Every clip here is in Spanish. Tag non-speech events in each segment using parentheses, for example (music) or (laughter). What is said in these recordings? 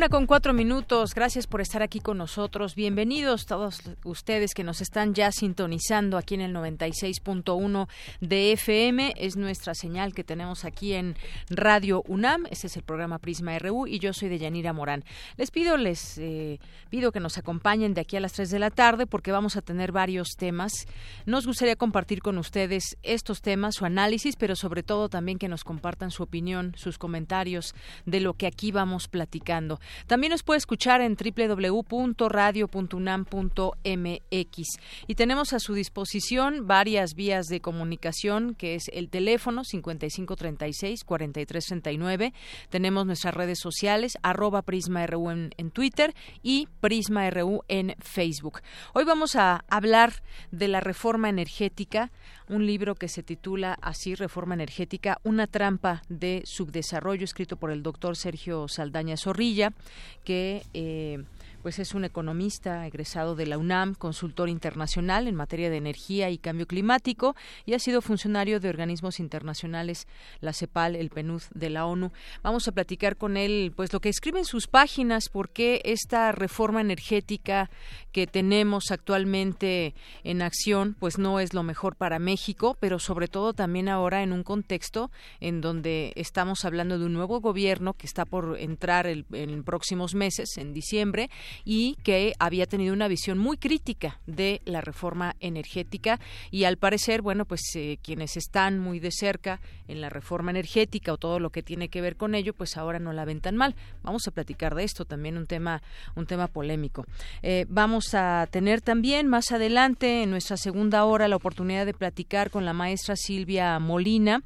Una con cuatro minutos. Gracias por estar aquí con nosotros. Bienvenidos todos ustedes que nos están ya sintonizando aquí en el 96.1 de FM. Es nuestra señal que tenemos aquí en Radio UNAM. Este es el programa Prisma RU y yo soy de Yanira Morán. Les pido, les eh, pido que nos acompañen de aquí a las 3 de la tarde porque vamos a tener varios temas. Nos gustaría compartir con ustedes estos temas, su análisis, pero sobre todo también que nos compartan su opinión, sus comentarios de lo que aquí vamos platicando. También nos puede escuchar en www.radio.unam.mx y tenemos a su disposición varias vías de comunicación, que es el teléfono 5536-4339. Tenemos nuestras redes sociales, arroba PrismaRU en, en Twitter y PrismaRU en Facebook. Hoy vamos a hablar de la reforma energética, un libro que se titula así, Reforma Energética, una trampa de subdesarrollo, escrito por el doctor Sergio Saldaña Zorrilla, que eh, pues es un economista egresado de la UNAM, consultor internacional en materia de energía y cambio climático y ha sido funcionario de organismos internacionales, la CEPAL, el PNUD de la ONU. Vamos a platicar con él, pues lo que escribe en sus páginas, por qué esta reforma energética que tenemos actualmente en acción, pues no es lo mejor para México, pero sobre todo también ahora en un contexto en donde estamos hablando de un nuevo gobierno que está por entrar en próximos meses, en diciembre, y que había tenido una visión muy crítica de la reforma energética y al parecer, bueno, pues eh, quienes están muy de cerca en la reforma energética o todo lo que tiene que ver con ello, pues ahora no la ven tan mal. Vamos a platicar de esto, también un tema, un tema polémico. Eh, vamos a tener también más adelante en nuestra segunda hora la oportunidad de platicar con la maestra Silvia Molina.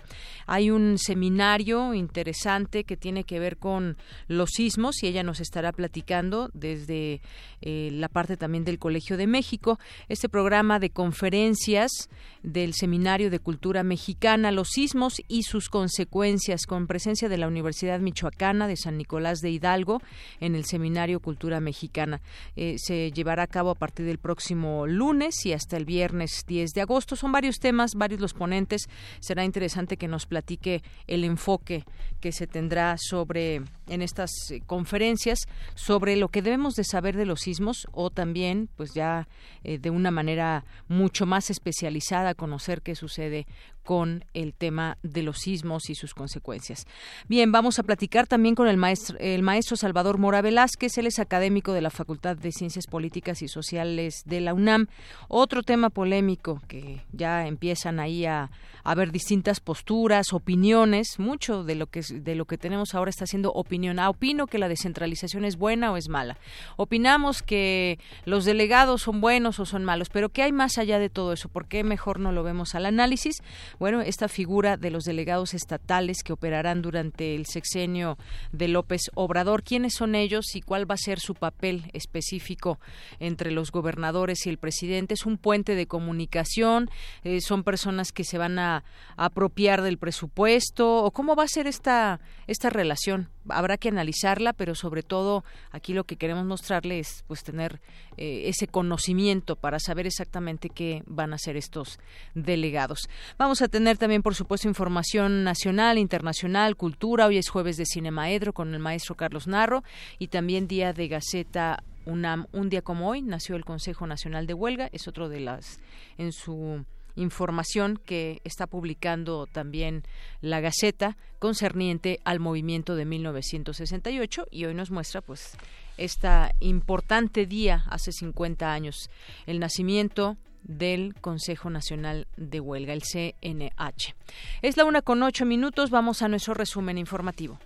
Hay un seminario interesante que tiene que ver con los sismos y ella nos estará platicando desde eh, la parte también del Colegio de México, este programa de conferencias del Seminario de Cultura Mexicana, los sismos y sus consecuencias, con presencia de la Universidad Michoacana de San Nicolás de Hidalgo en el Seminario Cultura Mexicana. Eh, se llevará a cabo a partir del próximo lunes y hasta el viernes 10 de agosto. Son varios temas, varios los ponentes. Será interesante que nos platique el enfoque que se tendrá sobre en estas eh, conferencias sobre lo que debemos de saber de los sismos o también, pues ya eh, de una manera mucho más especializada, conocer qué sucede con el tema de los sismos y sus consecuencias. Bien, vamos a platicar también con el maestro, el maestro Salvador Mora Velázquez, él es académico de la Facultad de Ciencias Políticas y Sociales de la UNAM. Otro tema polémico que ya empiezan ahí a, haber distintas posturas, opiniones, mucho de lo que de lo que tenemos ahora está siendo opinión. Ah, opino que la descentralización es buena o es mala. Opinamos que los delegados son buenos o son malos, pero ¿qué hay más allá de todo eso? ¿Por qué mejor no lo vemos al análisis? Bueno, esta figura de los delegados estatales que operarán durante el sexenio de López Obrador, ¿quiénes son ellos y cuál va a ser su papel específico entre los gobernadores y el presidente? ¿Es un puente de comunicación? Eh, ¿Son personas que se van a, apropiar del presupuesto? ¿O cómo va a ser esta, esta relación? Habrá que analizarla, pero sobre todo aquí lo que queremos mostrarle es pues tener eh, ese conocimiento para saber exactamente qué van a ser estos delegados. Vamos a tener también, por supuesto, información nacional, internacional, cultura. Hoy es jueves de Cinemaedro con el maestro Carlos Narro y también día de Gaceta UNAM. Un día como hoy nació el Consejo Nacional de Huelga, es otro de las en su información que está publicando también la Gaceta concerniente al movimiento de 1968 y hoy nos muestra pues esta importante día hace 50 años, el nacimiento del Consejo Nacional de Huelga, el CNH. Es la una con ocho minutos, vamos a nuestro resumen informativo.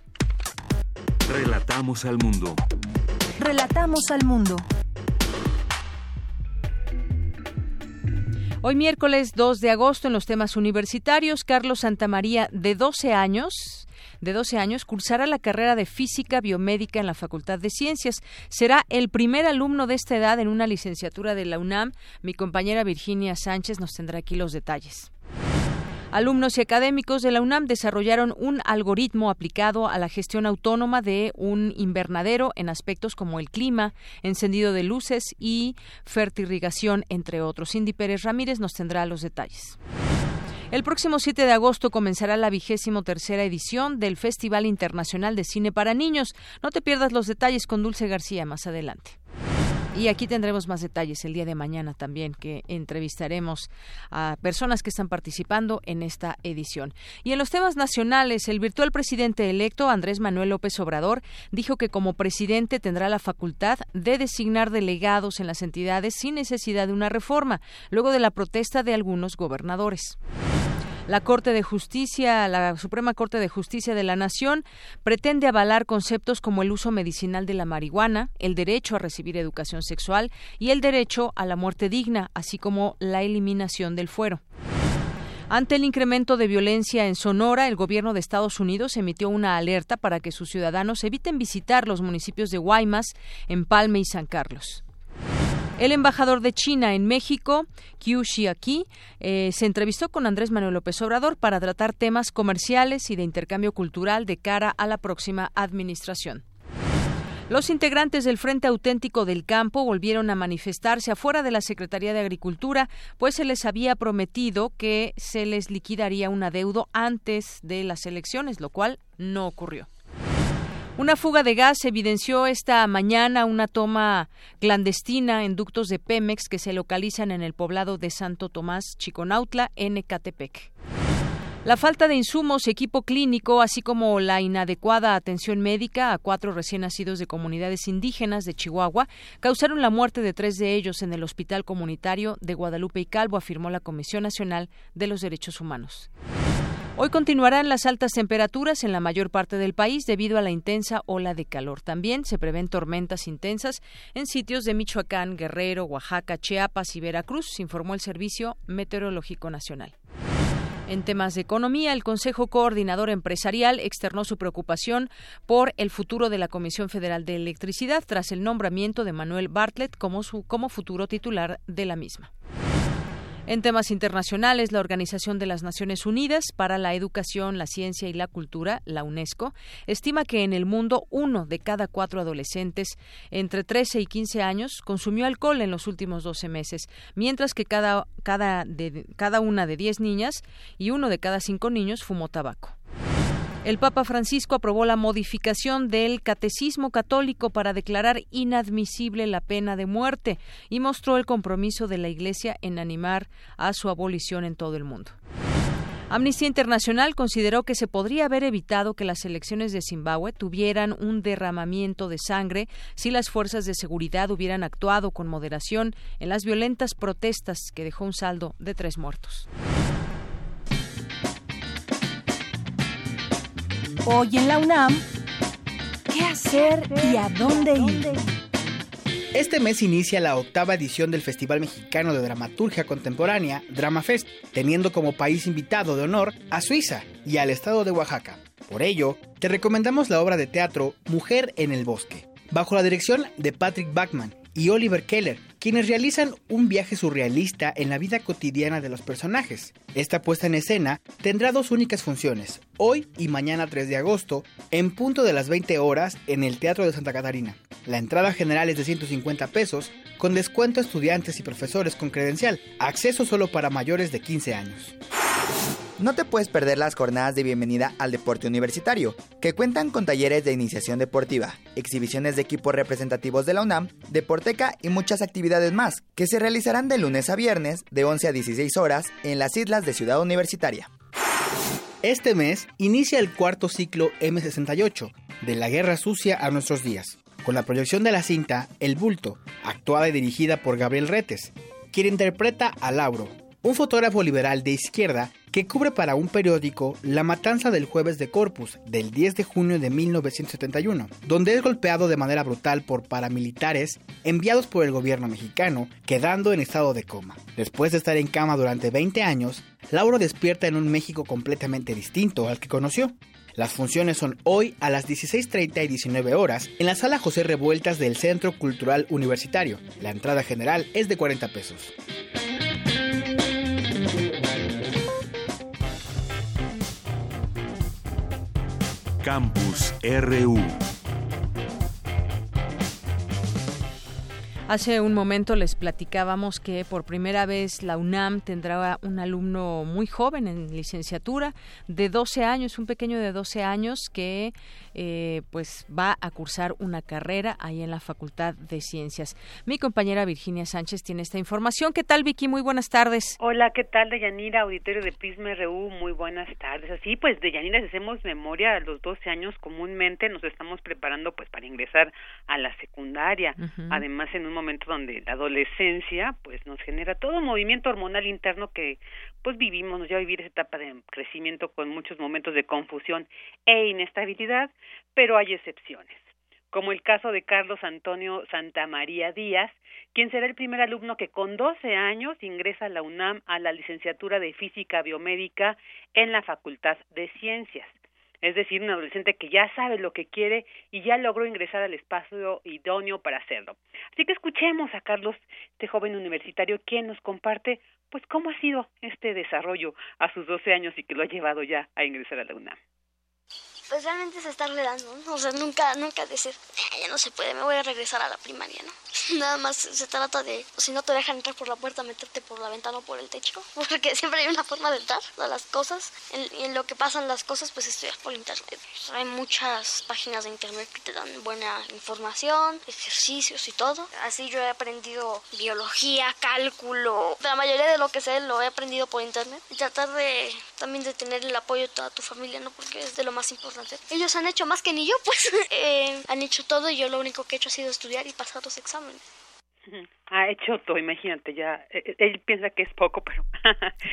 Relatamos al mundo. Relatamos al mundo. Hoy miércoles 2 de agosto en los temas universitarios, Carlos Santamaría, de 12 años, de 12 años, cursará la carrera de Física Biomédica en la Facultad de Ciencias. Será el primer alumno de esta edad en una licenciatura de la UNAM. Mi compañera Virginia Sánchez nos tendrá aquí los detalles. Alumnos y académicos de la UNAM desarrollaron un algoritmo aplicado a la gestión autónoma de un invernadero en aspectos como el clima, encendido de luces y fertirrigación, entre otros. Cindy Pérez Ramírez nos tendrá los detalles. El próximo 7 de agosto comenzará la vigésimo tercera edición del Festival Internacional de Cine para Niños. No te pierdas los detalles con Dulce García más adelante. Y aquí tendremos más detalles el día de mañana también, que entrevistaremos a personas que están participando en esta edición. Y en los temas nacionales, el virtual presidente electo, Andrés Manuel López Obrador, dijo que como presidente tendrá la facultad de designar delegados en las entidades sin necesidad de una reforma, luego de la protesta de algunos gobernadores. La Corte de Justicia, la Suprema Corte de Justicia de la Nación, pretende avalar conceptos como el uso medicinal de la marihuana, el derecho a recibir educación sexual y el derecho a la muerte digna, así como la eliminación del fuero. Ante el incremento de violencia en Sonora, el gobierno de Estados Unidos emitió una alerta para que sus ciudadanos eviten visitar los municipios de Guaymas, Empalme y San Carlos. El embajador de China en México, Qiu Xiaqi, eh, se entrevistó con Andrés Manuel López Obrador para tratar temas comerciales y de intercambio cultural de cara a la próxima administración. Los integrantes del Frente Auténtico del Campo volvieron a manifestarse afuera de la Secretaría de Agricultura, pues se les había prometido que se les liquidaría un adeudo antes de las elecciones, lo cual no ocurrió. Una fuga de gas evidenció esta mañana una toma clandestina en ductos de Pemex que se localizan en el poblado de Santo Tomás, Chiconautla, en Ecatepec. La falta de insumos y equipo clínico, así como la inadecuada atención médica a cuatro recién nacidos de comunidades indígenas de Chihuahua, causaron la muerte de tres de ellos en el Hospital Comunitario de Guadalupe y Calvo, afirmó la Comisión Nacional de los Derechos Humanos. Hoy continuarán las altas temperaturas en la mayor parte del país debido a la intensa ola de calor. También se prevén tormentas intensas en sitios de Michoacán, Guerrero, Oaxaca, Chiapas y Veracruz, informó el Servicio Meteorológico Nacional. En temas de economía, el Consejo Coordinador Empresarial externó su preocupación por el futuro de la Comisión Federal de Electricidad tras el nombramiento de Manuel Bartlett como, como futuro titular de la misma. En temas internacionales, la Organización de las Naciones Unidas para la Educación, la Ciencia y la Cultura, la UNESCO, estima que en el mundo uno de cada cuatro adolescentes entre 13 y 15 años consumió alcohol en los últimos 12 meses, mientras que cada, cada, de, cada una de 10 niñas y uno de cada cinco niños fumó tabaco. El Papa Francisco aprobó la modificación del Catecismo Católico para declarar inadmisible la pena de muerte y mostró el compromiso de la Iglesia en animar a su abolición en todo el mundo. Amnistía Internacional consideró que se podría haber evitado que las elecciones de Zimbabue tuvieran un derramamiento de sangre si las fuerzas de seguridad hubieran actuado con moderación en las violentas protestas que dejó un saldo de tres muertos. Hoy en la UNAM, ¿qué hacer y a dónde ir? Este mes inicia la octava edición del Festival Mexicano de Dramaturgia Contemporánea, DramaFest, teniendo como país invitado de honor a Suiza y al estado de Oaxaca. Por ello, te recomendamos la obra de teatro Mujer en el Bosque, bajo la dirección de Patrick Bachman y Oliver Keller, quienes realizan un viaje surrealista en la vida cotidiana de los personajes. Esta puesta en escena tendrá dos únicas funciones, hoy y mañana 3 de agosto, en punto de las 20 horas en el Teatro de Santa Catarina. La entrada general es de 150 pesos, con descuento a estudiantes y profesores con credencial, acceso solo para mayores de 15 años. No te puedes perder las jornadas de bienvenida al deporte universitario, que cuentan con talleres de iniciación deportiva, exhibiciones de equipos representativos de la UNAM, Deporteca y muchas actividades más, que se realizarán de lunes a viernes de 11 a 16 horas en las islas de Ciudad Universitaria. Este mes inicia el cuarto ciclo M68, de la Guerra Sucia a nuestros días, con la proyección de la cinta El Bulto, actuada y dirigida por Gabriel Retes, quien interpreta a Lauro, un fotógrafo liberal de izquierda que cubre para un periódico la matanza del jueves de Corpus del 10 de junio de 1971, donde es golpeado de manera brutal por paramilitares enviados por el gobierno mexicano, quedando en estado de coma. Después de estar en cama durante 20 años, Lauro despierta en un México completamente distinto al que conoció. Las funciones son hoy a las 16.30 y 19 horas en la sala José Revueltas del Centro Cultural Universitario. La entrada general es de 40 pesos. Campus RU. Hace un momento les platicábamos que por primera vez la UNAM tendrá un alumno muy joven en licenciatura de 12 años, un pequeño de 12 años que eh, pues va a cursar una carrera ahí en la Facultad de Ciencias. Mi compañera Virginia Sánchez tiene esta información. ¿Qué tal Vicky? Muy buenas tardes. Hola, ¿qué tal Deyanira, auditorio de Prisma RU? Muy buenas tardes. Así pues, Deyanira, si hacemos memoria, a los 12 años comúnmente nos estamos preparando pues para ingresar a la secundaria. Además, en un momento donde la adolescencia pues nos genera todo un movimiento hormonal interno que pues vivimos, nos lleva a vivir esa etapa de crecimiento con muchos momentos de confusión e inestabilidad, pero hay excepciones, como el caso de Carlos Antonio Santamaría Díaz, quien será el primer alumno que con 12 años ingresa a la UNAM a la licenciatura de Física Biomédica en la Facultad de Ciencias es decir, un adolescente que ya sabe lo que quiere y ya logró ingresar al espacio idóneo para hacerlo. Así que escuchemos a Carlos, este joven universitario, quien nos comparte pues cómo ha sido este desarrollo a sus 12 años y que lo ha llevado ya a ingresar a la UNAM pues realmente es estarle dando, ¿no? O sea, nunca, nunca decir, ya no se puede, me voy a regresar a la primaria, ¿no? (laughs) Nada más se trata de, si no te dejan entrar por la puerta, meterte por la ventana o por el techo, (laughs) porque siempre hay una forma de entrar a las cosas, y en lo que pasan las cosas, pues estudiar por internet. hay muchas páginas de internet que te dan buena información, ejercicios y todo. Así yo he aprendido biología, cálculo, la mayoría de lo que sé lo he aprendido por internet. Y tratar de, también de tener el apoyo de toda tu familia, ¿no? Porque es de lo más importante ellos han hecho más que ni yo, pues (laughs) eh, han hecho todo y yo lo único que he hecho ha sido estudiar y pasar los exámenes ha hecho todo, imagínate, ya, eh, eh, él piensa que es poco, (laughs) pero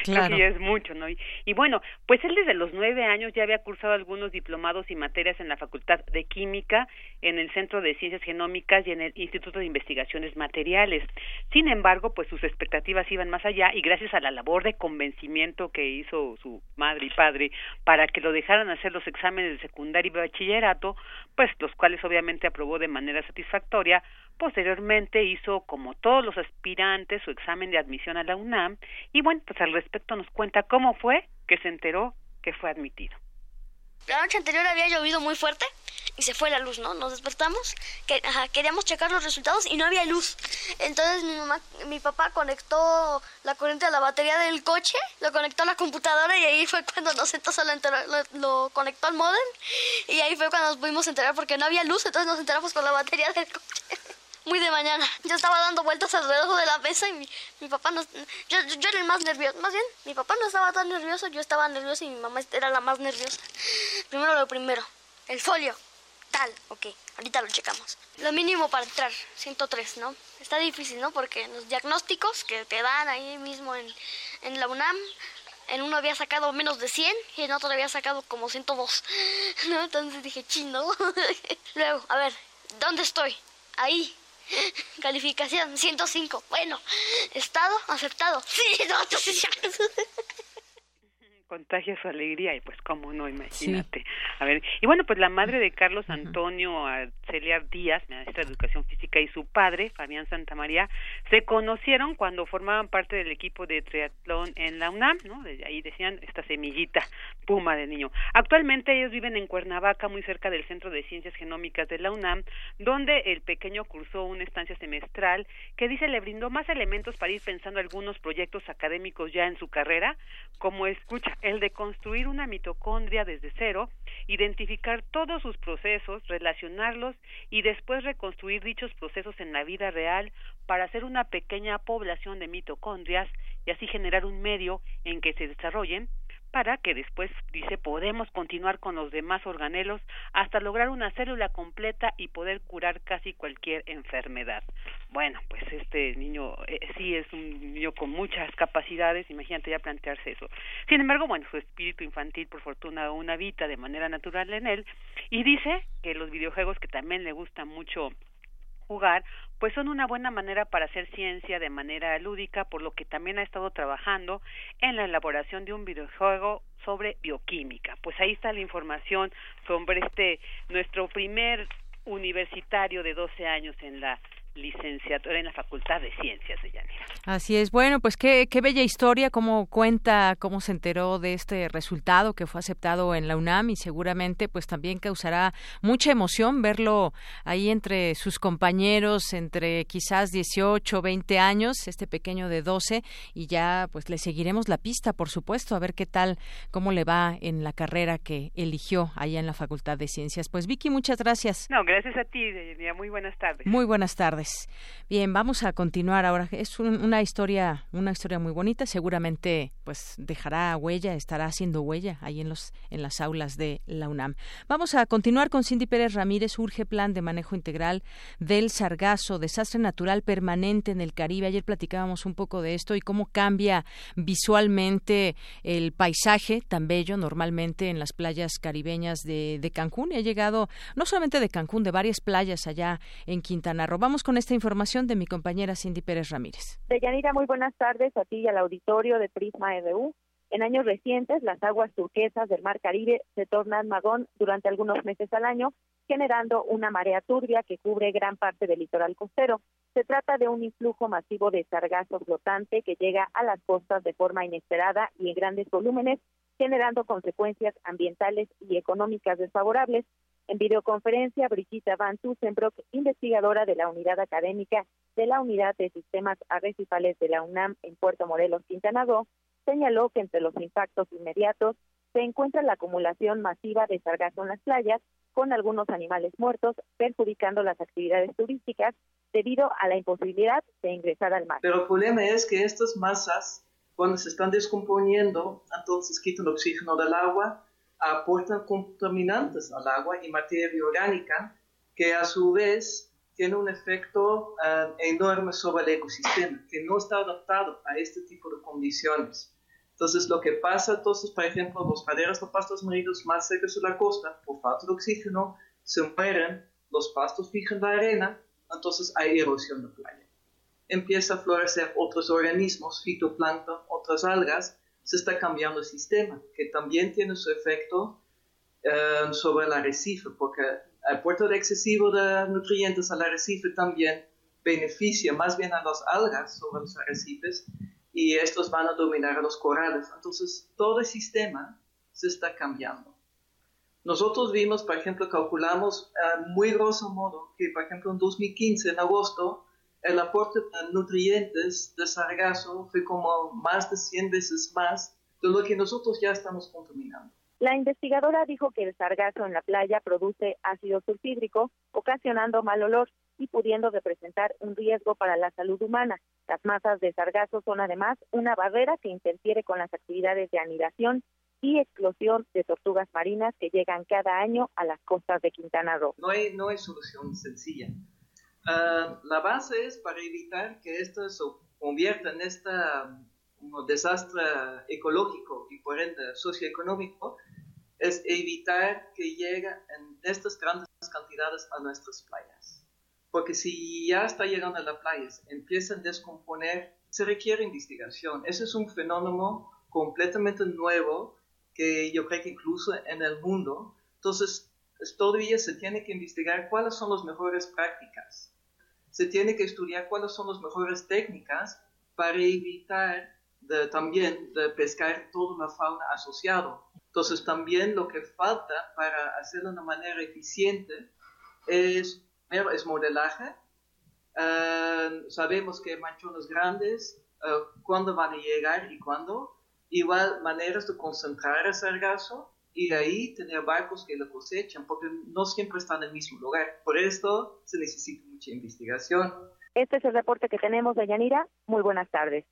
creo que ya es mucho, ¿no? Y, y, bueno, pues él desde los nueve años ya había cursado algunos diplomados y materias en la Facultad de Química, en el Centro de Ciencias Genómicas y en el Instituto de Investigaciones Materiales. Sin embargo, pues sus expectativas iban más allá y gracias a la labor de convencimiento que hizo su madre y padre para que lo dejaran hacer los exámenes de secundaria y bachillerato, pues los cuales obviamente aprobó de manera satisfactoria, Posteriormente hizo, como todos los aspirantes, su examen de admisión a la UNAM y bueno, pues al respecto nos cuenta cómo fue que se enteró que fue admitido. La noche anterior había llovido muy fuerte y se fue la luz, ¿no? Nos despertamos, que, queríamos checar los resultados y no había luz. Entonces mi papá conectó la corriente a la batería del coche, lo conectó a la computadora y ahí fue cuando nos entonces lo, lo, conectó al modem y ahí fue cuando nos pudimos enterar porque no había luz, entonces nos enteramos con la batería del coche muy de mañana. Yo estaba dando vueltas alrededor de la mesa y mi, mi papá no... Yo, yo, era el más nervioso. Más bien, mi papá no estaba tan nervioso, yo estaba nervioso y mi mamá era la más nerviosa. Primero lo primero, el folio. Tal, ok, ahorita lo checamos. Lo mínimo para entrar, 103, ¿no? Está difícil, ¿no? Porque los diagnósticos que te dan ahí mismo en, en la UNAM en uno había sacado menos de 100 y en otro había sacado como 102. ¿No? Entonces dije, chino. (laughs) Luego, a ver, ¿dónde estoy? Ahí, (laughs) Calificación 105. Bueno, estado aceptado. (laughs) Sí, no, (laughs) contagia su alegría y pues cómo no, imagínate. A ver, y bueno, pues la madre de Carlos Antonio Celia Díaz, maestra de Educación Física, y su padre, Fabián Santamaría, se conocieron cuando formaban parte del equipo de triatlón en la UNAM, ¿no? ahí decían esta semillita puma de niño. Actualmente ellos viven en Cuernavaca, muy cerca del Centro de Ciencias Genómicas de la UNAM, donde el pequeño cursó una estancia semestral que dice le brindó más elementos para ir pensando algunos proyectos académicos ya en su carrera, como escucha el de construir una mitocondria desde cero, identificar todos sus procesos, relacionarlos y después reconstruir dichos procesos en la vida real para hacer una pequeña población de mitocondrias y así generar un medio en que se desarrollen para que después, dice, podemos continuar con los demás organelos hasta lograr una célula completa y poder curar casi cualquier enfermedad. bueno, pues este niño eh, sí es un niño con muchas capacidades, imagínate ya plantearse eso. Sin embargo, bueno, su espíritu infantil por fortuna aún habita de manera natural en él y dice que los videojuegos que también le gusta mucho jugar, pues son una buena manera para hacer ciencia de manera lúdica, por lo que también ha estado trabajando en la elaboración de un videojuego sobre bioquímica. Pues ahí está la información sobre este nuestro primer universitario de 12 años en la licenciatura en la Facultad de Ciencias de Llanera. Así es. Bueno, pues qué, qué bella historia, cómo cuenta, cómo se enteró de este resultado que fue aceptado en la UNAM y seguramente pues también causará mucha emoción verlo ahí entre sus compañeros, entre quizás 18, 20 años, este pequeño de 12 y ya pues le seguiremos la pista, por supuesto, a ver qué tal, cómo le va en la carrera que eligió allá en la Facultad de Ciencias. Pues Vicky, muchas gracias. No, gracias a ti, muy buenas tardes. Muy buenas tardes. Pues, bien, vamos a continuar ahora. Es una historia, una historia muy bonita. Seguramente, pues dejará huella, estará haciendo huella ahí en los, en las aulas de la UNAM. Vamos a continuar con Cindy Pérez Ramírez. Urge plan de manejo integral del sargazo, desastre natural permanente en el Caribe. Ayer platicábamos un poco de esto y cómo cambia visualmente el paisaje tan bello normalmente en las playas caribeñas de, de Cancún. Y ha llegado no solamente de Cancún, de varias playas allá en Quintana Roo. Vamos con esta información de mi compañera Cindy Pérez Ramírez. Deyanira, muy buenas tardes a ti y al auditorio de Prisma RU. En años recientes, las aguas turquesas del Mar Caribe se tornan magón durante algunos meses al año, generando una marea turbia que cubre gran parte del litoral costero. Se trata de un influjo masivo de sargazo flotante que llega a las costas de forma inesperada y en grandes volúmenes, generando consecuencias ambientales y económicas desfavorables. En videoconferencia, Brigitte Van Tussenbrock, investigadora de la unidad académica de la Unidad de Sistemas Arrecifales de la UNAM en Puerto Morelos, Quintana Roo, señaló que entre los impactos inmediatos se encuentra la acumulación masiva de sargazo en las playas, con algunos animales muertos, perjudicando las actividades turísticas debido a la imposibilidad de ingresar al mar. Pero el problema es que estas masas, cuando se están descomponiendo, entonces quitan oxígeno del agua, aportan contaminantes al agua y materia orgánica que a su vez tiene un efecto uh, enorme sobre el ecosistema, que no está adaptado a este tipo de condiciones. Entonces, lo que pasa, entonces, por ejemplo, los praderas de pastos marinos más cerca de la costa, por falta de oxígeno, se mueren, los pastos fijan la arena, entonces hay erosión de playa. Empieza a florecer otros organismos, fitoplancton, otras algas, se está cambiando el sistema, que también tiene su efecto eh, sobre el arrecife, porque el puerto de excesivo de nutrientes al arrecife también beneficia más bien a las algas sobre los arrecifes y estos van a dominar a los corales. Entonces, todo el sistema se está cambiando. Nosotros vimos, por ejemplo, calculamos a muy grosso modo que, por ejemplo, en 2015, en agosto, el aporte de nutrientes de sargazo fue como más de 100 veces más de lo que nosotros ya estamos contaminando. La investigadora dijo que el sargazo en la playa produce ácido sulfídrico, ocasionando mal olor y pudiendo representar un riesgo para la salud humana. Las masas de sargazo son además una barrera que interfiere con las actividades de anidación y explosión de tortugas marinas que llegan cada año a las costas de Quintana Roo. No hay, no hay solución sencilla. Ah, la base es para evitar que esto se convierta en este desastre ecológico y por ende socioeconómico, es evitar que llegue en estas grandes cantidades a nuestras playas. Porque si ya está llegando a las playas, empiezan a descomponer, se requiere investigación. Ese es un fenómeno completamente nuevo que yo creo que incluso en el mundo. Entonces, todavía se tiene que investigar cuáles son las mejores prácticas se tiene que estudiar cuáles son las mejores técnicas para evitar también de pescar toda la fauna asociada. Entonces también lo que falta para hacerlo de una manera eficiente es, primero, es modelaje. Eh, sabemos que manchones grandes, uh, cuándo van a llegar y cuándo. Igual maneras de concentrar el sargazo y de ahí tener barcos que lo cosechan, porque no siempre están en el mismo lugar. Por esto se necesita mucha investigación. Este es el reporte que tenemos de Yanira. Muy buenas tardes.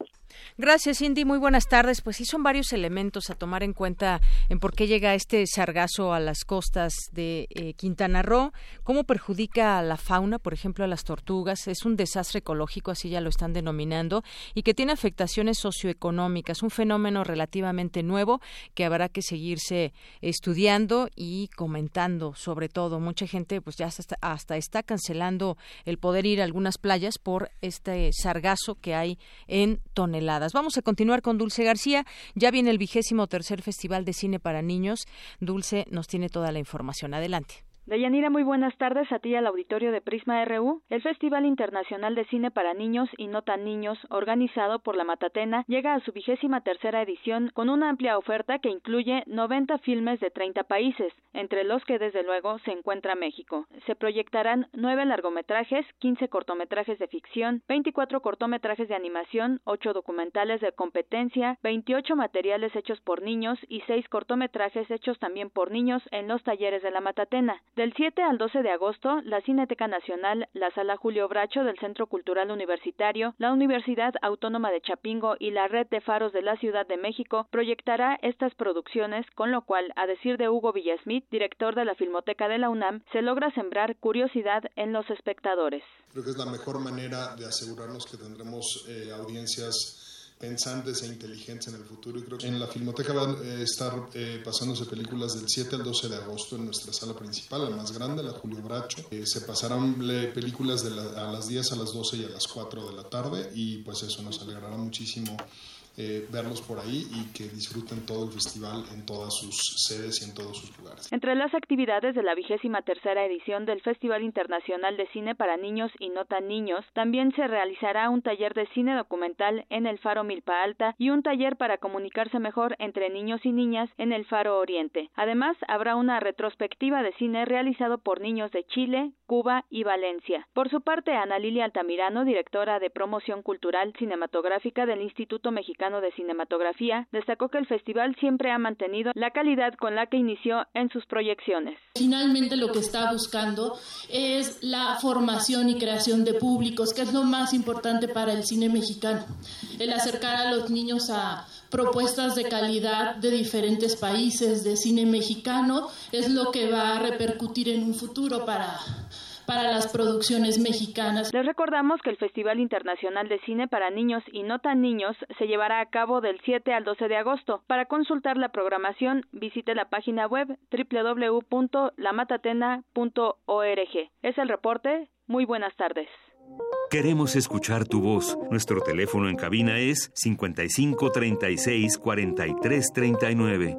Gracias, Cindy. Muy buenas tardes. Pues sí, son varios elementos a tomar en cuenta en por qué llega este sargazo a las costas de eh, Quintana Roo, cómo perjudica a la fauna, por ejemplo, a las tortugas. Es un desastre ecológico, así ya lo están denominando, y que tiene afectaciones socioeconómicas. Un fenómeno relativamente nuevo que habrá que seguirse estudiando y comentando, sobre todo. Mucha gente, pues ya hasta, hasta está cancelando el poder ir a algunas playas por este sargazo que hay en toneladas. Vamos a continuar con Dulce García. Ya viene el vigésimo tercer Festival de Cine para Niños. Dulce nos tiene toda la información. Adelante. Deyanira, muy buenas tardes a ti al auditorio de Prisma RU. El Festival Internacional de Cine para Niños y No Tan Niños, organizado por la Matatena, llega a su vigésima tercera edición con una amplia oferta que incluye 90 filmes de 30 países, entre los que desde luego se encuentra México. Se proyectarán 9 largometrajes, 15 cortometrajes de ficción, 24 cortometrajes de animación, 8 documentales de competencia, 28 materiales hechos por niños y 6 cortometrajes hechos también por niños en los talleres de la Matatena. Del 7 al 12 de agosto, la Cineteca Nacional, la Sala Julio Bracho del Centro Cultural Universitario, la Universidad Autónoma de Chapingo y la Red de Faros de la Ciudad de México proyectará estas producciones, con lo cual, a decir de Hugo Villasmith, director de la Filmoteca de la UNAM, se logra sembrar curiosidad en los espectadores. Creo que es la mejor manera de asegurarnos que tendremos eh, audiencias pensantes e inteligentes en el futuro. Y creo que en la Filmoteca van a eh, estar eh, pasándose películas del 7 al 12 de agosto en nuestra sala principal, la más grande, la Julio Bracho. Eh, se pasarán películas de a las 10, a las 12 y a las 4 de la tarde y pues eso nos alegrará muchísimo eh, verlos por ahí y que disfruten todo el festival en todas sus sedes y en todos sus lugares. Entre las actividades de la vigésima tercera edición del Festival Internacional de Cine para Niños y No Tan Niños, también se realizará un taller de cine documental en el Faro Milpa Alta y un taller para comunicarse mejor entre niños y niñas en el Faro Oriente. Además, habrá una retrospectiva de cine realizado por niños de Chile, Cuba y Valencia. Por su parte, Ana Lilia Altamirano, directora de promoción cultural cinematográfica del Instituto Mexicano de Cinematografía, destacó que el festival siempre ha mantenido la calidad con la que inició en sus proyecciones. Finalmente lo que está buscando es la formación y creación de públicos, que es lo más importante para el cine mexicano. El acercar a los niños a propuestas de calidad de diferentes países de cine mexicano es lo que va a repercutir en un futuro para para las producciones mexicanas. Les recordamos que el Festival Internacional de Cine para Niños y No Tan Niños se llevará a cabo del 7 al 12 de agosto. Para consultar la programación, visite la página web www.lamatatena.org. Es el reporte. Muy buenas tardes. Queremos escuchar tu voz. Nuestro teléfono en cabina es 55 36 43 39.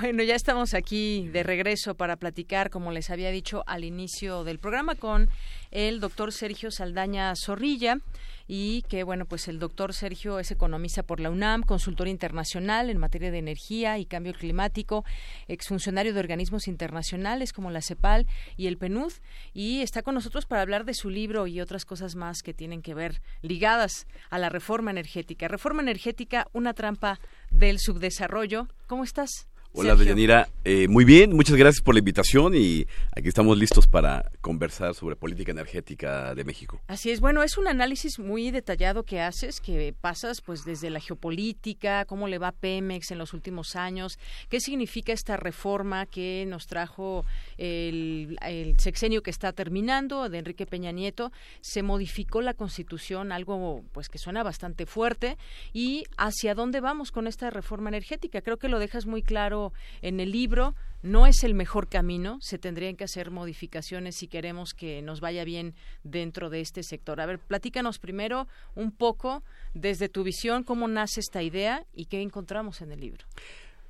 Bueno, ya estamos aquí de regreso para platicar, como les había dicho al inicio del programa, con el doctor Sergio Saldaña Zorrilla y que bueno pues el doctor Sergio es economista por la UNAM, consultor internacional en materia de energía y cambio climático, exfuncionario de organismos internacionales como la CEPAL y el PNUD y está con nosotros para hablar de su libro y otras cosas más que tienen que ver ligadas a la reforma energética. Reforma energética, una trampa del subdesarrollo. ¿Cómo estás? Hola, Deyanira. Eh, muy bien, muchas gracias por la invitación y aquí estamos listos para conversar sobre política energética de México. Así es, bueno, es un análisis muy detallado que haces, que pasas pues desde la geopolítica, cómo le va a Pemex en los últimos años, qué significa esta reforma que nos trajo el, el sexenio que está terminando de Enrique Peña Nieto, se modificó la constitución, algo pues que suena bastante fuerte, y hacia dónde vamos con esta reforma energética. Creo que lo dejas muy claro en el libro, no es el mejor camino, se tendrían que hacer modificaciones si queremos que nos vaya bien dentro de este sector. A ver, platícanos primero un poco desde tu visión cómo nace esta idea y qué encontramos en el libro.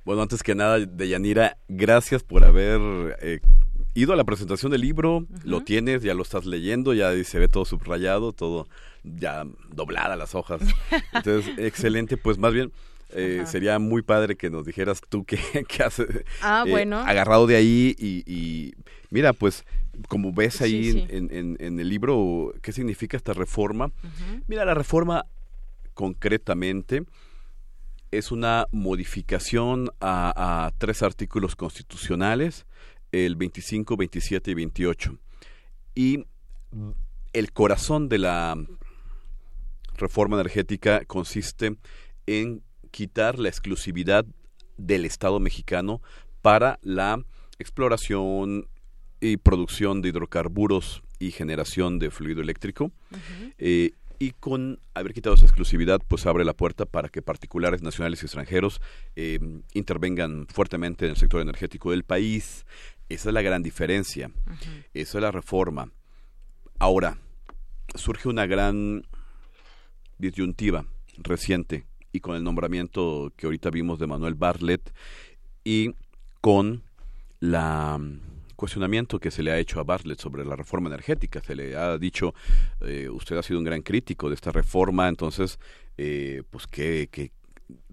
Bueno, antes que nada, Deyanira, gracias por haber eh, ido a la presentación del libro, lo tienes, ya lo estás leyendo, ya se ve todo subrayado, todo ya doblada las hojas. (laughs) Entonces, excelente, pues más bien Eh, sería muy padre que nos dijeras tú qué, (laughs) qué haces ah, eh, bueno. agarrado de ahí y, mira, pues como ves ahí En, en, el libro qué significa esta reforma. Mira, la reforma concretamente es una modificación a, a, tres artículos constitucionales, el 25, 27 y 28. Y el corazón de la reforma energética consiste en quitar la exclusividad del Estado mexicano para la exploración y producción de hidrocarburos y generación de fluido eléctrico. Eh, y con haber quitado esa exclusividad, pues abre la puerta para que particulares nacionales y extranjeros eh, intervengan fuertemente en el sector energético del país. Esa es la gran diferencia. Esa es la reforma. Ahora, surge una gran disyuntiva reciente y con el nombramiento que ahorita vimos de Manuel Bartlett y con la mm, cuestionamiento que se le ha hecho a Bartlett sobre la reforma energética. Se le ha dicho, eh, usted ha sido un gran crítico de esta reforma, entonces, eh, pues que, que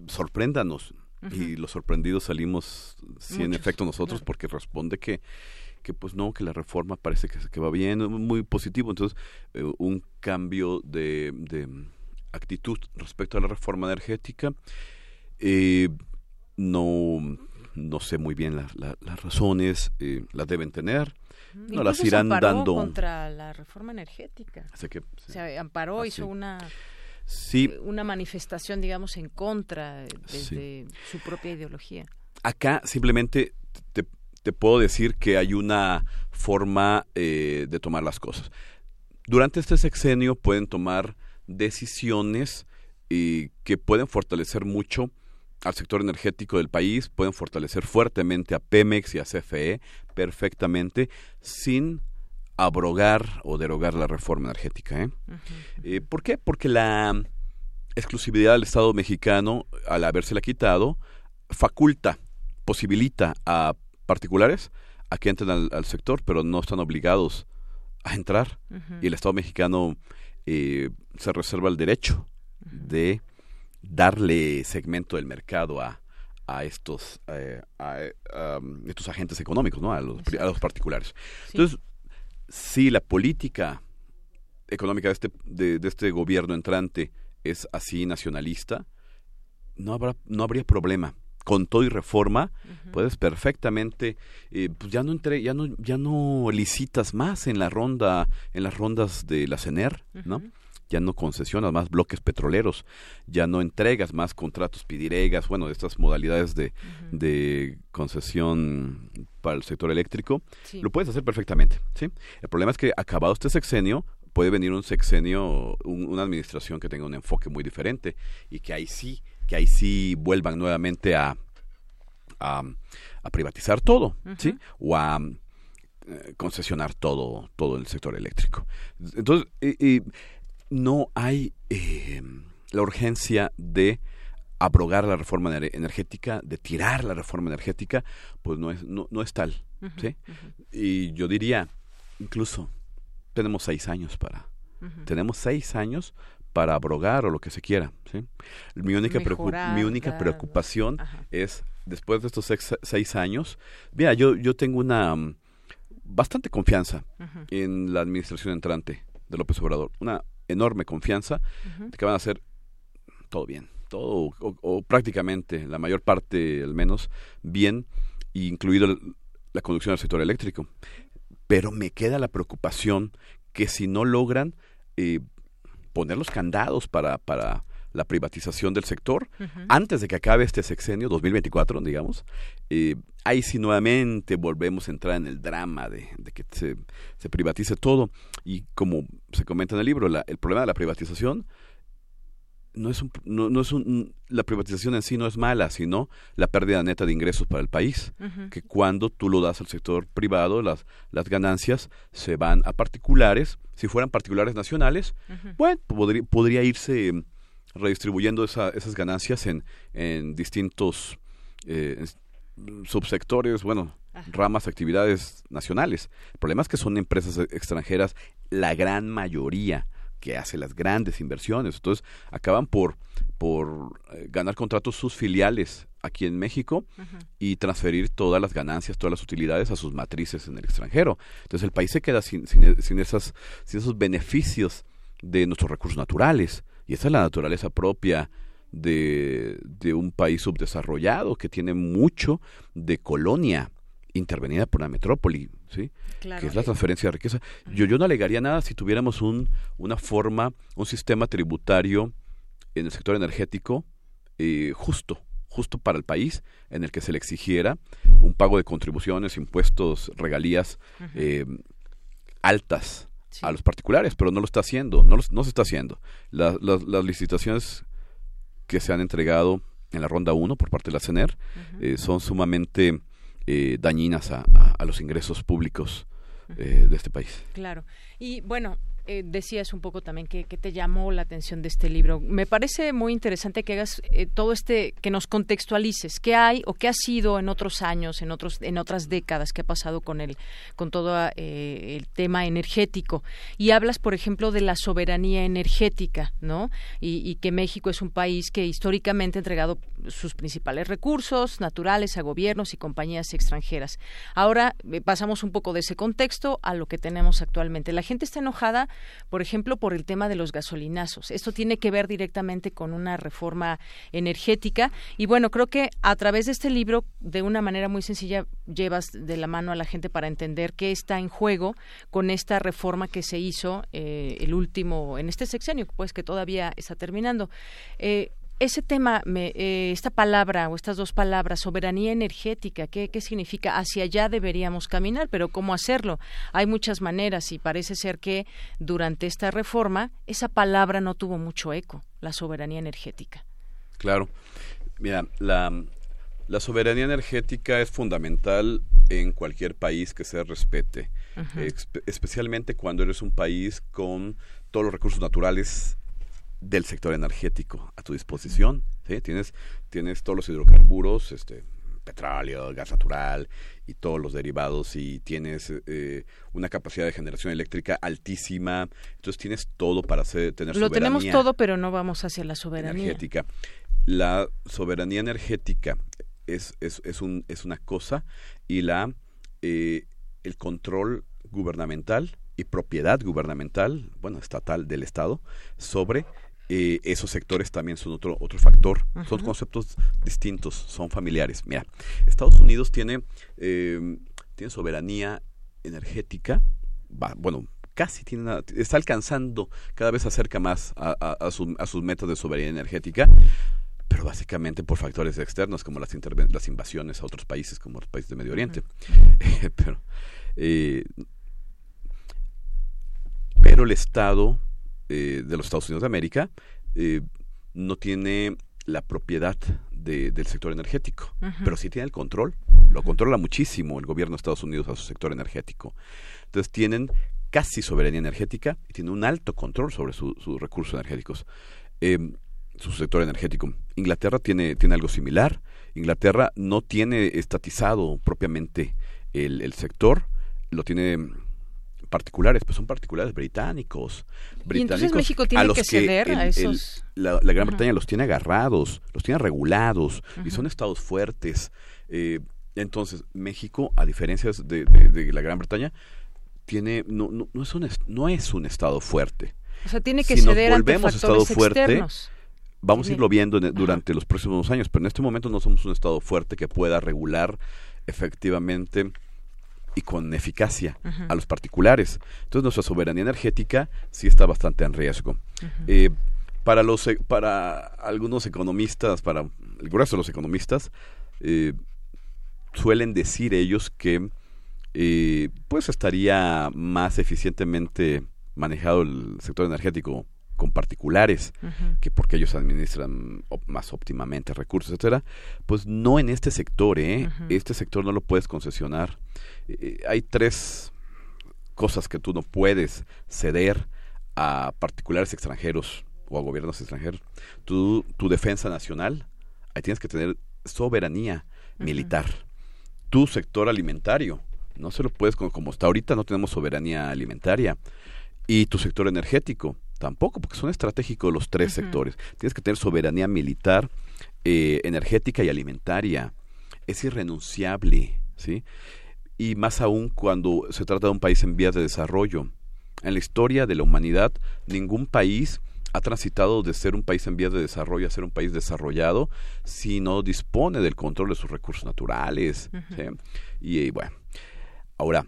sorpréndanos. Y los sorprendidos salimos, sí, en efecto, nosotros, porque responde que que pues no, que la reforma parece que, que va bien, muy positivo. Entonces, eh, un cambio de, de, actitud respecto a la reforma energética. Eh, no, no sé muy bien las razones, eh, las deben tener. No las irán se dando. contra la reforma energética. que, Se amparó, hizo una sí. una manifestación, digamos, en contra de, su propia ideología. Acá simplemente te, te, puedo decir que hay una forma eh, de tomar las cosas. Durante este sexenio pueden tomar decisiones y que pueden fortalecer mucho al sector energético del país, pueden fortalecer fuertemente a Pemex y a CFE perfectamente sin abrogar o derogar la reforma energética. ¿eh? eh por qué? Porque la exclusividad del Estado mexicano, al habérsela quitado, faculta, posibilita a particulares a que entren al, sector, pero no están obligados a entrar. Y el Estado mexicano eh, se reserva el derecho de darle segmento del mercado a, a estos eh, a, estos agentes económicos, ¿no? A los, a los particulares. Entonces, si la política económica de este, de, este gobierno entrante es así nacionalista, no habrá no habría problema con todo y reforma, puedes perfectamente, eh, pues ya no entre, ya no, ya no licitas más en la ronda, en las rondas de la CENER, ¿no? Ya no concesionas más bloques petroleros, ya no entregas más contratos pidiregas, bueno, estas modalidades de, de concesión para el sector eléctrico, lo puedes hacer perfectamente, ¿sí? El problema es que acabado este sexenio, puede venir un sexenio, una administración que tenga un enfoque muy diferente y que ahí sí que ahí sí vuelvan nuevamente a, a, privatizar todo, ¿sí? O a eh, concesionar todo, todo el sector eléctrico. Entonces, no hay eh, la urgencia de abrogar la reforma energética, de tirar la reforma energética, pues no es, no, no es tal. ¿sí? Y yo diría, incluso, tenemos seis años para... Tenemos seis años para abrogar o lo que se quiera. ¿sí? Mi única, mi única preocupación es, después de estos seis, años, mira, yo, yo tengo una mm, bastante confianza en la administración entrante de López Obrador, una enorme confianza de que van a hacer todo bien, todo o, prácticamente, la mayor parte al menos, bien, incluido la conducción del sector eléctrico. Pero me queda la preocupación que si no logran eh, poner los candados para, para la privatización del sector antes de que acabe este sexenio 2024, digamos. Eh, ahí sí nuevamente volvemos a entrar en el drama de, que se, se, privatice todo. Y como se comenta en el libro, la, el problema de la privatización no es, un, no, es un, la privatización en sí no es mala, sino la pérdida neta de ingresos para el país. Que cuando tú lo das al sector privado, las, las ganancias se van a particulares. Si fueran particulares nacionales, bueno, podría, podría irse redistribuyendo esas ganancias en, en distintos eh, subsectores, bueno, ramas, actividades nacionales. El problema es que son empresas extranjeras, la gran mayoría que hace las grandes inversiones. Entonces, acaban por, por eh, ganar contratos sus filiales aquí en México y transferir todas las ganancias, todas las utilidades a sus matrices en el extranjero. Entonces el país se queda sin, sin, sin, esas, sin esos beneficios de nuestros recursos naturales. Y esa es la naturaleza propia de, de un país subdesarrollado que tiene mucho de colonia intervenida por la metrópoli, ¿sí? Que es la transferencia de riqueza. Yo, yo no alegaría nada si tuviéramos un, una forma, un sistema tributario en el sector energético eh, justo, justo para el país, en el que se le exigiera un pago de contribuciones, impuestos, regalías eh, altas a los particulares, pero no lo está haciendo, no, no se está haciendo. las, licitaciones que se han entregado en la ronda 1 por parte de la CENER eh, son sumamente dañinas a, a, los ingresos públicos de este país. Claro. Y bueno, eh, decías un poco también que, te llamó la atención de este libro. Me parece muy interesante que hagas eh, todo este, que nos contextualices qué hay o qué ha sido en otros años, en otros, en otras décadas, qué ha pasado con el, con todo eh, el tema energético. Y hablas, por ejemplo, de la soberanía energética, ¿no? Y, y que México es un país que históricamente ha entregado sus principales recursos naturales a gobiernos y compañías extranjeras. Ahora pasamos un poco de ese contexto a lo que tenemos actualmente. La gente está enojada por ejemplo, por el tema de los gasolinazos. Esto tiene que ver directamente con una reforma energética y bueno, creo que a través de este libro, de una manera muy sencilla, llevas de la mano a la gente para entender qué está en juego con esta reforma que se hizo eh, el último, en este sexenio, pues que todavía está terminando. Eh, ese tema, eh, esta palabra o estas dos palabras, soberanía energética, ¿qué, ¿qué, significa? Hacia allá deberíamos caminar, pero ¿cómo hacerlo? Hay muchas maneras y parece ser que durante esta reforma esa palabra no tuvo mucho eco, la soberanía energética. Claro. Mira, la, la soberanía energética es fundamental en cualquier país que se respete, especialmente cuando eres un país con todos los recursos naturales del sector energético a tu disposición. ¿sí? Tienes, tienes todos los hidrocarburos, este, petróleo, gas natural y todos los derivados y tienes eh, una capacidad de generación eléctrica altísima. Entonces tienes todo para hacer, tener Lo tenemos todo, pero no vamos hacia la soberanía. Energética. La soberanía energética es, es, es, un, es una cosa y la eh, el control gubernamental y propiedad gubernamental, bueno, estatal del Estado, sobre eh, esos sectores también son otro, otro factor. Son conceptos distintos, son familiares. Mira, Estados Unidos tiene, eh, tiene soberanía energética, bueno, casi tiene está alcanzando, cada vez acerca más a, a, sus metas de soberanía energética, pero básicamente por factores externos como las, las invasiones a otros países, como los países de Medio Oriente. (laughs) pero, eh, pero el Estado eh, de los Estados Unidos de América eh, no tiene la propiedad del sector energético, pero sí tiene el control, lo controla muchísimo el gobierno de Estados Unidos a su sector energético. Entonces tienen casi soberanía energética y tienen un alto control sobre sus recursos energéticos, eh, su sector energético. Inglaterra tiene, tiene algo similar. Inglaterra no tiene estatizado propiamente el, el sector, lo tiene particulares, pues son particulares británicos. británicos ¿Y entonces México tiene que ceder a esos? la, Gran Bretaña los tiene agarrados, los tiene regulados y son estados fuertes. Eh, entonces, México, a diferencia de, de, la Gran Bretaña, tiene no, no, no, es un, no es un estado fuerte. O sea, tiene que ceder nos volvemos ante estado fuerte, externos. vamos a irlo viendo durante los próximos años, pero en este momento no somos un estado fuerte que pueda regular efectivamente y con eficacia a los particulares. Entonces nuestra soberanía energética sí está bastante en riesgo. Eh, para los e, para algunos economistas, para el grueso de los economistas, eh, suelen decir ellos que eh, pues estaría más eficientemente manejado el sector energético con particulares, que porque ellos administran más óptimamente recursos, etcétera, pues no en este sector, ¿eh? Este sector no lo puedes concesionar. Eh, hay tres cosas que tú no puedes ceder a particulares extranjeros o a gobiernos extranjeros. Tu, tu defensa nacional, ahí tienes que tener soberanía militar. Tu sector alimentario, no se lo puedes, como, como hasta ahorita no tenemos soberanía alimentaria. Y tu sector energético, Tampoco, porque son estratégicos los tres sectores. Tienes que tener soberanía militar, eh, energética y alimentaria. Es irrenunciable, ¿sí? Y más aún cuando se trata de un país en vías de desarrollo. En la historia de la humanidad, ningún país ha transitado de ser un país en vías de desarrollo a ser un país desarrollado si no dispone del control de sus recursos naturales. y, bueno, ahora,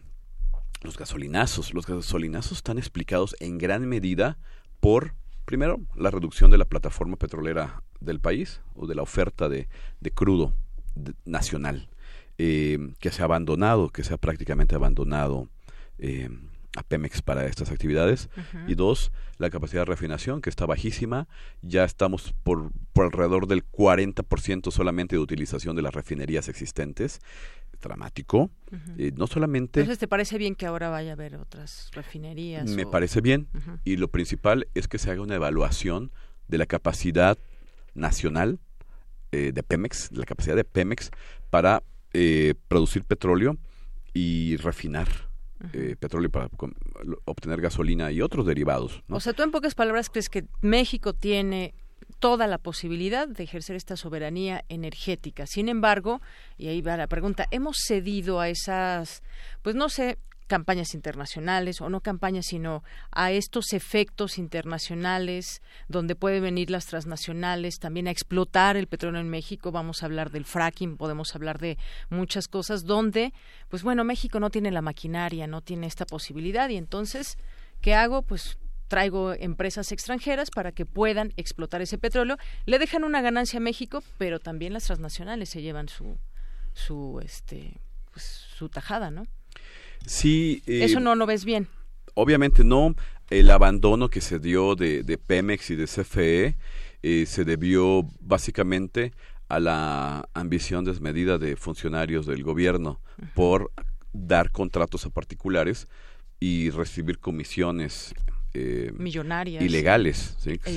los gasolinazos. Los gasolinazos están explicados en gran medida por, primero, la reducción de la plataforma petrolera del país o de la oferta de, crudo nacional, eh, que se ha abandonado, que se ha prácticamente abandonado eh, a Pemex para estas actividades. Y dos, la capacidad de refinación, que está bajísima. Ya estamos por, por alrededor del 40% solamente de utilización de las refinerías existentes. Dramático. Eh, no solamente... Entonces, ¿te parece bien que ahora vaya a haber otras refinerías? Me parece bien. Y lo principal es que se haga una evaluación de la capacidad nacional eh, de Pemex, de la capacidad de Pemex para eh, producir petróleo y refinar eh, petróleo para obtener gasolina y otros derivados. O sea, tú en pocas palabras crees que México tiene toda la posibilidad de ejercer esta soberanía energética. Sin embargo, y ahí va la pregunta, hemos cedido a esas, pues no sé, campañas internacionales o no campañas sino a estos efectos internacionales donde pueden venir las transnacionales también a explotar el petróleo en México vamos a hablar del fracking podemos hablar de muchas cosas donde pues bueno México no tiene la maquinaria no tiene esta posibilidad. Y entonces qué hago pues traigo empresas extranjeras para que puedan explotar ese petróleo le dejan una ganancia a México pero también las transnacionales se llevan su su este pues, su tajada no Sí. Eh, Eso no lo ves bien. Obviamente no. El abandono que se dio de, Pemex y de CFE eh, se debió básicamente a la ambición desmedida de funcionarios del gobierno por dar contratos a particulares y recibir comisiones eh, millonarias ilegales, ¿sí? que,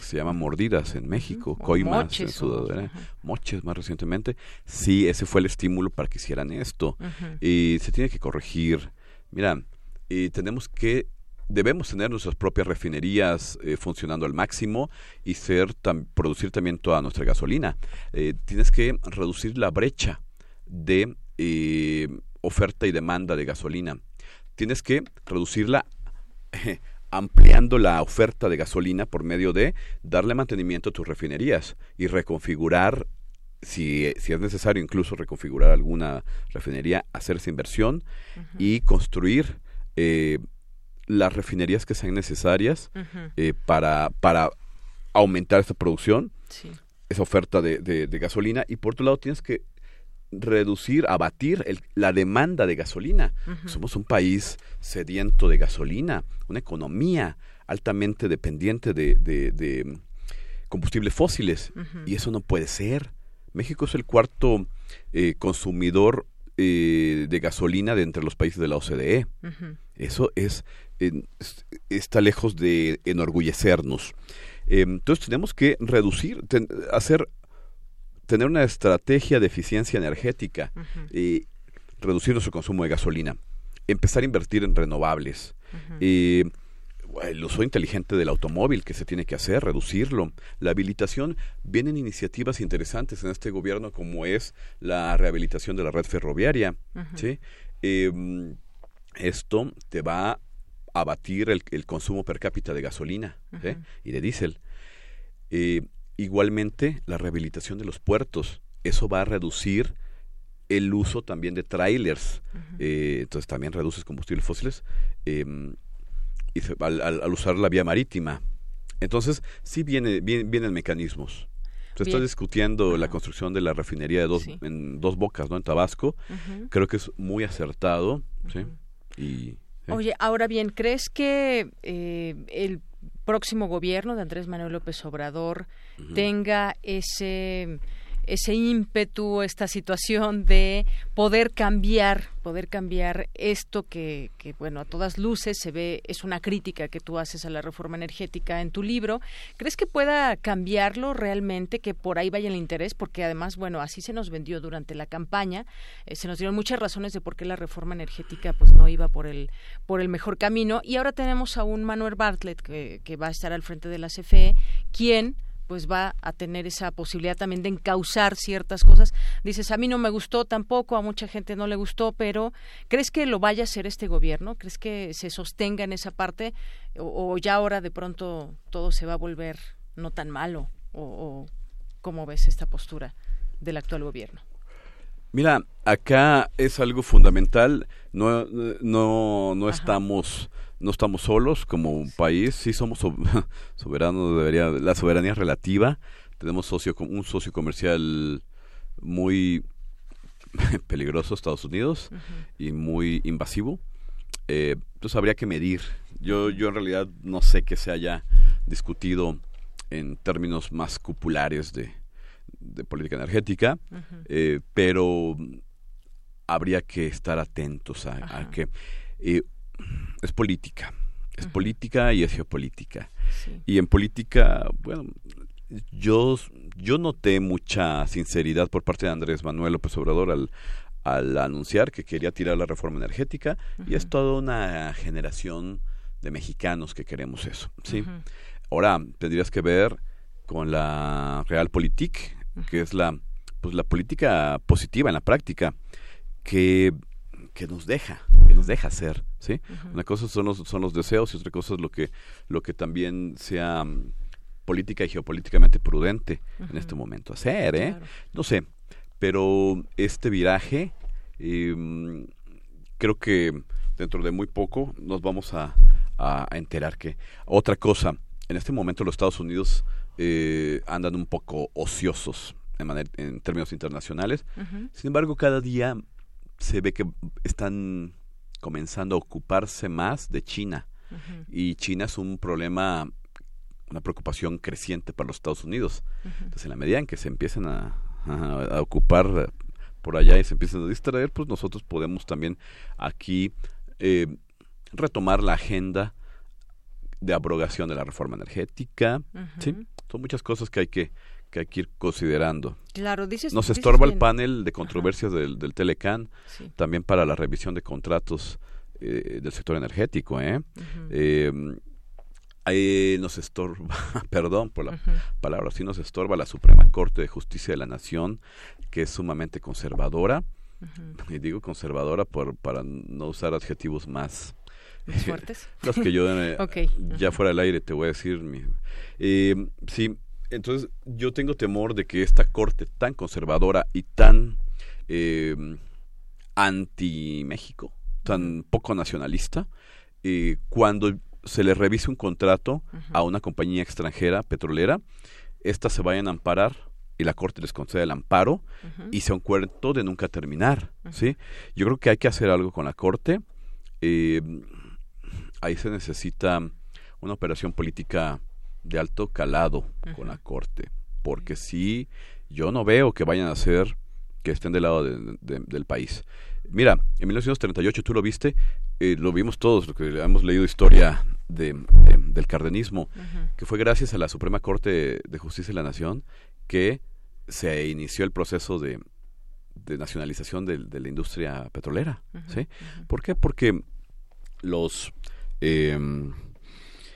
Se, llaman mordidas en México, coimas en Sudamérica, moches más recientemente. Sí, ese fue el estímulo para que hicieran esto. Y se tiene que corregir. Mira, y tenemos que debemos tener nuestras propias refinerías eh, funcionando al máximo y ser producir también toda nuestra gasolina. Eh, tienes que reducir la brecha de eh, oferta y demanda de gasolina. Tienes que reducirla (laughs) ampliando la oferta de gasolina por medio de darle mantenimiento a tus refinerías y reconfigurar, si, si es necesario incluso reconfigurar alguna refinería, hacer esa inversión y construir eh, las refinerías que sean necesarias eh, para, para aumentar esta producción, esa oferta de, de, gasolina. Y por otro lado tienes que reducir, abatir la demanda de gasolina. Somos un país sediento de gasolina, una economía altamente dependiente de, de, combustibles fósiles y eso no puede ser. México es el cuarto eh, consumidor eh, de gasolina de entre los países de la OCDE. Eso es, está lejos de enorgullecernos. Em, entonces tenemos que reducir, hacer tener una estrategia de eficiencia energética y reducir nuestro consumo de gasolina, empezar a invertir en renovables. y el uso inteligente del automóvil que se tiene que hacer, reducirlo. La habilitación, vienen iniciativas interesantes en este gobierno como es la rehabilitación de la red ferroviaria. ¿sí? Em, esto te va a abatir el, consumo per cápita de gasolina y de diésel. Eh, Igualmente, la rehabilitación de los puertos, eso va a reducir el uso también de trailers, eh, entonces también reduces combustibles fósiles em, y al, usar la vía marítima. Entonces, sí viene, vienen mecanismos. Se está discutiendo la construcción de la refinería de dos, en dos bocas, ¿no? En Tabasco. Creo que es muy acertado, ¿sí? Y, Oye, ahora bien, ¿crees que eh, el próximo gobierno de Andrés Manuel López Obrador tenga ese ese ímpetu, esta situación de poder cambiar, poder cambiar esto que, que, bueno, a todas luces se ve, es una crítica que tú haces a la reforma energética en tu libro. ¿Crees que pueda cambiarlo realmente, que por ahí vaya el interés? Porque además, bueno, así se nos vendió durante la campaña, eh, se nos dieron muchas razones de por qué la reforma energética pues no iba por el, por el mejor camino y ahora tenemos a un Manuel Bartlett que, que va a estar al frente de la CFE, quien pues va a tener esa posibilidad también de encauzar ciertas cosas. Dices, a mí no me gustó tampoco, a mucha gente no le gustó, pero ¿crees que lo vaya a hacer este gobierno? ¿Crees que se sostenga en esa parte? ¿O, ya ahora de pronto todo se va a volver no tan malo? ¿O, o cómo ves esta postura del actual gobierno? Mira, acá es algo fundamental. No, no, no estamos no estamos solos como un país, sí somos (laughs) soberanos, debería, la soberanía es relativa, tenemos socio, un socio comercial muy (laughs) peligroso, Estados Unidos, y muy invasivo. Eh, entonces habría que medir. Yo, yo en realidad no sé que se haya discutido en términos más cupulares de, política energética, eh, pero habría que estar atentos a, que eh, es política. Es política y es geopolítica. Y en política, bueno, yo, yo noté mucha sinceridad por parte de Andrés Manuel López Obrador al, al anunciar que quería tirar la reforma energética y es toda una generación de mexicanos que queremos eso, ¿sí? Ahora, tendrías que ver con la Realpolitik, que es la pues la política positiva en la práctica que que nos deja, que nos deja hacer, ¿sí? Una cosa son los, son los deseos y otra cosa es lo que, lo que también sea mm, política y geopolíticamente prudente en este momento hacer, ¿eh? No sé, pero este viraje em, creo que dentro de muy poco nos vamos a, a, enterar que otra cosa, en este momento los Estados Unidos eh, andan un poco ociosos en, en términos internacionales, sin embargo cada día se ve que están comenzando a ocuparse más de China. Y China es un problema, una preocupación creciente para los Estados Unidos. Entonces, en la medida en que se empiecen a, ocupar por allá y se empiecen a distraer, pues nosotros podemos también aquí eh, retomar la agenda de abrogación de la reforma energética. ¿sí? Son muchas cosas que hay que que hay que ir considerando. Claro, dices, Nos estorba el panel de controversias del, del, Telecan, también para la revisión de contratos eh, del sector energético. ¿eh? eh ahí nos estorba, (laughs) perdón por la palabra, sí nos estorba la Suprema Corte de Justicia de la Nación, que es sumamente conservadora. Y digo conservadora por, para no usar adjetivos más fuertes. (laughs) Los que yo eh, (laughs) ya fuera del aire te voy a decir. Mi, eh, sí, entonces, yo tengo temor de que esta corte tan conservadora y tan eh, anti-México, tan poco nacionalista, eh, cuando se le revise un contrato a una compañía extranjera petrolera, éstas se vayan a amparar y la corte les concede el amparo y sea un cuento de nunca terminar, ¿sí? Yo creo que hay que hacer algo con la corte. Eh, ahí se necesita una operación política de alto calado con la Corte, porque si yo no veo que vayan a hacer que estén del lado del país. Mira, en 1938 tú lo viste, eh, lo vimos todos, lo que hemos leído historia de, del cardenismo, que fue gracias a la Suprema Corte de Justicia de la Nación que se inició el proceso de, de nacionalización de, la industria petrolera. ¿sí? ¿Por qué? Porque los... Eh,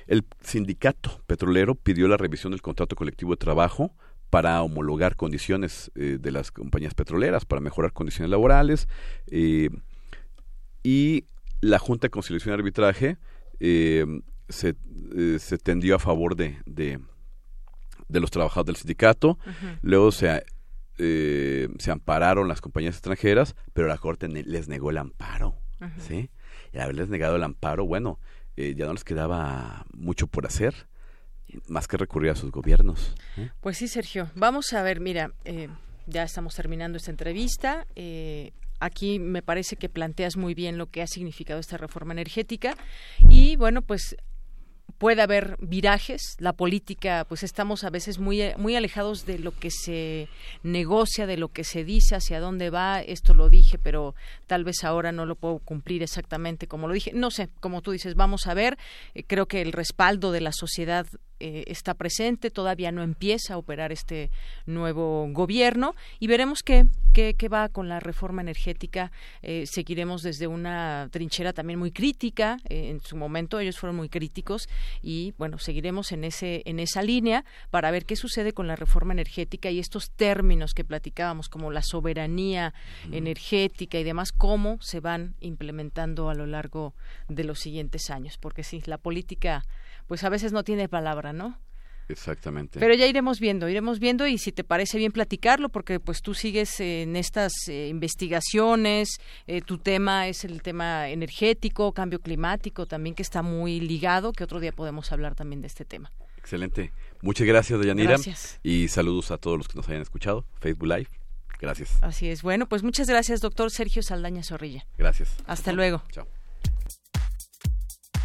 el sindicato petrolero pidió la revisión del contrato colectivo de trabajo para homologar condiciones eh, de las compañías petroleras, para mejorar condiciones laborales. Eh, y la Junta de Conciliación y Arbitraje eh, se, se, tendió a favor de, de, los trabajadores del sindicato. Luego se, se ampararon las compañías extranjeras, pero la Corte les negó el amparo. ¿sí? Y haberles negado el amparo, bueno, eh, ya no les quedaba mucho por hacer más que recurrir a sus gobiernos. ¿eh? Pues sí, Sergio. Vamos a ver, mira, eh, ya estamos terminando esta entrevista. aquí me parece que planteas muy bien lo que ha significado esta reforma energética y bueno, pues puede haber virajes. La política, pues estamos a veces muy, muy alejados de lo que se negocia, de lo que se dice, hacia dónde va. Esto lo dije, pero tal vez ahora no lo puedo cumplir exactamente como lo dije. No sé, como tú dices, vamos a ver. Eh, creo que el respaldo de la sociedad eh, está presente, todavía no empieza a operar este nuevo gobierno y veremos qué, qué, va con la reforma energética. Eh, seguiremos desde una trinchera también muy crítica. Eh, en su momento ellos fueron muy críticos y bueno, seguiremos en, ese, en esa línea para ver qué sucede con la reforma energética y estos términos que platicábamos como la soberanía energética y demás, cómo se van implementando a lo largo de los siguientes años. Porque sí, la política pues a veces no tiene palabra, ¿no? Exactamente. Pero ya iremos viendo, iremos viendo y si te parece bien platicarlo, porque pues tú sigues en estas eh, investigaciones, eh, tu tema es el tema energético, cambio climático también que está muy ligado, que otro día podemos hablar también de este tema. Excelente. Muchas gracias, Dayanira. Gracias. Y saludos a todos los que nos hayan escuchado. Facebook Live. Gracias. Así es. Bueno, pues muchas gracias, doctor Sergio Saldaña Zorrilla. Gracias. Hasta luego. Chao.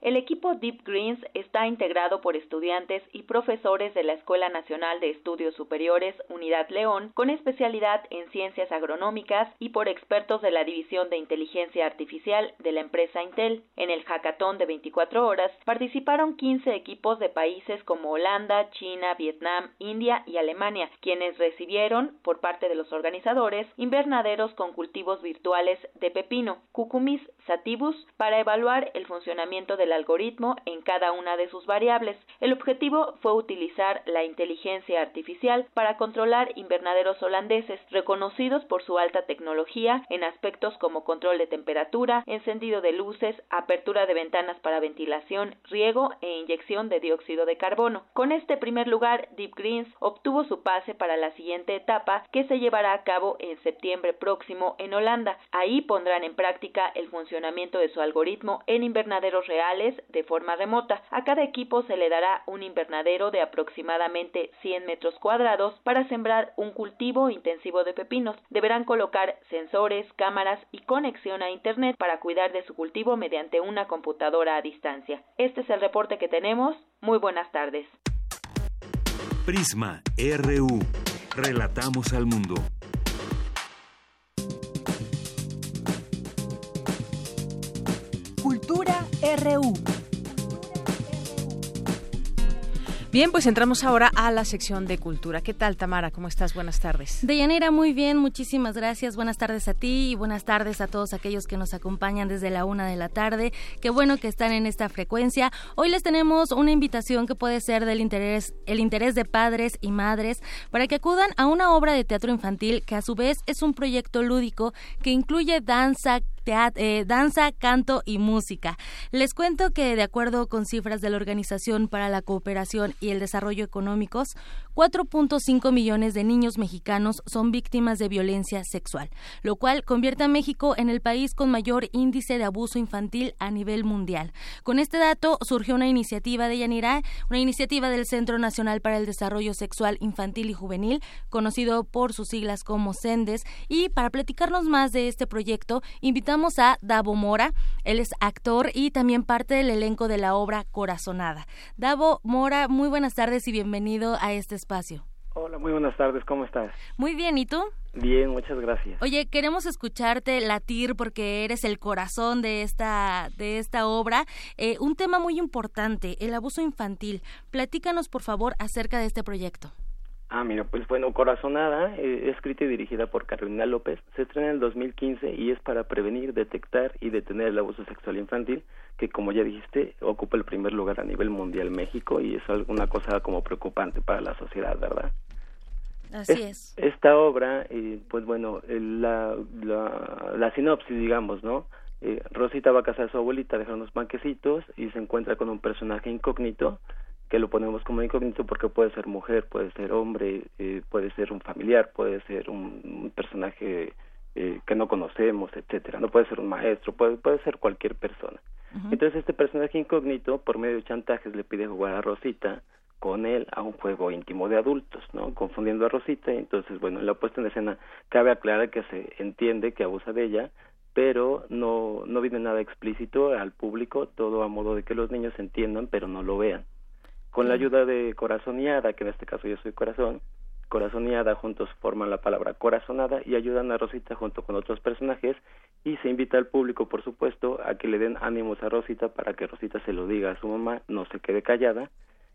El equipo Deep Greens está integrado por estudiantes y profesores de la Escuela Nacional de Estudios Superiores Unidad León con especialidad en ciencias agronómicas y por expertos de la División de Inteligencia Artificial de la empresa Intel. En el hackathon de 24 horas participaron 15 equipos de países como Holanda, China, Vietnam, India y Alemania, quienes recibieron, por parte de los organizadores, invernaderos con cultivos virtuales de pepino, Cucumis sativus, para evaluar el funcionamiento de algoritmo en cada una de sus variables. El objetivo fue utilizar la inteligencia artificial para controlar invernaderos holandeses, reconocidos por su alta tecnología en aspectos como control de temperatura, encendido de luces, apertura de ventanas para ventilación, riego e inyección de dióxido de carbono. Con este primer lugar, Deep Greens obtuvo su pase para la siguiente etapa que se llevará a cabo en septiembre próximo en Holanda. Ahí pondrán en práctica el funcionamiento de su algoritmo en invernaderos reales de forma remota. A cada equipo se le dará un invernadero de aproximadamente 100 metros cuadrados para sembrar un cultivo intensivo de pepinos. Deberán colocar sensores, cámaras y conexión a Internet para cuidar de su cultivo mediante una computadora a distancia. Este es el reporte que tenemos. Muy buenas tardes. Prisma RU. Relatamos al mundo. RU. Bien, pues entramos ahora a la sección de cultura. ¿Qué tal, Tamara? ¿Cómo estás? Buenas tardes. Deyanira, muy bien, muchísimas gracias. Buenas tardes a ti y buenas tardes a todos aquellos que nos acompañan desde la una de la tarde. Qué bueno que están en esta frecuencia. Hoy les tenemos una invitación que puede ser del interés, el interés de padres y madres para que acudan a una obra de teatro infantil que a su vez es un proyecto lúdico que incluye danza, eh, danza, canto y música. Les cuento que de acuerdo con cifras de la Organización para la Cooperación y el Desarrollo Económicos, 4.5 millones de niños mexicanos son víctimas de violencia sexual, lo cual convierte a México en el país con mayor índice de abuso infantil a nivel mundial. Con este dato surgió una iniciativa de Yanira, una iniciativa del Centro Nacional para el Desarrollo Sexual Infantil y Juvenil, conocido por sus siglas como CENDES, y para platicarnos más de este proyecto, invitamos a Davo Mora. Él es actor y también parte del elenco de la obra Corazonada. Davo Mora, muy buenas tardes y bienvenido a este espacio. Hola, muy buenas tardes, ¿cómo estás? Muy bien, ¿y tú? Bien, muchas gracias. Oye, queremos escucharte latir porque eres el corazón de esta, de esta obra. Eh, un tema muy importante, el abuso infantil. Platícanos, por favor, acerca de este proyecto. Ah, mira, pues bueno, Corazonada, eh, escrita y dirigida por Carolina López, se estrena en el 2015 y es para prevenir, detectar y detener el abuso sexual infantil, que como ya dijiste, ocupa el primer lugar a nivel mundial México y es una cosa como preocupante para la sociedad, ¿verdad? Así es. Esta obra, eh, pues bueno, la, la, la sinopsis, digamos, ¿no? Eh, Rosita va a casar a su abuelita, deja unos banquecitos y se encuentra con un personaje incógnito que lo ponemos como incógnito porque puede ser mujer, puede ser hombre, eh, puede ser un familiar, puede ser un, personaje eh, que no conocemos, etcétera. No puede ser un maestro, puede, puede ser cualquier persona. Entonces este personaje incógnito, por medio de chantajes, le pide jugar a Rosita con él a un juego íntimo de adultos, ¿no? Confundiendo a Rosita, entonces, bueno, en la puesta en escena cabe aclarar que se entiende que abusa de ella, pero no, no viene nada explícito al público, todo a modo de que los niños entiendan, pero no lo vean. Con la ayuda de Corazoneada, que en este caso yo soy Corazón, Corazoneada juntos forman la palabra corazonada y ayudan a Rosita junto con otros personajes y se invita al público, por supuesto, a que le den ánimos a Rosita para que Rosita se lo diga a su mamá, no se quede callada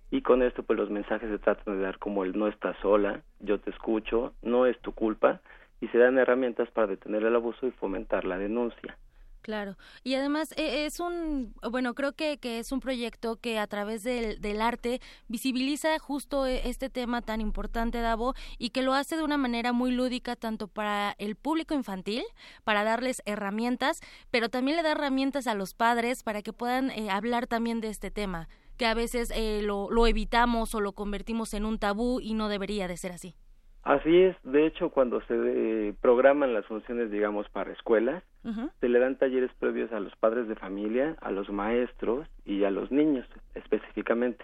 y con esto pues los mensajes se tratan de dar como el no estás sola, yo te escucho, no es tu culpa y se dan herramientas para detener el abuso y fomentar la denuncia. Claro, y además eh, es un, bueno, creo que, que es un proyecto que a través del, del, arte visibiliza justo e, este tema tan importante, Davo, y que lo hace de una manera muy lúdica tanto para el público infantil, para darles herramientas, pero también le da herramientas a los padres para que puedan eh, hablar también de este tema, que a veces eh, lo, lo evitamos o lo convertimos en un tabú y no debería de ser así. Así es, de hecho, cuando se eh, programan las funciones, digamos, para escuelas, se le dan talleres previos a los padres de familia, a los maestros y a los niños específicamente.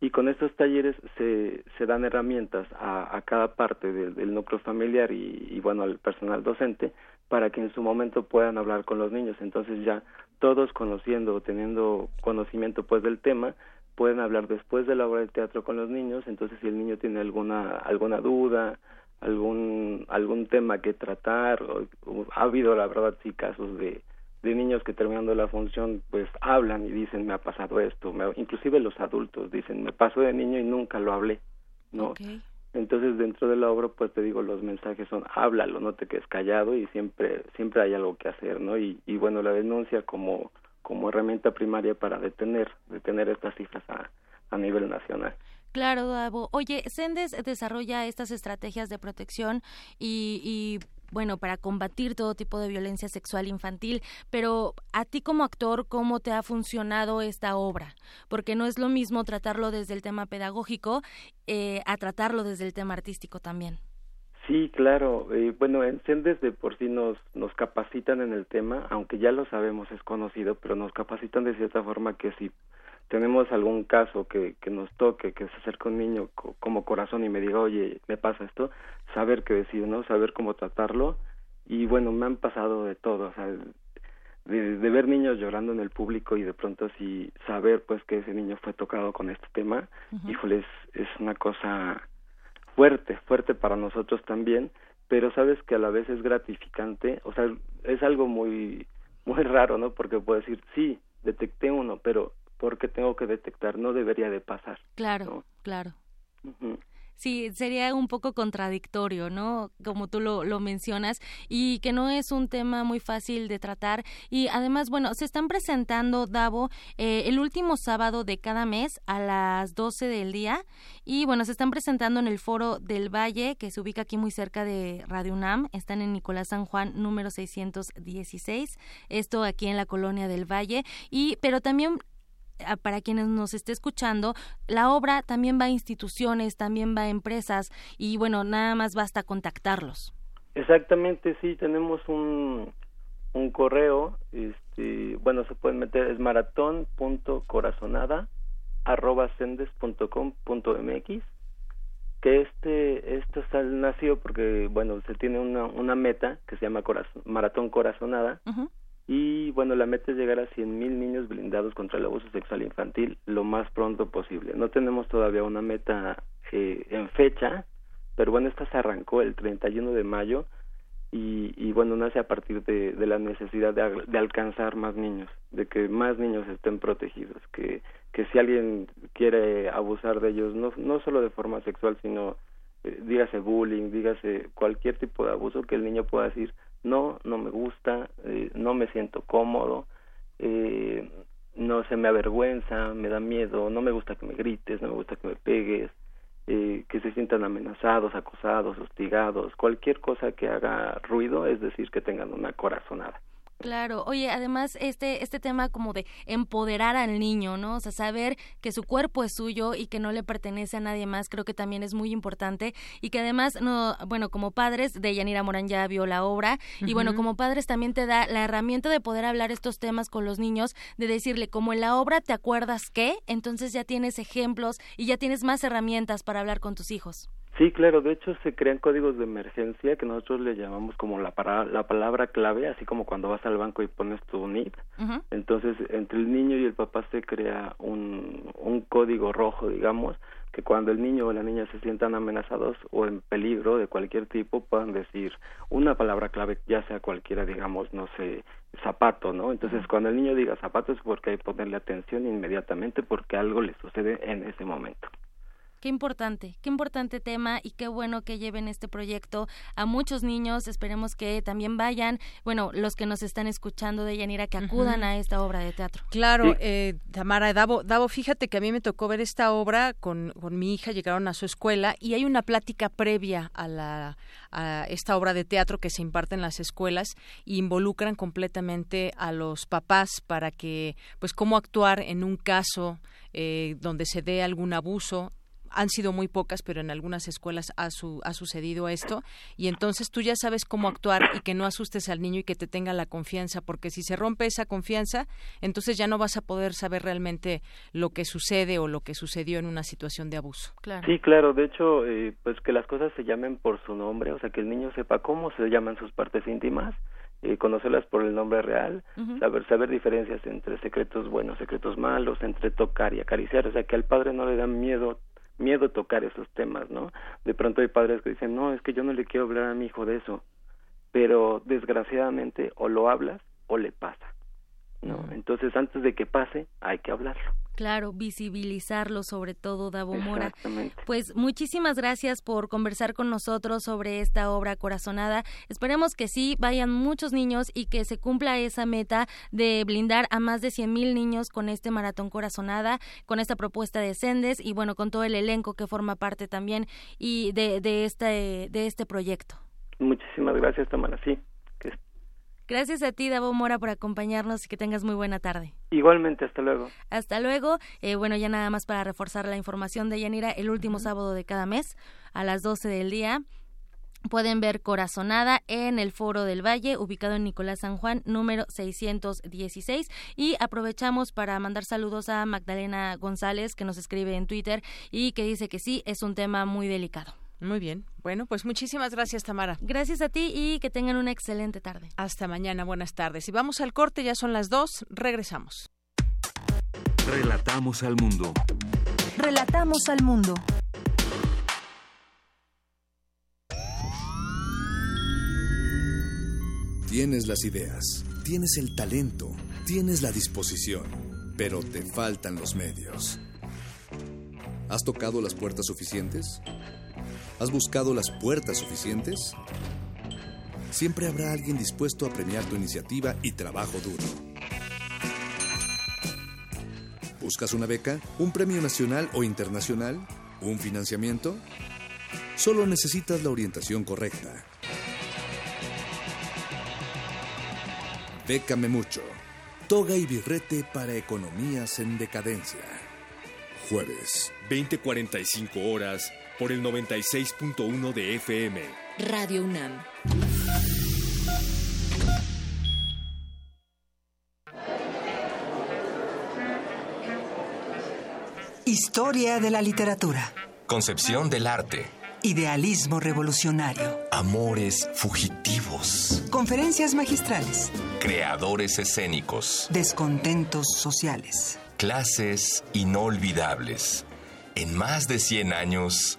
Y con estos talleres se, se dan herramientas a, a cada parte del núcleo familiar y, y, bueno, al personal docente para que en su momento puedan hablar con los niños. Entonces ya todos conociendo o teniendo conocimiento pues del tema, pueden hablar después de la obra de teatro con los niños, entonces si el niño tiene alguna alguna duda, algún algún tema que tratar, o, ha habido la verdad sí casos de de niños que terminando la función pues hablan y dicen me ha pasado esto, me, inclusive los adultos dicen me pasó de niño y nunca lo hablé, ¿no? Entonces dentro de la obra pues te digo los mensajes son háblalo, no te quedes callado y siempre siempre hay algo que hacer, ¿no? Y, y bueno la denuncia como como herramienta primaria para detener, detener estas cifras a, nivel nacional. Claro, Davo. Oye, Sendes desarrolla estas estrategias de protección y, y bueno, para combatir todo tipo de violencia sexual infantil, pero a ti como actor, ¿cómo te ha funcionado esta obra? Porque no es lo mismo tratarlo desde el tema pedagógico eh, a tratarlo desde el tema artístico también. Sí, claro. Eh, bueno, en Sendes de por sí nos, nos capacitan en el tema, aunque ya lo sabemos, es conocido, pero nos capacitan de cierta forma que si tenemos algún caso que, que nos toque, que se acerque un niño como corazón y me diga, oye, me pasa esto, saber qué decir, ¿no? Saber cómo tratarlo. Y bueno, me han pasado de todo, o sea, de, de, ver niños llorando en el público y de pronto así saber pues que ese niño fue tocado con este tema, uh híjole, es, es una cosa fuerte, fuerte para nosotros también, pero sabes que a la vez es gratificante, o sea, es algo muy (laughs) muy raro, ¿no? Porque puedo decir, sí, detecté uno, pero ¿por qué tengo que detectar? No debería de pasar. Claro, ¿no? claro. Sí, sería un poco contradictorio, ¿no? Como tú lo, lo, mencionas, y que no es un tema muy fácil de tratar. Y además, bueno, se están presentando, Davo, eh, el último sábado de cada mes a las 12 del día. Y bueno, se están presentando en el Foro del Valle, que se ubica aquí muy cerca de Radio UNAM. Están en Nicolás San Juan, número 616. Esto aquí en la colonia del Valle. Y, pero también para quienes nos esté escuchando, la obra también va a instituciones, también va a empresas y bueno, nada más basta contactarlos. Exactamente, sí, tenemos un, un correo, este, bueno, se pueden meter, es maratón.corazonada arroba mx que este esto nació porque bueno se tiene una, una meta que se llama maratón corazonada y bueno, la meta es llegar a 100.000 mil niños blindados contra el abuso sexual infantil lo más pronto posible. No tenemos todavía una meta eh, en fecha, pero bueno, esta se arrancó el 31 de mayo y, y bueno, nace a partir de, la necesidad de, de, alcanzar más niños, de que más niños estén protegidos, que, que si alguien quiere abusar de ellos, no, no solo de forma sexual, sino eh, dígase bullying, dígase cualquier tipo de abuso, que el niño pueda decir, no, no me gusta, eh, no me siento cómodo, eh, no se me avergüenza, me da miedo, no me gusta que me grites, no me gusta que me pegues, eh, que se sientan amenazados, acosados, hostigados, cualquier cosa que haga ruido, es decir, que tengan una corazonada. Claro, oye, además este este tema como de empoderar al niño, ¿no? O sea, saber que su cuerpo es suyo y que no le pertenece a nadie más, creo que también es muy importante y que además no, bueno, como padres de Yanira Morán ya vio la obra y bueno, como padres también te da la herramienta de poder hablar estos temas con los niños, de decirle como en la obra te acuerdas qué, entonces ya tienes ejemplos y ya tienes más herramientas para hablar con tus hijos. Sí, claro, de hecho se crean códigos de emergencia que nosotros le llamamos como la, para, la palabra clave, así como cuando vas al banco y pones tu NIP. Entonces, entre el niño y el papá se crea un, un código rojo, digamos, que cuando el niño o la niña se sientan amenazados o en peligro de cualquier tipo puedan decir una palabra clave, ya sea cualquiera, digamos, no sé, zapato, ¿no? Entonces, cuando el niño diga zapato es porque hay que ponerle atención inmediatamente porque algo le sucede en ese momento. Qué importante, qué importante tema y qué bueno que lleven este proyecto a muchos niños. Esperemos que también vayan, bueno, los que nos están escuchando de Yanira, que acudan a esta obra de teatro. Claro, eh, Tamara, Davo, Davo, fíjate que a mí me tocó ver esta obra con, con mi hija, llegaron a su escuela y hay una plática previa a, la, a esta obra de teatro que se imparte en las escuelas e involucran completamente a los papás para que, pues, cómo actuar en un caso eh, donde se dé algún abuso han sido muy pocas, pero en algunas escuelas ha, su, ha sucedido esto. Y entonces tú ya sabes cómo actuar y que no asustes al niño y que te tenga la confianza, porque si se rompe esa confianza, entonces ya no vas a poder saber realmente lo que sucede o lo que sucedió en una situación de abuso. Sí, claro. De hecho, eh, pues que las cosas se llamen por su nombre, o sea, que el niño sepa cómo se llaman sus partes íntimas. Eh, conocerlas por el nombre real, saber saber diferencias entre secretos buenos, secretos malos, entre tocar y acariciar, o sea que al padre no le da miedo miedo tocar esos temas, ¿no? De pronto hay padres que dicen, no, es que yo no le quiero hablar a mi hijo de eso, pero desgraciadamente o lo hablas o le pasa, ¿no? Entonces antes de que pase hay que hablarlo. Claro, visibilizarlo sobre todo, Davo Mora. Pues muchísimas gracias por conversar con nosotros sobre esta obra corazonada. Esperemos que sí vayan muchos niños y que se cumpla esa meta de blindar a más de 100 mil niños con este maratón corazonada, con esta propuesta de Sendes y bueno, con todo el elenco que forma parte también y de, de, este, de este proyecto. Muchísimas gracias, Tamara. Sí, Gracias a ti, Davo Mora, por acompañarnos y que tengas muy buena tarde. Igualmente, hasta luego. Hasta luego. Eh, bueno, ya nada más para reforzar la información de Yanira, el último sábado de cada mes a las 12 del día. Pueden ver Corazonada en el Foro del Valle, ubicado en Nicolás San Juan, número 616. Y aprovechamos para mandar saludos a Magdalena González, que nos escribe en Twitter y que dice que sí, es un tema muy delicado. Muy bien. Bueno, pues muchísimas gracias, Tamara. Gracias a ti y que tengan una excelente tarde. Hasta mañana, buenas tardes. Y vamos al corte, ya son las dos, regresamos. Relatamos al mundo. Relatamos al mundo. Tienes las ideas, tienes el talento, tienes la disposición, pero te faltan los medios. ¿Has tocado las puertas suficientes? ¿Has buscado las puertas suficientes? Siempre habrá alguien dispuesto a premiar tu iniciativa y trabajo duro. ¿Buscas una beca? ¿Un premio nacional o internacional? ¿Un financiamiento? Solo necesitas la orientación correcta. Bécame mucho. Toga y birrete para economías en decadencia. Jueves. 20:45 horas por el 96.1 de FM. Radio UNAM. Historia de la literatura. Concepción del arte. Idealismo revolucionario. Amores fugitivos. Conferencias magistrales. Creadores escénicos. Descontentos sociales. Clases inolvidables. En más de 100 años,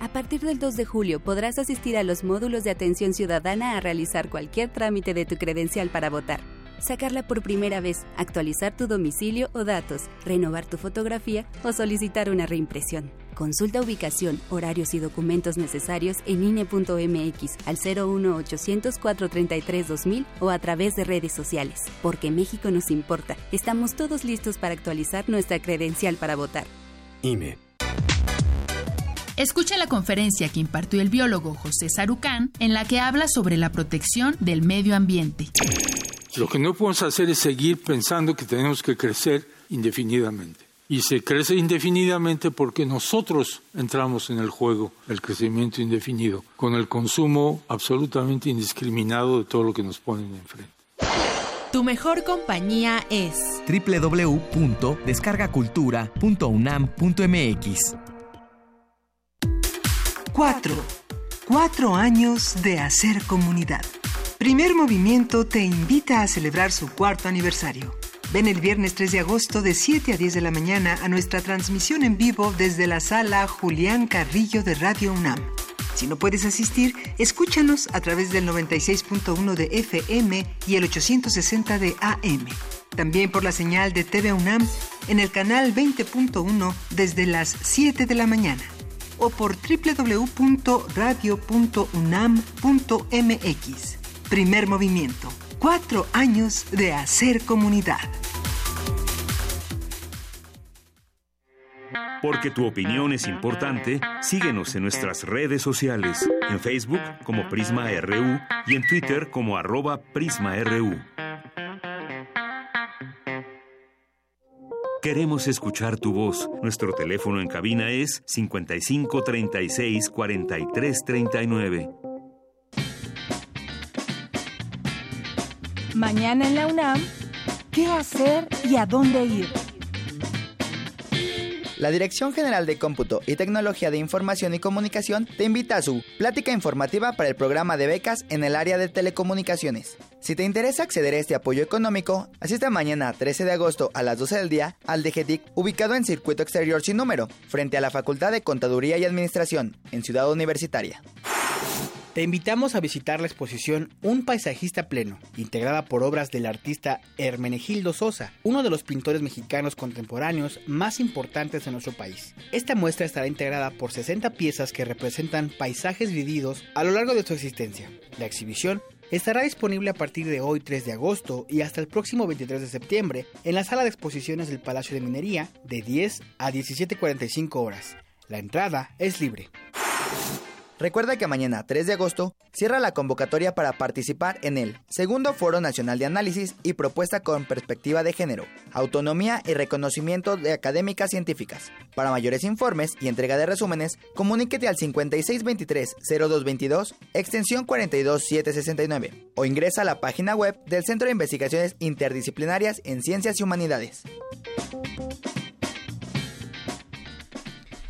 A partir del 2 de julio podrás asistir a los módulos de atención ciudadana a realizar cualquier trámite de tu credencial para votar. sacarla por primera vez, actualizar tu domicilio o datos, renovar tu fotografía o solicitar una reimpresión. Consulta ubicación, horarios y documentos necesarios en INE.mx al 01800 433 2000 o a través de redes sociales. Porque México nos importa. Estamos todos listos para actualizar nuestra credencial para votar. INE. Escucha la conferencia que impartió el biólogo José Sarucán, en la que habla sobre la protección del medio ambiente. Lo que no podemos hacer es seguir pensando que tenemos que crecer indefinidamente. Y se crece indefinidamente porque nosotros entramos en el juego del crecimiento indefinido, con el consumo absolutamente indiscriminado de todo lo que nos ponen enfrente. Tu mejor compañía es www.descargacultura.unam.mx 4. Cuatro años de hacer comunidad. Primer Movimiento te invita a celebrar su cuarto aniversario. Ven el viernes 3 de agosto de 7 a 10 de la mañana a nuestra transmisión en vivo desde la sala Julián Carrillo de Radio UNAM. Si no puedes asistir, escúchanos a través del 96.1 de FM y el 860 de AM. También por la señal de TV UNAM en el canal 20.1 desde las 7 de la mañana o por www.radio.unam.mx. Primer movimiento. Cuatro años de hacer comunidad. Porque tu opinión es importante, síguenos en nuestras redes sociales, en Facebook como Prisma RU y en Twitter como arroba PrismaRU. Queremos escuchar tu voz. Nuestro teléfono en cabina es 55 36 43 39. Mañana en la UNAM, ¿qué hacer y a dónde ir? La Dirección General de Cómputo y Tecnología de Información y Comunicación te invita a su plática informativa para el programa de becas en el área de telecomunicaciones. Si te interesa acceder a este apoyo económico, asiste mañana 13 de agosto a las 12 del día al DGTIC ubicado en Circuito Exterior sin número, frente a la Facultad de Contaduría y Administración, en Ciudad Universitaria. Te invitamos a visitar la exposición Un paisajista pleno, integrada por obras del artista Hermenegildo Sosa, uno de los pintores mexicanos contemporáneos más importantes de nuestro país. Esta muestra estará integrada por 60 piezas que representan paisajes vividos a lo largo de su existencia. La exhibición estará disponible a partir de hoy 3 de agosto y hasta el próximo 23 de septiembre en la sala de exposiciones del Palacio de Minería de 10 a 17.45 horas. La entrada es libre. Recuerda que mañana, 3 de agosto, cierra la convocatoria para participar en el Segundo Foro Nacional de Análisis y Propuesta con Perspectiva de Género, Autonomía y Reconocimiento de Académicas Científicas. Para mayores informes y entrega de resúmenes, comuníquete al 5623-0222, extensión 42769, o ingresa a la página web del Centro de Investigaciones Interdisciplinarias en Ciencias y Humanidades.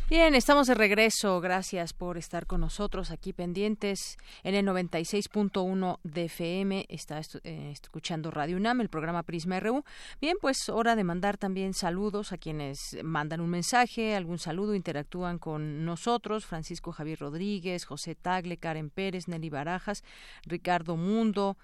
Bien, estamos de regreso. Gracias por estar con nosotros aquí pendientes en el 96.1 de FM. Está eh, escuchando Radio UNAM, el programa Prisma RU. Bien, pues hora de mandar también saludos a quienes mandan un mensaje, algún saludo, interactúan con nosotros. Francisco Javier Rodríguez, José Tagle, Karen Pérez, Nelly Barajas, Ricardo Mundo.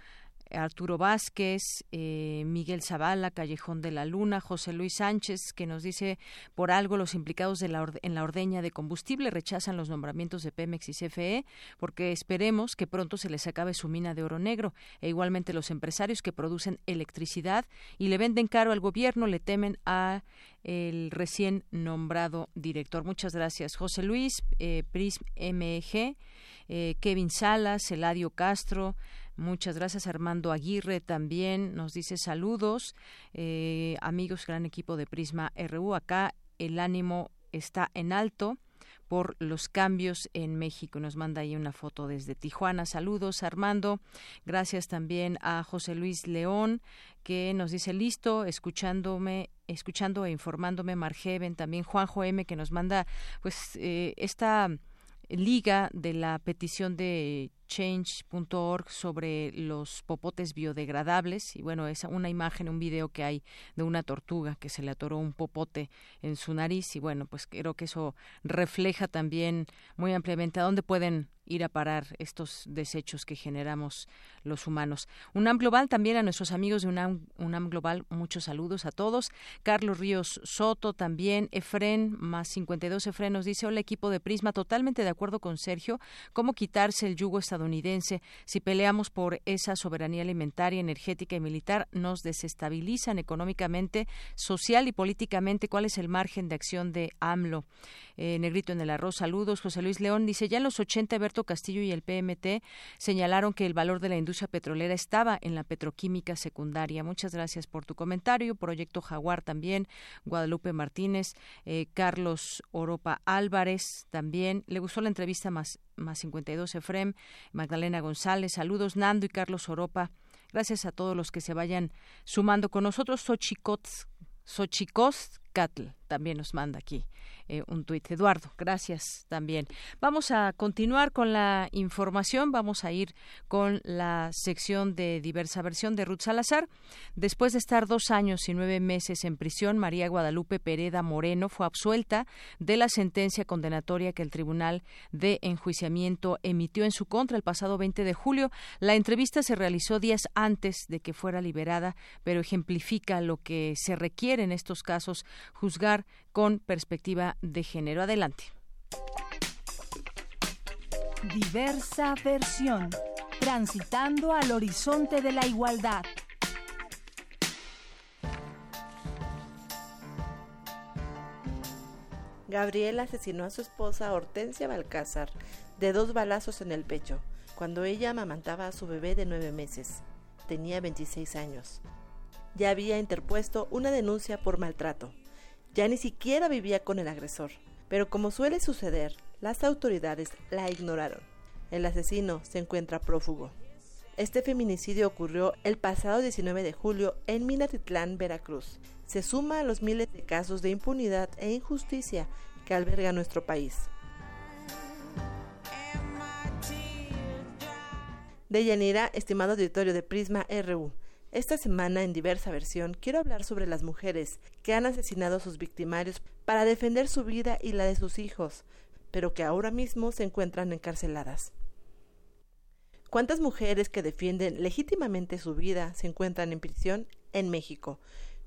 Arturo Vázquez, eh, Miguel Zavala, Callejón de la Luna, José Luis Sánchez, que nos dice por algo los implicados en la ordeña de combustible rechazan los nombramientos de Pemex y CFE porque esperemos que pronto se les acabe su mina de oro negro e igualmente los empresarios que producen electricidad y le venden caro al gobierno le temen a el recién nombrado director. Muchas gracias, José Luis, eh, Prism MEG, eh, Kevin Salas, Eladio Castro, Muchas gracias Armando Aguirre también nos dice saludos eh, amigos gran equipo de Prisma RU acá el ánimo está en alto por los cambios en México. Nos manda ahí una foto desde Tijuana. Saludos, Armando. Gracias también a José Luis León, que nos dice listo, escuchándome, escuchando e informándome. Margeven, también Juanjo M, que nos manda pues eh, esta liga de la petición de change.org sobre los popotes biodegradables y bueno, es una imagen, un video que hay de una tortuga que se le atoró un popote en su nariz y bueno, pues creo que eso refleja también muy ampliamente a dónde pueden ir a parar estos desechos que generamos los humanos. UNAM Global también a nuestros amigos de UNAM, UNAM Global, muchos saludos a todos. Carlos Ríos Soto también, Efren, más 52 Efren nos dice, hola equipo de Prisma, totalmente de acuerdo con Sergio, ¿cómo quitarse el yugo estadounidense? Si peleamos por esa soberanía alimentaria, energética y militar, nos desestabilizan económicamente, social y políticamente. ¿Cuál es el margen de acción de AMLO? Eh, Negrito en el arroz, saludos. José Luis León dice, ya en los 80 Berto Castillo y el PMT señalaron que el valor de la industria petrolera estaba en la petroquímica secundaria. Muchas gracias por tu comentario. Proyecto Jaguar también, Guadalupe Martínez, eh, Carlos Oropa Álvarez también. Le gustó la entrevista más, más 52 Efrem, Magdalena González, saludos Nando y Carlos Oropa. Gracias a todos los que se vayan sumando con nosotros. Xochicot, Xochicostcatl también nos manda aquí eh, un tuit. Eduardo, gracias también. Vamos a continuar con la información. Vamos a ir con la sección de diversa versión de Ruth Salazar. Después de estar dos años y nueve meses en prisión, María Guadalupe Pereda Moreno fue absuelta de la sentencia condenatoria que el Tribunal de Enjuiciamiento emitió en su contra el pasado 20 de julio. La entrevista se realizó días antes de que fuera liberada, pero ejemplifica lo que se requiere en estos casos juzgar con perspectiva de género. Adelante. Diversa versión. Transitando al horizonte de la igualdad. Gabriel asesinó a su esposa Hortensia Balcázar de dos balazos en el pecho, cuando ella amamantaba a su bebé de nueve meses. Tenía 26 años. Ya había interpuesto una denuncia por maltrato. Ya ni siquiera vivía con el agresor. Pero como suele suceder, las autoridades la ignoraron. El asesino se encuentra prófugo. Este feminicidio ocurrió el pasado 19 de julio en Minatitlán, Veracruz. Se suma a los miles de casos de impunidad e injusticia que alberga nuestro país. De Yanira, estimado auditorio de Prisma RU, esta semana, en diversa versión, quiero hablar sobre las mujeres que han asesinado a sus victimarios para defender su vida y la de sus hijos, pero que ahora mismo se encuentran encarceladas. ¿Cuántas mujeres que defienden legítimamente su vida se encuentran en prisión en México?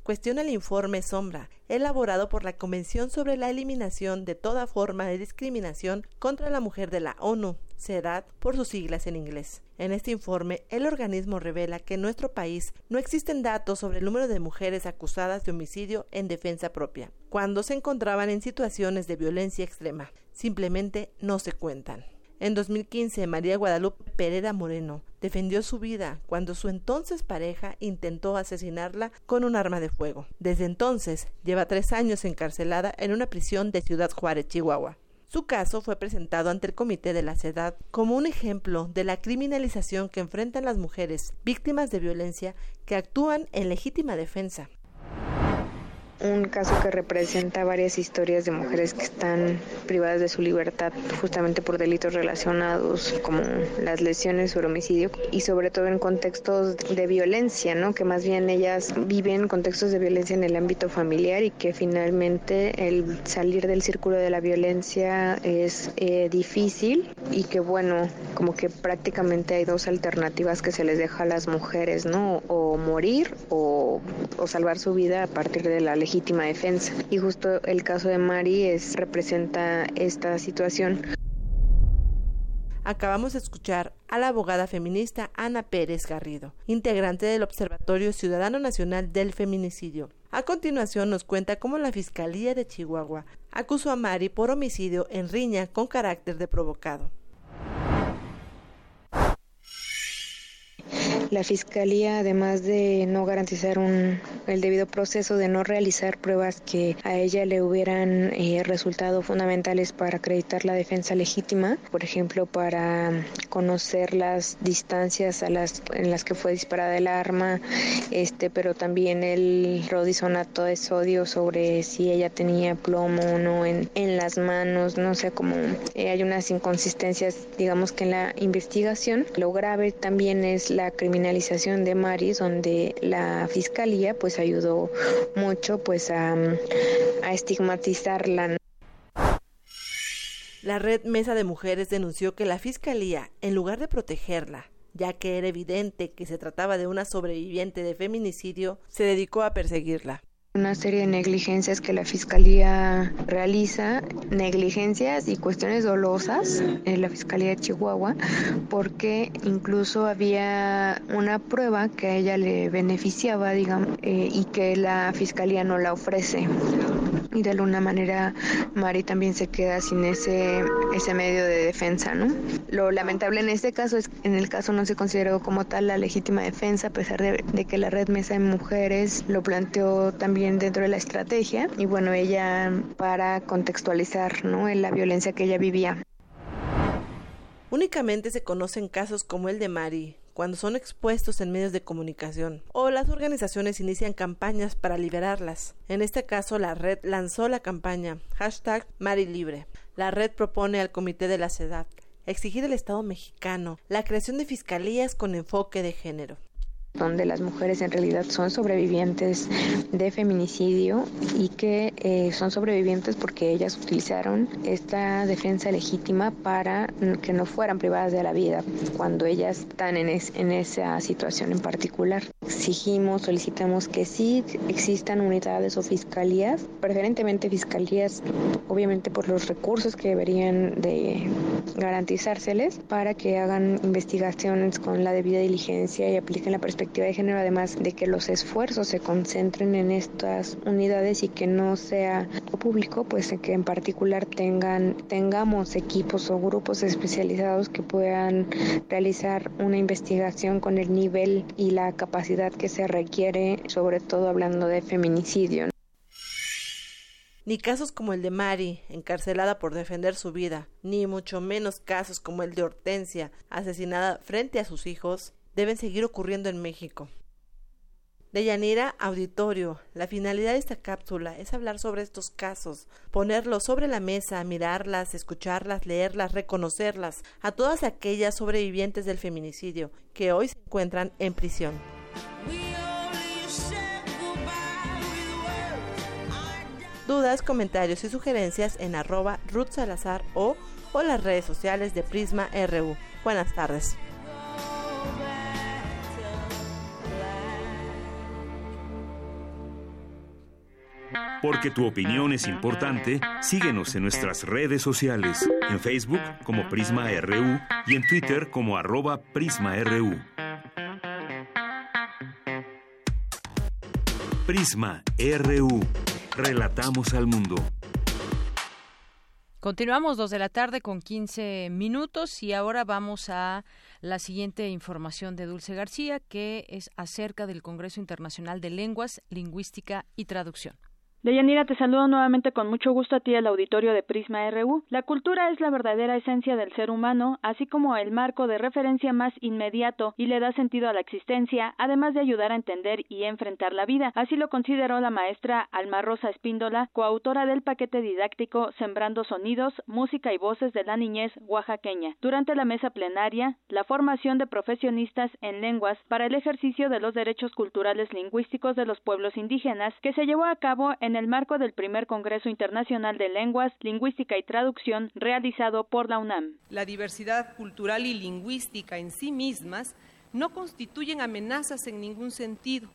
Cuestiona el informe Sombra, elaborado por la Convención sobre la Eliminación de toda forma de discriminación contra la mujer de la ONU, CEDAD por sus siglas en inglés. En este informe, el organismo revela que en nuestro país no existen datos sobre el número de mujeres acusadas de homicidio en defensa propia, cuando se encontraban en situaciones de violencia extrema. Simplemente no se cuentan. En 2015, María Guadalupe Pereira Moreno defendió su vida cuando su entonces pareja intentó asesinarla con un arma de fuego. Desde entonces, lleva tres años encarcelada en una prisión de Ciudad Juárez, Chihuahua. Su caso fue presentado ante el Comité de la CEDAD como un ejemplo de la criminalización que enfrentan las mujeres víctimas de violencia que actúan en legítima defensa un caso que representa varias historias de mujeres que están privadas de su libertad justamente por delitos relacionados como las lesiones o el homicidio y sobre todo en contextos de violencia, ¿no? Que más bien ellas viven contextos de violencia en el ámbito familiar y que finalmente el salir del círculo de la violencia es eh, difícil y que bueno, como que prácticamente hay dos alternativas que se les deja a las mujeres, ¿no? O morir o, o salvar su vida a partir de la legítima defensa. Y justo el caso de Mari es, representa esta situación. Acabamos de escuchar a la abogada feminista Ana Pérez Garrido, integrante del Observatorio Ciudadano Nacional del Feminicidio. A continuación nos cuenta cómo la Fiscalía de Chihuahua acusó a Mari por homicidio en riña con carácter de provocado. La Fiscalía, además de no garantizar un, el debido proceso, de no realizar pruebas que a ella le hubieran eh, resultado fundamentales para acreditar la defensa legítima, por ejemplo, para conocer las distancias a las, en las que fue disparada el arma, este, pero también el rodisonato de sodio sobre si ella tenía plomo o no en, en las manos, no sé, cómo eh, hay unas inconsistencias, digamos que en la investigación. Lo grave también es la criminalización de Maris, donde la fiscalía pues ayudó mucho pues a, a estigmatizarla. La red Mesa de Mujeres denunció que la Fiscalía, en lugar de protegerla, ya que era evidente que se trataba de una sobreviviente de feminicidio, se dedicó a perseguirla una serie de negligencias que la Fiscalía realiza, negligencias y cuestiones dolosas en la Fiscalía de Chihuahua, porque incluso había una prueba que a ella le beneficiaba, digamos, eh, y que la Fiscalía no la ofrece. Y de alguna manera Mari también se queda sin ese, ese medio de defensa, ¿no? Lo lamentable en este caso es que en el caso no se consideró como tal la legítima defensa, a pesar de, de que la Red Mesa de Mujeres lo planteó también dentro de la estrategia y bueno, ella para contextualizar ¿no? en la violencia que ella vivía. Únicamente se conocen casos como el de Mari, cuando son expuestos en medios de comunicación o las organizaciones inician campañas para liberarlas. En este caso, la red lanzó la campaña hashtag Mari Libre. La red propone al Comité de la CEDAC exigir al Estado mexicano la creación de fiscalías con enfoque de género donde las mujeres en realidad son sobrevivientes de feminicidio y que eh, son sobrevivientes porque ellas utilizaron esta defensa legítima para que no fueran privadas de la vida cuando ellas están en, en esa situación en particular. Exigimos, solicitamos que sí existan unidades o fiscalías, preferentemente fiscalías, obviamente por los recursos que deberían de garantizárseles para que hagan investigaciones con la debida diligencia y apliquen la perspectiva de género, además de que los esfuerzos se concentren en estas unidades y que no sea público, pues que en particular tengan tengamos equipos o grupos especializados que puedan realizar una investigación con el nivel y la capacidad que se requiere, sobre todo hablando de feminicidio ni casos como el de Mari, encarcelada por defender su vida, ni mucho menos casos como el de Hortensia, asesinada frente a sus hijos, deben seguir ocurriendo en México. De Yanira Auditorio, la finalidad de esta cápsula es hablar sobre estos casos, ponerlos sobre la mesa, mirarlas, escucharlas, leerlas, reconocerlas a todas aquellas sobrevivientes del feminicidio que hoy se encuentran en prisión. Dudas, comentarios y sugerencias en arroba Ruth Salazar o, o las redes sociales de Prisma RU. Buenas tardes. Porque tu opinión es importante, síguenos en nuestras redes sociales, en Facebook como Prisma RU y en Twitter como arroba PrismaRU. Prisma RU. Relatamos al mundo. Continuamos dos de la tarde con 15 minutos y ahora vamos a la siguiente información de Dulce García que es acerca del Congreso Internacional de Lenguas, Lingüística y Traducción. Deyanira, te saludo nuevamente con mucho gusto a ti el auditorio de Prisma RU. La cultura es la verdadera esencia del ser humano, así como el marco de referencia más inmediato y le da sentido a la existencia, además de ayudar a entender y enfrentar la vida. Así lo consideró la maestra Alma Rosa Espíndola, coautora del paquete didáctico Sembrando Sonidos, Música y Voces de la Niñez Oaxaqueña. Durante la mesa plenaria, la formación de profesionistas en lenguas para el ejercicio de los derechos culturales lingüísticos de los pueblos indígenas, que se llevó a cabo en el marco del primer Congreso Internacional de Lenguas, Lingüística y Traducción realizado por la UNAM. La diversidad cultural y lingüística en sí mismas no constituyen amenazas en ningún sentido.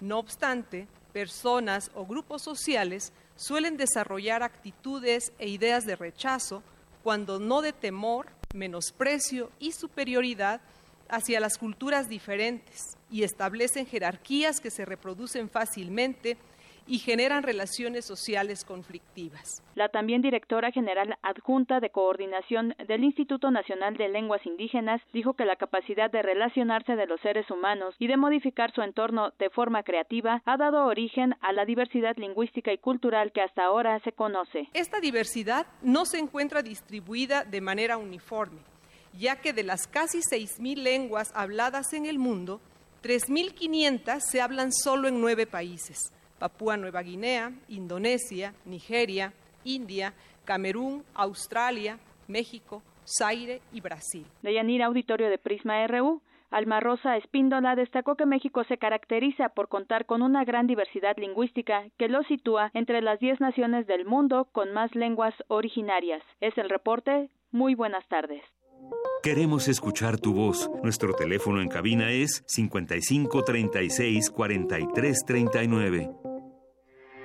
No obstante, personas o grupos sociales suelen desarrollar actitudes e ideas de rechazo cuando no de temor, menosprecio y superioridad hacia las culturas diferentes y establecen jerarquías que se reproducen fácilmente y generan relaciones sociales conflictivas. La también directora general adjunta de coordinación del Instituto Nacional de Lenguas Indígenas dijo que la capacidad de relacionarse de los seres humanos y de modificar su entorno de forma creativa ha dado origen a la diversidad lingüística y cultural que hasta ahora se conoce. Esta diversidad no se encuentra distribuida de manera uniforme, ya que de las casi 6.000 lenguas habladas en el mundo, 3.500 se hablan solo en nueve países Papúa Nueva Guinea, Indonesia, Nigeria, India, Camerún, Australia, México, Zaire y Brasil. Deyanira, auditorio de Prisma RU. Alma Rosa Espíndola destacó que México se caracteriza por contar con una gran diversidad lingüística que lo sitúa entre las 10 naciones del mundo con más lenguas originarias. Es el reporte. Muy buenas tardes. Queremos escuchar tu voz. Nuestro teléfono en cabina es 55 36 43 39.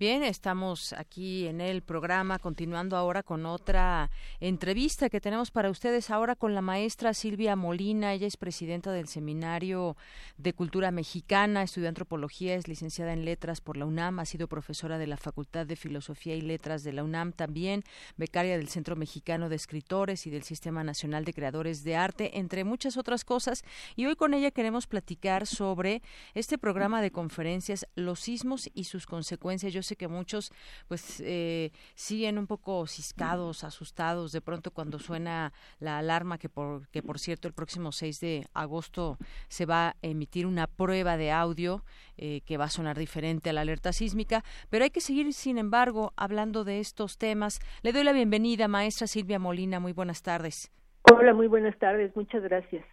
Bien, estamos aquí en el programa continuando ahora con otra entrevista que tenemos para ustedes ahora con la maestra Silvia Molina. Ella es presidenta del Seminario de Cultura Mexicana, estudió antropología, es licenciada en letras por la UNAM, ha sido profesora de la Facultad de Filosofía y Letras de la UNAM también, becaria del Centro Mexicano de Escritores y del Sistema Nacional de Creadores de Arte, entre muchas otras cosas. Y hoy con ella queremos platicar sobre este programa de conferencias, los sismos y sus consecuencias. Sé que muchos pues eh, siguen un poco ciscados, asustados de pronto cuando suena la alarma que por, que por cierto el próximo 6 de agosto se va a emitir una prueba de audio eh, que va a sonar diferente a la alerta sísmica, pero hay que seguir sin embargo hablando de estos temas. Le doy la bienvenida, maestra Silvia Molina, muy buenas tardes. Hola, muy buenas tardes, muchas gracias.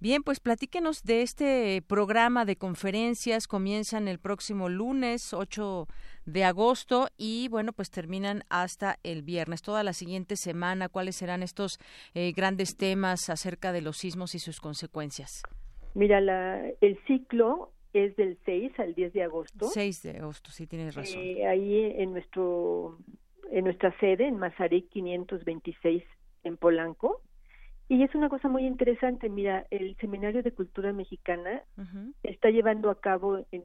Bien, pues platíquenos de este programa de conferencias. Comienzan el próximo lunes 8 de agosto y bueno, pues terminan hasta el viernes. Toda la siguiente semana, ¿cuáles serán estos eh, grandes temas acerca de los sismos y sus consecuencias? Mira, la, el ciclo es del 6 al 10 de agosto. 6 de agosto, sí tienes razón. Eh, ahí en nuestro en nuestra sede en Mazarik 526 en Polanco. Y es una cosa muy interesante, mira, el Seminario de Cultura Mexicana está llevando a cabo en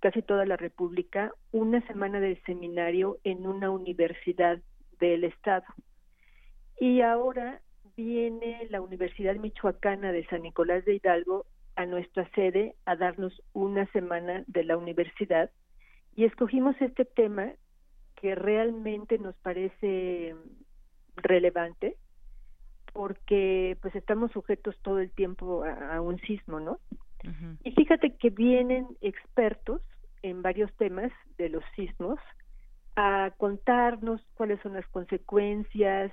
casi toda la República una semana de seminario en una universidad del Estado. Y ahora viene la Universidad Michoacana de San Nicolás de Hidalgo a nuestra sede a darnos una semana de la universidad y escogimos este tema que realmente nos parece relevante porque pues estamos sujetos todo el tiempo a un sismo, ¿no? Y fíjate que vienen expertos en varios temas de los sismos a contarnos cuáles son las consecuencias,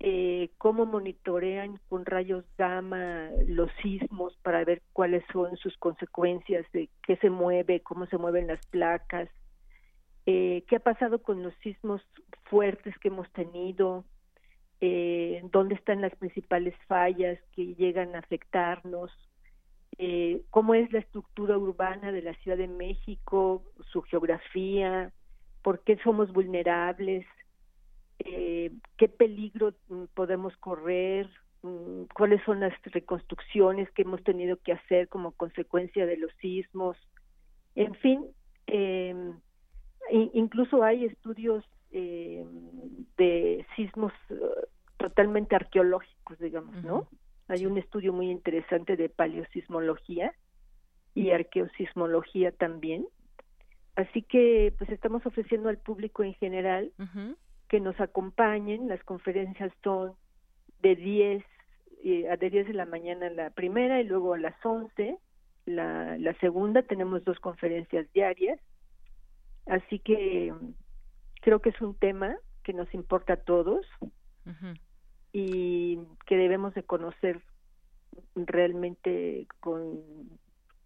eh, cómo monitorean con rayos gamma los sismos para ver cuáles son sus consecuencias de qué se mueve, cómo se mueven las placas, eh, qué ha pasado con los sismos fuertes que hemos tenido, eh, dónde están las principales fallas que llegan a afectarnos, eh, cómo es la estructura urbana de la Ciudad de México, su geografía, por qué somos vulnerables, eh, qué peligro mm, podemos correr, mm, cuáles son las reconstrucciones que hemos tenido que hacer como consecuencia de los sismos. En fin, eh, incluso hay estudios eh, de sismos eh, totalmente arqueológicos, digamos, ¿no? Hay un estudio muy interesante de paleosismología y arqueosismología también. Así que pues estamos ofreciendo al público en general que nos acompañen. Las conferencias son de 10 eh, a de 10 de la mañana la primera y luego a las 11 la, la segunda. Tenemos dos conferencias diarias. Así que creo que es un tema que nos importa a todos y que debemos de conocer realmente con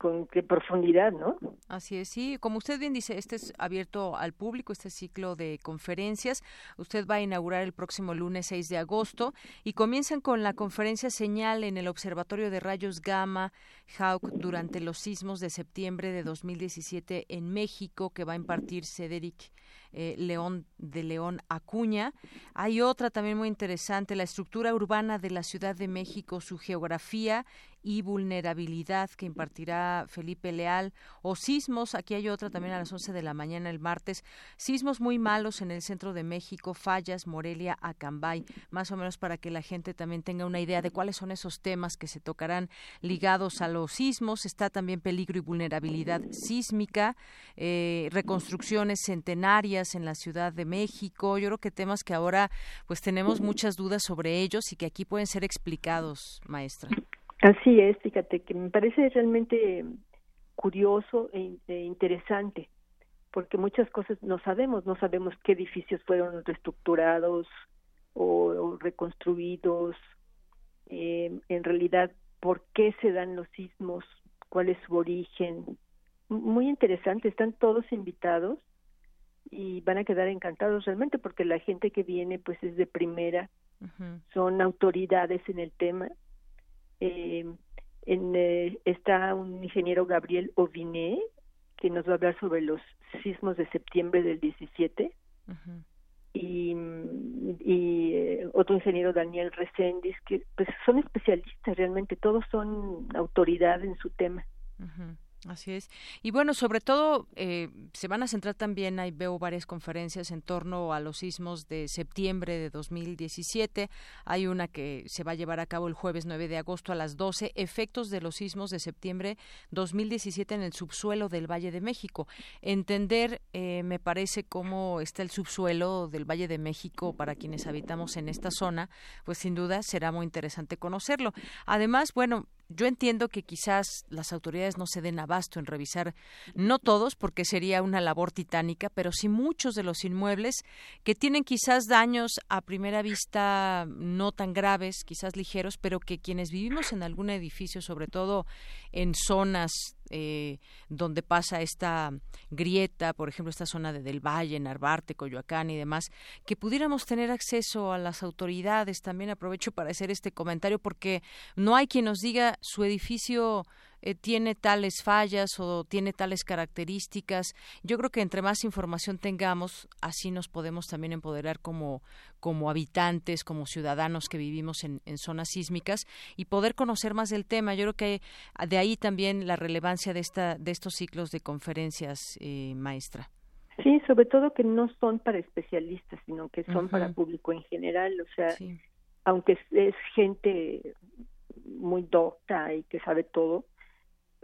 con qué profundidad, ¿no? Así es, sí. Como usted bien dice, este es abierto al público, este ciclo de conferencias. Usted va a inaugurar el próximo lunes 6 de agosto y comienzan con la conferencia señal en el Observatorio de Rayos Gamma HAUC durante los sismos de septiembre de 2017 en México, que va a impartir Cedric eh, León de León Acuña. Hay otra también muy interesante, la estructura urbana de la Ciudad de México, su geografía y vulnerabilidad que impartirá Felipe Leal. O sismos, aquí hay otra también a las 11 de la mañana el martes, sismos muy malos en el centro de México, Fallas, Morelia, Acambay, más o menos para que la gente también tenga una idea de cuáles son esos temas que se tocarán ligados a los sismos, está también peligro y vulnerabilidad sísmica, eh, reconstrucciones centenarias en la Ciudad de México, yo creo que temas que ahora pues tenemos muchas dudas sobre ellos y que aquí pueden ser explicados, maestra. Así es, fíjate que me parece realmente curioso e, e, interesante, porque muchas cosas no sabemos, no sabemos qué edificios fueron reestructurados o, reconstruidos, eh, en realidad por qué se dan los sismos, cuál es su origen. Muy interesante, están todos invitados y van a quedar encantados realmente porque la gente que viene pues es de primera, son autoridades en el tema. Eh, en, eh, está un ingeniero Gabriel Oviné que nos va a hablar sobre los sismos de septiembre del 17 y, y eh, otro ingeniero Daniel Reséndiz que pues son especialistas realmente todos son autoridad en su tema Así es. Y bueno, sobre todo eh, se van a centrar también, ahí veo varias conferencias en torno a los sismos de septiembre de 2017. Hay una que se va a llevar a cabo el jueves 9 de agosto a las 12, efectos de los sismos de septiembre 2017 en el subsuelo del Valle de México. Entender, eh, me parece, cómo está el subsuelo del Valle de México para quienes habitamos en esta zona, pues sin duda será muy interesante conocerlo. Además, bueno, yo entiendo que quizás las autoridades no se den abasto en revisar, no todos, porque sería una labor titánica, pero sí muchos de los inmuebles que tienen quizás daños a primera vista no tan graves, quizás ligeros, pero que quienes vivimos en algún edificio, sobre todo en zonas eh, donde pasa esta grieta, por ejemplo, esta zona de Del Valle, Narvarte, Coyoacán y demás, que pudiéramos tener acceso a las autoridades. También aprovecho para hacer este comentario porque no hay quien nos diga su edificio eh, tiene tales fallas o tiene tales características. Yo creo que entre más información tengamos, así nos podemos también empoderar como, como habitantes, como ciudadanos que vivimos en, zonas sísmicas y poder conocer más del tema. Yo creo que de ahí también la relevancia de, esta, de estos ciclos de conferencias, eh, maestra. Sí, sobre todo que no son para especialistas, sino que son para público en general. O sea, aunque es, gente muy docta y que sabe todo,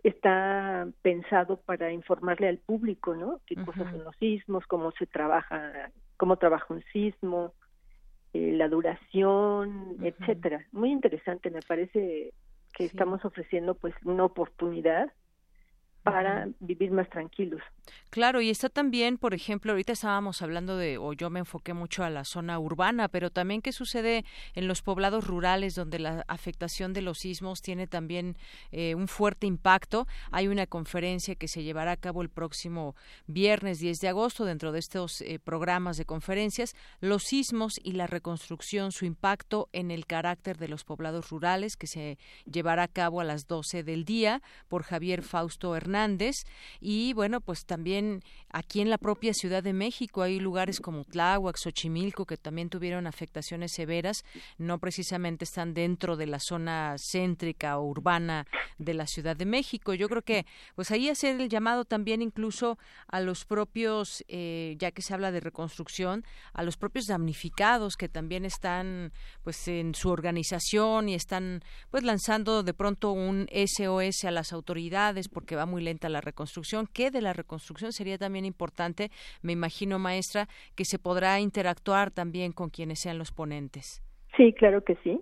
está pensado para informarle al público, ¿no? Qué cosas son los sismos, cómo se trabaja, cómo trabaja un sismo, eh, la duración, etcétera. Muy interesante, me parece que estamos ofreciendo pues una oportunidad para vivir más tranquilos. Claro, y está también, por ejemplo, ahorita estábamos hablando de, o yo me enfoqué mucho a la zona urbana, pero también qué sucede en los poblados rurales donde la afectación de los sismos tiene también eh, un fuerte impacto. Hay una conferencia que se llevará a cabo el próximo viernes 10 de agosto dentro de estos eh, programas de conferencias, los sismos y la reconstrucción, su impacto en el carácter de los poblados rurales, que se llevará a cabo a las 12 del día por Javier Fausto Hernández. Y bueno, pues también aquí en la propia Ciudad de México hay lugares como Tláhuac, Xochimilco, que también tuvieron afectaciones severas, no precisamente están dentro de la zona céntrica o urbana de la Ciudad de México. Yo creo que pues ahí hacer el llamado también incluso a los propios, eh, ya que se habla de reconstrucción, a los propios damnificados que también están pues en su organización y están pues lanzando de pronto un SOS a las autoridades porque va muy lenta la reconstrucción. ¿Qué de la reconstrucción construcción sería también importante, me imagino, maestra, que se podrá interactuar también con quienes sean los ponentes. Sí, claro que sí.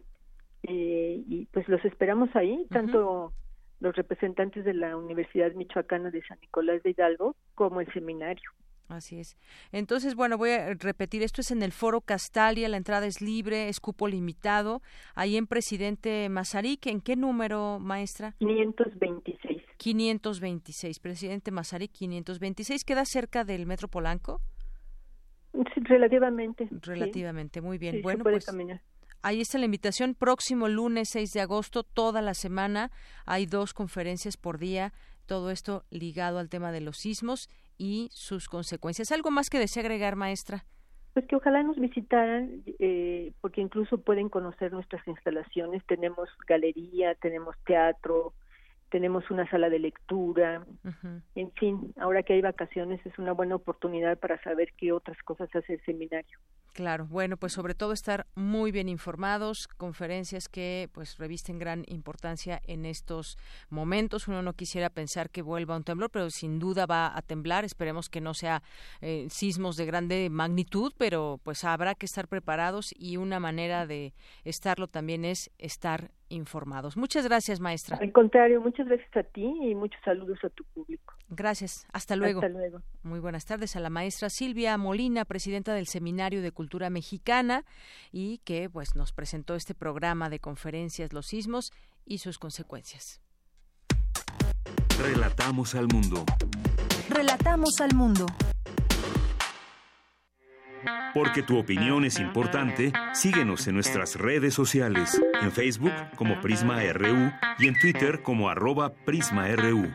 Eh, y pues los esperamos ahí, tanto los representantes de la Universidad Michoacana de San Nicolás de Hidalgo como el seminario. Así es. Entonces, bueno, voy a repetir, esto es en el Foro Castalia, la entrada es libre, es cupo limitado, ahí en Presidente Mazarik, ¿en qué número, maestra? 526. 526, Presidente Mazarik 526, ¿queda cerca del Metro Polanco? relativamente. Relativamente, muy bien. bueno, pues ahí está la invitación, próximo lunes 6 de agosto, toda la semana, hay dos conferencias por día, todo esto ligado al tema de los sismos y sus consecuencias. ¿Algo más que desea agregar, maestra? Pues que ojalá nos visitaran, eh, porque incluso pueden conocer nuestras instalaciones. Tenemos galería, tenemos teatro, tenemos una sala de lectura, en fin, ahora que hay vacaciones es una buena oportunidad para saber qué otras cosas hace el seminario. Claro, bueno, pues sobre todo estar muy bien informados, conferencias que pues revisten gran importancia en estos momentos. Uno no quisiera pensar que vuelva un temblor, pero sin duda va a temblar. Esperemos que no sea eh, sismos de grande magnitud, pero pues habrá que estar preparados y una manera de estarlo también es estar informados. Muchas gracias, maestra. Al contrario, muchas gracias a ti y muchos saludos a tu público. Gracias. Hasta luego. Hasta luego. Muy buenas tardes a la maestra Silvia Molina, presidenta del Seminario de Cultura Mexicana y que pues nos presentó este programa de conferencias Los sismos y sus consecuencias. Relatamos al mundo. Relatamos al mundo. Porque tu opinión es importante, síguenos en nuestras redes sociales, en Facebook como Prisma RU y en Twitter como arroba PrismaRU.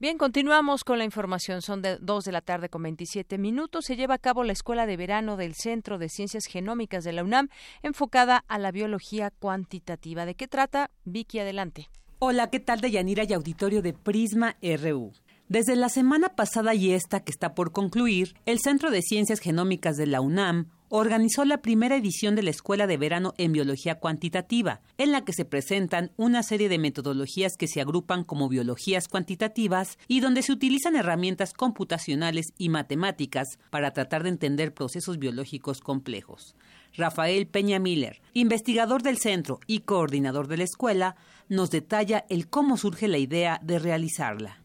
Bien, continuamos con la información. Son de 2 de la tarde con 27 minutos. Se lleva a cabo la Escuela de Verano del Centro de Ciencias Genómicas de la UNAM, enfocada a la biología cuantitativa. ¿De qué trata? Vicky, adelante. Hola, ¿qué tal de Yanira y auditorio de Prisma RU? Desde la semana pasada y esta que está por concluir, el Centro de Ciencias Genómicas de la UNAM organizó la primera edición de la Escuela de Verano en Biología Cuantitativa, en la que se presentan una serie de metodologías que se agrupan como biologías cuantitativas y donde se utilizan herramientas computacionales y matemáticas para tratar de entender procesos biológicos complejos. Rafael Peña Miller, investigador del centro y coordinador de la escuela, nos detalla el cómo surge la idea de realizarla.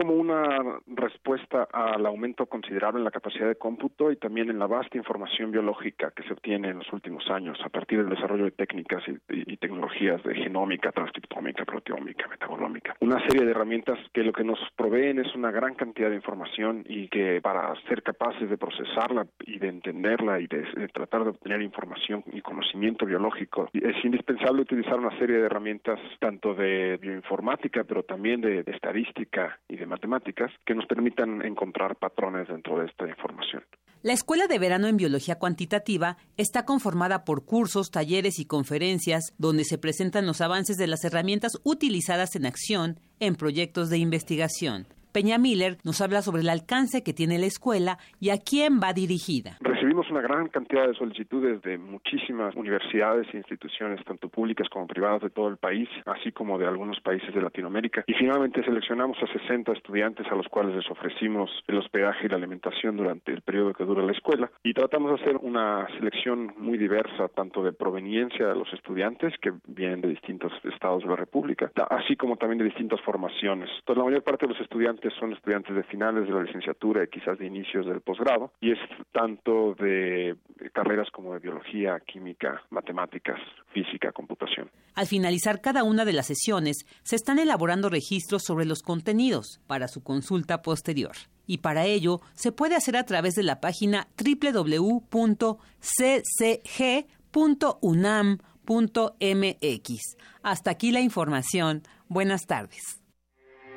Como una respuesta al aumento considerable en la capacidad de cómputo y también en la vasta información biológica que se obtiene en los últimos años a partir del desarrollo de técnicas y, y, tecnologías de genómica, transcriptómica, proteómica, metabolómica. Una serie de herramientas que lo que nos proveen es una gran cantidad de información y que para ser capaces de procesarla y de entenderla y de, tratar de obtener información y conocimiento biológico es indispensable utilizar una serie de herramientas tanto de bioinformática pero también de estadística y de matemáticas que nos permitan encontrar patrones dentro de esta información. La Escuela de Verano en Biología Cuantitativa está conformada por cursos, talleres y conferencias donde se presentan los avances de las herramientas utilizadas en acción en proyectos de investigación. Peña Miller nos habla sobre el alcance que tiene la escuela y a quién va dirigida. Recibimos una gran cantidad de solicitudes de muchísimas universidades e instituciones, tanto públicas como privadas de todo el país, así como de algunos países de Latinoamérica. Y finalmente seleccionamos a 60 estudiantes a los cuales les ofrecimos el hospedaje y la alimentación durante el periodo que dura la escuela. Y tratamos de hacer una selección muy diversa, tanto de proveniencia de los estudiantes, que vienen de distintos estados de la República, así como también de distintas formaciones. Entonces, la mayor parte de los estudiantes son estudiantes de finales de la licenciatura y quizás de inicios del posgrado, y es tanto de carreras como de biología, química, matemáticas, física, computación. Al finalizar cada una de las sesiones, se están elaborando registros sobre los contenidos para su consulta posterior. Y para ello se puede hacer a través de la página www.ccg.unam.mx. Hasta aquí la información. Buenas tardes.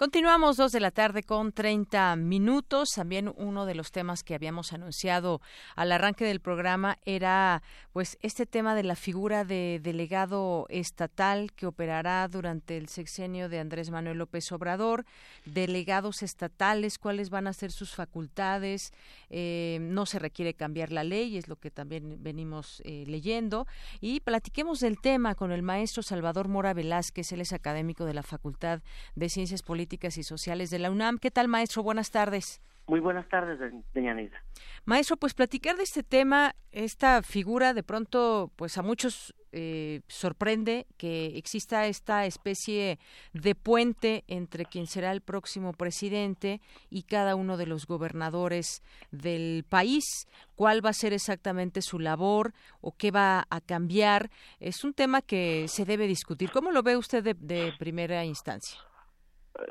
Continuamos dos de la tarde con 30 minutos. También uno de los temas que habíamos anunciado al arranque del programa era pues este tema de la figura de delegado estatal que operará durante el sexenio de Andrés Manuel López Obrador, delegados estatales, cuáles van a ser sus facultades. Eh, no se requiere cambiar la ley, es lo que también venimos eh, leyendo. Y platiquemos del tema con el maestro Salvador Mora Velázquez, él es académico de la Facultad de Ciencias Políticas y Sociales de la UNAM. ¿Qué tal, maestro? Buenas tardes. Muy buenas tardes, Deñanita. Maestro, pues platicar de este tema, esta figura, de pronto, pues a muchos eh, sorprende que exista esta especie de puente entre quien será el próximo presidente y cada uno de los gobernadores del país. ¿Cuál va a ser exactamente su labor o qué va a cambiar? Es un tema que se debe discutir. ¿Cómo lo ve usted de, de primera instancia?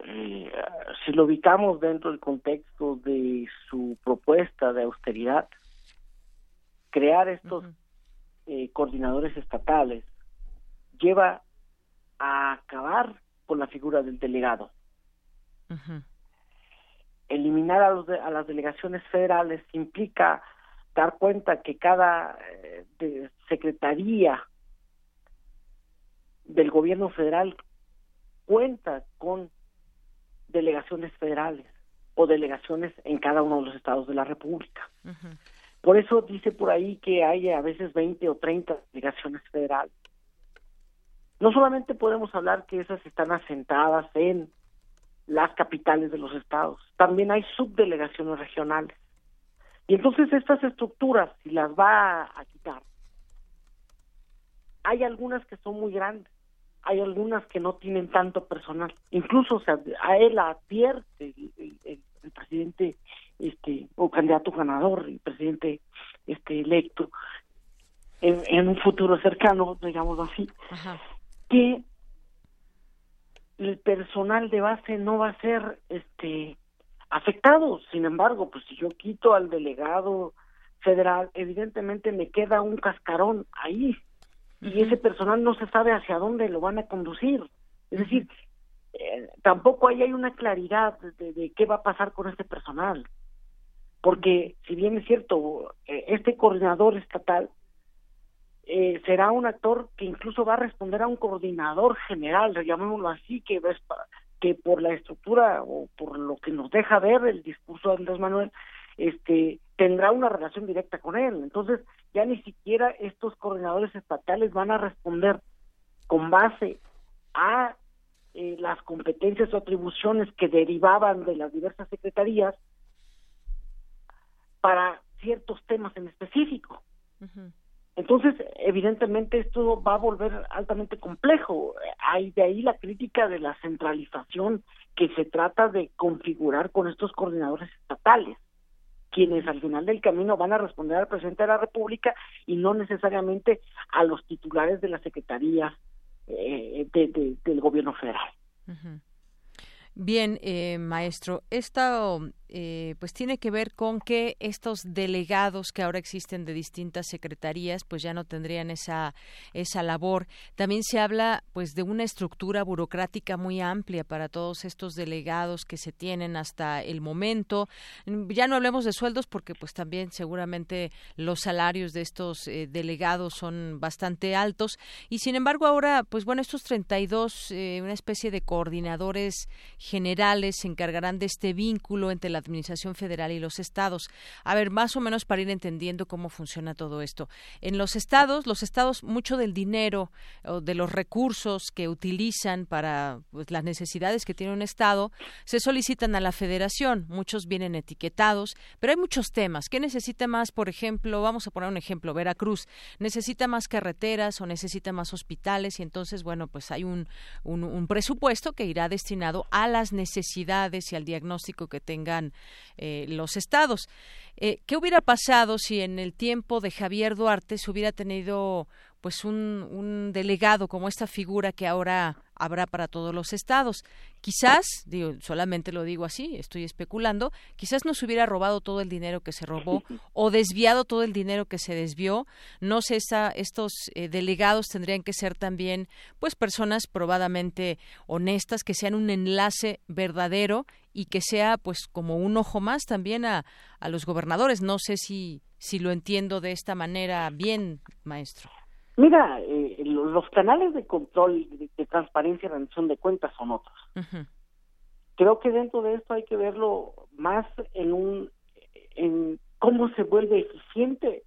Eh, si lo ubicamos dentro del contexto de su propuesta de austeridad, crear estos uh -huh. eh, coordinadores estatales lleva a acabar con la figura del delegado. Uh -huh. Eliminar a, los de, a, las delegaciones federales implica dar cuenta que cada eh, secretaría del gobierno federal cuenta con delegaciones federales o delegaciones en cada uno de los estados de la República. Por eso dice por ahí que hay a veces 20 o 30 delegaciones federales. No solamente podemos hablar que esas están asentadas en las capitales de los estados, también hay subdelegaciones regionales. Y entonces estas estructuras, si las va a quitar, hay algunas que son muy grandes, hay algunas que no tienen tanto personal. Incluso o sea, a él advierte el, presidente este o candidato ganador, el presidente este electo, en, un futuro cercano, digamos así, que el personal de base no va a ser este afectado. Sin embargo, pues si yo quito al delegado federal, evidentemente me queda un cascarón ahí y ese personal no se sabe hacia dónde lo van a conducir. Es decir, eh, tampoco ahí hay una claridad de, qué va a pasar con este personal. Porque si bien es cierto, eh, este coordinador estatal eh, será un actor que incluso va a responder a un coordinador general, llamémoslo así, que, que por la estructura o por lo que nos deja ver el discurso de Andrés Manuel, este tendrá una relación directa con él. Entonces, ya ni siquiera estos coordinadores estatales van a responder con base a eh, las competencias o atribuciones que derivaban de las diversas secretarías para ciertos temas en específico. Entonces, evidentemente esto va a volver altamente complejo. Hay de ahí la crítica de la centralización que se trata de configurar con estos coordinadores estatales quienes al final del camino van a responder al presidente de la República y no necesariamente a los titulares de la Secretaría eh, del gobierno federal. Bien, eh, maestro, esto eh, pues tiene que ver con que estos delegados que ahora existen de distintas secretarías pues ya no tendrían esa esa labor. También se habla pues de una estructura burocrática muy amplia para todos estos delegados que se tienen hasta el momento. Ya no hablemos de sueldos porque pues también seguramente los salarios de estos eh, delegados son bastante altos y sin embargo ahora pues bueno estos 32 eh, una especie de coordinadores generales se encargarán de este vínculo entre la Administración Federal y los estados. A ver, más o menos para ir entendiendo cómo funciona todo esto. En los estados, los estados, mucho del dinero o de los recursos que utilizan para pues, las necesidades que tiene un estado se solicitan a la federación. Muchos vienen etiquetados, pero hay muchos temas. ¿Qué necesita más, por ejemplo? Vamos a poner un ejemplo, Veracruz. ¿Necesita más carreteras o necesita más hospitales? Y entonces, bueno, pues hay un, un, un presupuesto que irá destinado a las necesidades y al diagnóstico que tengan eh, los estados. Eh, ¿Qué hubiera pasado si en el tiempo de Javier Duarte se hubiera tenido pues un, delegado como esta figura que ahora habrá para todos los estados. Quizás, digo, solamente lo digo así, estoy especulando, quizás nos hubiera robado todo el dinero que se robó (laughs) o desviado todo el dinero que se desvió. No sé, esa, estos eh, delegados tendrían que ser también, pues, personas probadamente honestas, que sean un enlace verdadero y que sea, pues, como un ojo más también a, a los gobernadores. No sé si, si lo entiendo de esta manera bien, maestro. Mira, eh, los canales de control, de, transparencia y rendición de cuentas son otros. Creo que dentro de esto hay que verlo más en un en cómo se vuelve eficiente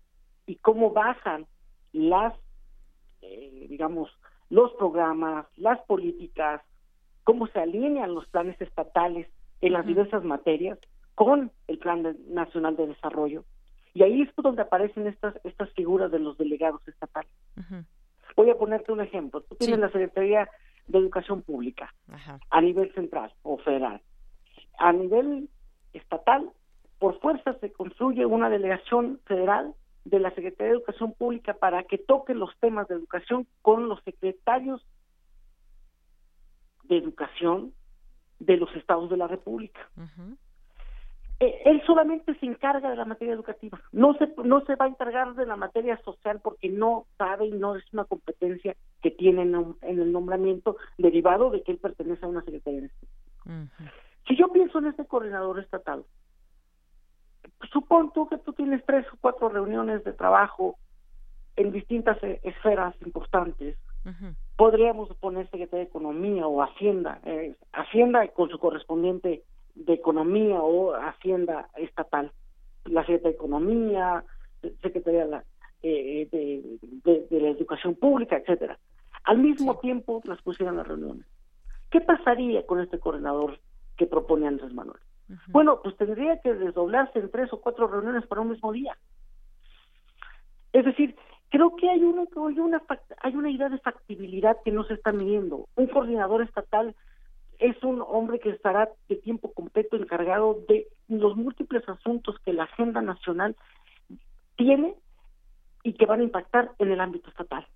y cómo bajan las, eh, digamos, los programas, las políticas, cómo se alinean los planes estatales en las diversas materias con el Plan Nacional de Desarrollo y ahí es donde aparecen estas, estas figuras de los delegados estatales. Voy a ponerte un ejemplo. Tú tienes la Secretaría de Educación Pública a nivel central o federal. A nivel estatal, por fuerza se construye una delegación federal de la Secretaría de Educación Pública para que toque los temas de educación con los secretarios de educación de los estados de la República. Eh, él solamente se encarga de la materia educativa, no se, no se va a encargar de la materia social porque no sabe y no es una competencia que tiene en, el nombramiento derivado de que él pertenece a una secretaría de Estado. Si yo pienso en este coordinador estatal, supongo que tú tienes tres o cuatro reuniones de trabajo en distintas eh, esferas importantes. Podríamos poner Secretaría de Economía o Hacienda, eh, Hacienda con su correspondiente de Economía o Hacienda estatal, la Secretaría de Economía, Secretaría de la, eh, de, la Educación Pública, etcétera. Al mismo tiempo las pusieron las reuniones. ¿Qué pasaría con este coordinador que propone Andrés Manuel? Bueno, pues tendría que desdoblarse en tres o cuatro reuniones para un mismo día. Es decir, creo que hay una, hay una, hay una idea de factibilidad que no se está midiendo. Un coordinador estatal es un hombre que estará de tiempo completo encargado de los múltiples asuntos que la agenda nacional tiene y que van a impactar en el ámbito estatal.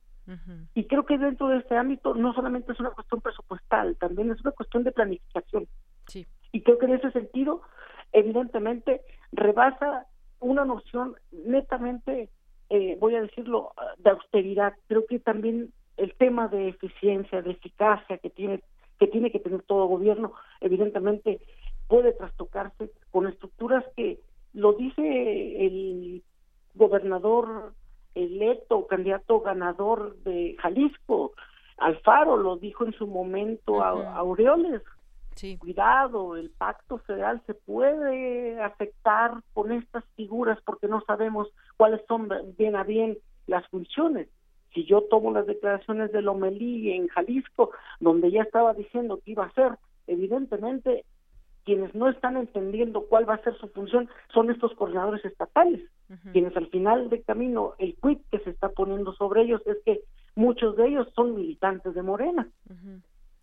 Y creo que dentro de este ámbito no solamente es una cuestión presupuestal, también es una cuestión de planificación. Y creo que en ese sentido, evidentemente, rebasa una noción netamente, eh, voy a decirlo, de austeridad. Creo que también el tema de eficiencia, de eficacia que tiene que tiene que tener todo gobierno, evidentemente puede trastocarse con estructuras que lo dice el gobernador electo, candidato ganador de Jalisco, Alfaro lo dijo en su momento a Aureoles. Cuidado, el pacto federal se puede afectar con estas figuras porque no sabemos cuáles son bien a bien las funciones si yo tomo las declaraciones de Lomelí en Jalisco, donde ya estaba diciendo que iba a ser, evidentemente quienes no están entendiendo cuál va a ser su función son estos coordinadores estatales, quienes al final del camino, el quid que se está poniendo sobre ellos es que muchos de ellos son militantes de Morena.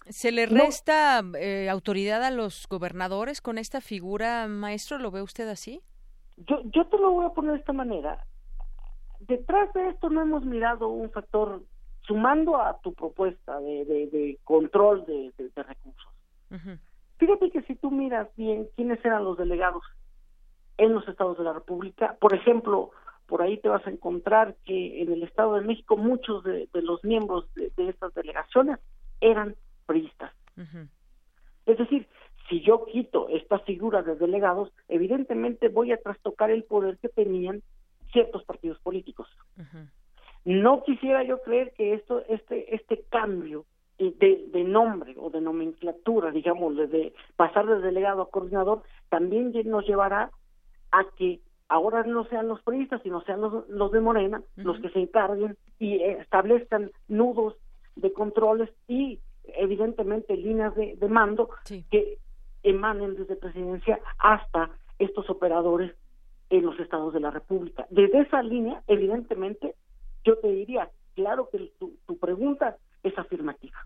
¿Se le resta eh, autoridad a los gobernadores con esta figura, maestro? ¿Lo ve usted así? Yo, yo te lo voy a poner de esta manera detrás de esto no hemos mirado un factor, sumando a tu propuesta de, de, control de, recursos. Fíjate que si tú miras bien quiénes eran los delegados en los estados de la República, por ejemplo, por ahí te vas a encontrar que en el Estado de México muchos de, los miembros de, estas delegaciones eran priistas. Es decir, si yo quito esta figura de delegados, evidentemente voy a trastocar el poder que tenían ciertos partidos políticos. No quisiera yo creer que esto, este, este cambio de, de, nombre o de nomenclatura, digamos, de pasar de delegado a coordinador, también nos llevará a que ahora no sean los periodistas, sino sean los, los de Morena los que se encarguen y establezcan nudos de controles y evidentemente líneas de, de mando que emanen desde presidencia hasta estos operadores en los estados de la República. Desde esa línea, evidentemente, yo te diría, claro que tu, tu pregunta es afirmativa.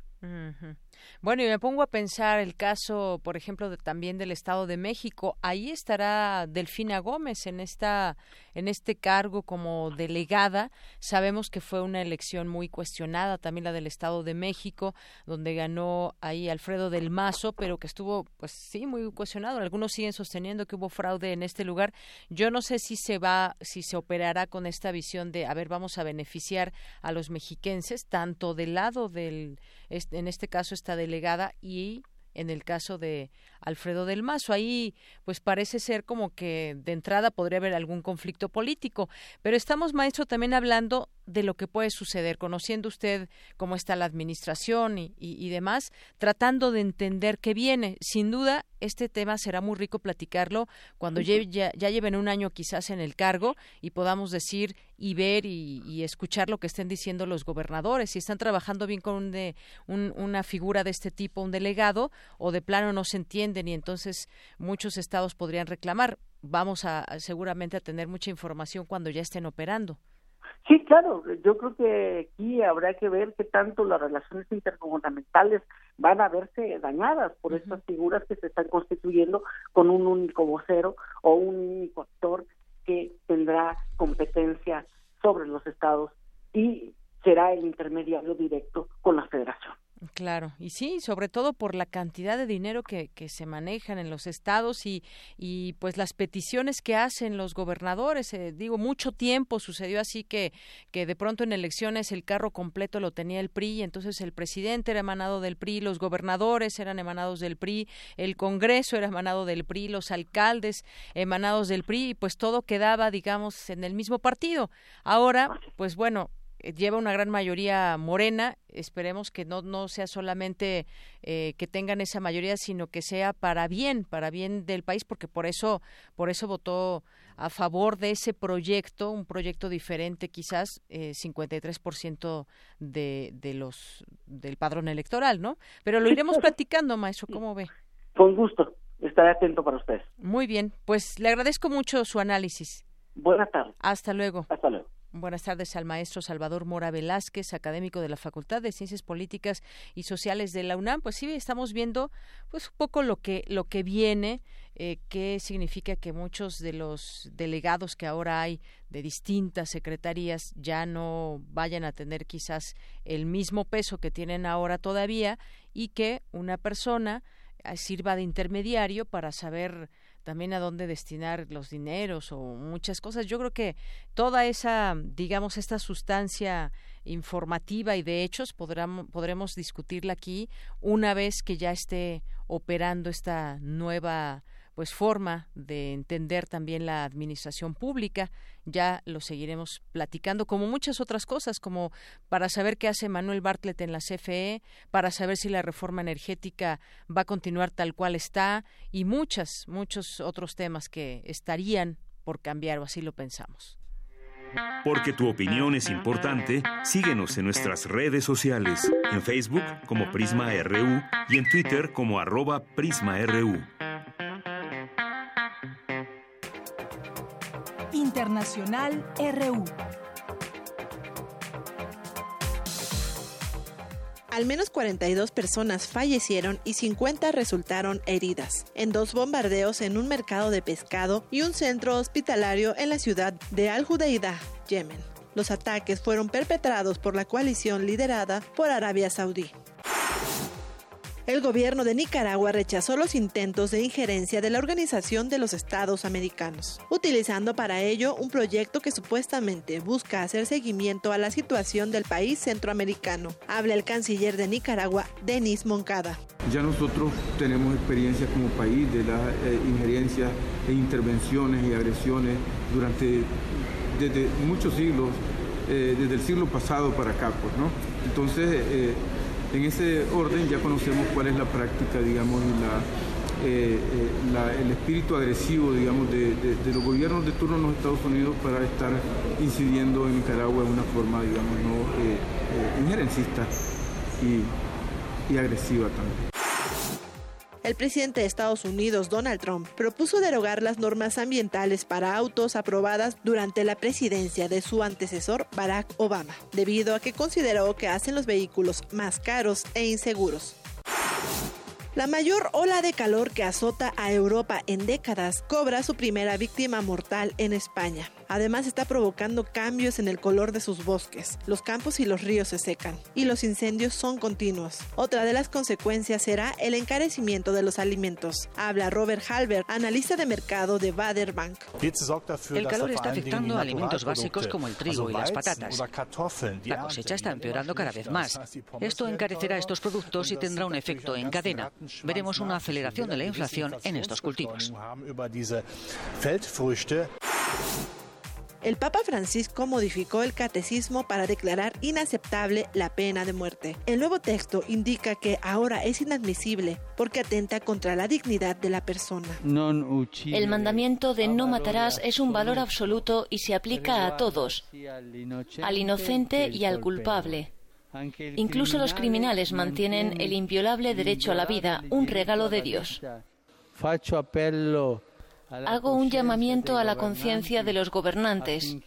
Bueno, y me pongo a pensar el caso, por ejemplo, también del Estado de México. Ahí estará Delfina Gómez en esta en este cargo como delegada. Sabemos que fue una elección muy cuestionada, también la del Estado de México, donde ganó ahí Alfredo del Mazo, pero que estuvo, pues sí, muy cuestionado. Algunos siguen sosteniendo que hubo fraude en este lugar. Yo no sé si se va, si se operará con esta visión de, a ver, vamos a beneficiar a los mexiquenses, tanto del lado del, en este caso esta delegada y en el caso de Alfredo del Mazo. Ahí, pues parece ser como que de entrada podría haber algún conflicto político. Pero estamos, maestro, también hablando de lo que puede suceder, conociendo usted cómo está la administración y, y, demás, tratando de entender qué viene. Sin duda, este tema será muy rico platicarlo cuando ya, ya, lleven un año quizás en el cargo y podamos decir y ver y, escuchar lo que estén diciendo los gobernadores, si están trabajando bien con de, un, una figura de este tipo, un delegado, o de plano no se entienden y entonces muchos estados podrían reclamar. Vamos a seguramente a tener mucha información cuando ya estén operando. Sí, claro, yo creo que aquí habrá que ver qué tanto las relaciones intergubernamentales van a verse dañadas por estas figuras que se están constituyendo con un único vocero o un único actor que tendrá competencia sobre los estados y será el intermediario directo con la federación. Claro, y sí, sobre todo por la cantidad de dinero que, que se manejan en los estados y, y pues las peticiones que hacen los gobernadores. Eh, digo, mucho tiempo sucedió así que, que de pronto en elecciones el carro completo lo tenía el PRI, y entonces el presidente era emanado del PRI, los gobernadores eran emanados del PRI, el Congreso era emanado del PRI, los alcaldes emanados del PRI, y pues todo quedaba, digamos, en el mismo partido. Ahora, pues bueno, lleva una gran mayoría morena. Esperemos que no, no sea solamente eh, que tengan esa mayoría, sino que sea para bien, para bien del país, porque por eso, por eso votó a favor de ese proyecto, un proyecto diferente quizás, eh, 53% de, de los del padrón electoral, ¿no? Pero lo iremos platicando, maestro, ¿cómo ve? Con gusto, estaré atento para ustedes. Muy bien, pues le agradezco mucho su análisis. Buenas tardes. Hasta luego. Hasta luego. Buenas tardes al maestro Salvador Mora Velázquez, académico de la Facultad de Ciencias Políticas y Sociales de la UNAM. Pues sí, estamos viendo pues un poco lo que lo que viene, eh, qué significa que muchos de los delegados que ahora hay de distintas secretarías ya no vayan a tener quizás el mismo peso que tienen ahora todavía y que una persona eh, sirva de intermediario para saber también a dónde destinar los dineros o muchas cosas. Yo creo que toda esa, digamos, esta sustancia informativa y de hechos podremos, podremos discutirla aquí una vez que ya esté operando esta nueva pues forma de entender también la administración pública. Ya lo seguiremos platicando, como muchas otras cosas, como para saber qué hace Manuel Bartlett en la CFE, para saber si la reforma energética va a continuar tal cual está y muchas, muchos otros temas que estarían por cambiar o así lo pensamos. Porque tu opinión es importante, síguenos en nuestras redes sociales, en Facebook como Prisma RU y en Twitter como arroba PrismaRU. Internacional RU. Al menos 42 personas fallecieron y 50 resultaron heridas en dos bombardeos en un mercado de pescado y un centro hospitalario en la ciudad de Al Judeida, Yemen. Los ataques fueron perpetrados por la coalición liderada por Arabia Saudí. El gobierno de Nicaragua rechazó los intentos de injerencia de la Organización de los Estados Americanos, utilizando para ello un proyecto que supuestamente busca hacer seguimiento a la situación del país centroamericano. Habla el canciller de Nicaragua, Denis Moncada. Ya nosotros tenemos experiencia como país de las eh, injerencias e intervenciones y agresiones durante desde muchos siglos, eh, desde el siglo pasado para acá, pues, ¿no? Entonces, eh, en ese orden ya conocemos cuál es la práctica, digamos, y eh, eh, el espíritu agresivo, digamos, de, los gobiernos de turno en los Estados Unidos para estar incidiendo en Nicaragua de una forma, digamos, no eh, injerencista y, y agresiva también el presidente de Estados Unidos, Donald Trump, propuso derogar las normas ambientales para autos aprobadas durante la presidencia de su antecesor, Barack Obama, debido a que consideró que hacen los vehículos más caros e inseguros. La mayor ola de calor que azota a Europa en décadas cobra su primera víctima mortal en España. Además está provocando cambios en el color de sus bosques. Los campos y los ríos se secan y los incendios son continuos. Otra de las consecuencias será el encarecimiento de los alimentos. Habla Robert Halber, analista de mercado de Bader Bank. El calor está afectando a alimentos básicos como el trigo y las patatas. La cosecha está empeorando cada vez más. Esto encarecerá estos productos y tendrá un efecto en cadena. Veremos una aceleración de la inflación en estos cultivos. El Papa Francisco modificó el catecismo para declarar inaceptable la pena de muerte. El nuevo texto indica que ahora es inadmisible porque atenta contra la dignidad de la persona. El mandamiento de no matarás es un valor absoluto y se aplica a todos, al inocente y al culpable. Incluso los criminales mantienen el inviolable derecho a la vida, un regalo de Dios. Hago un llamamiento a la conciencia de los gobernantes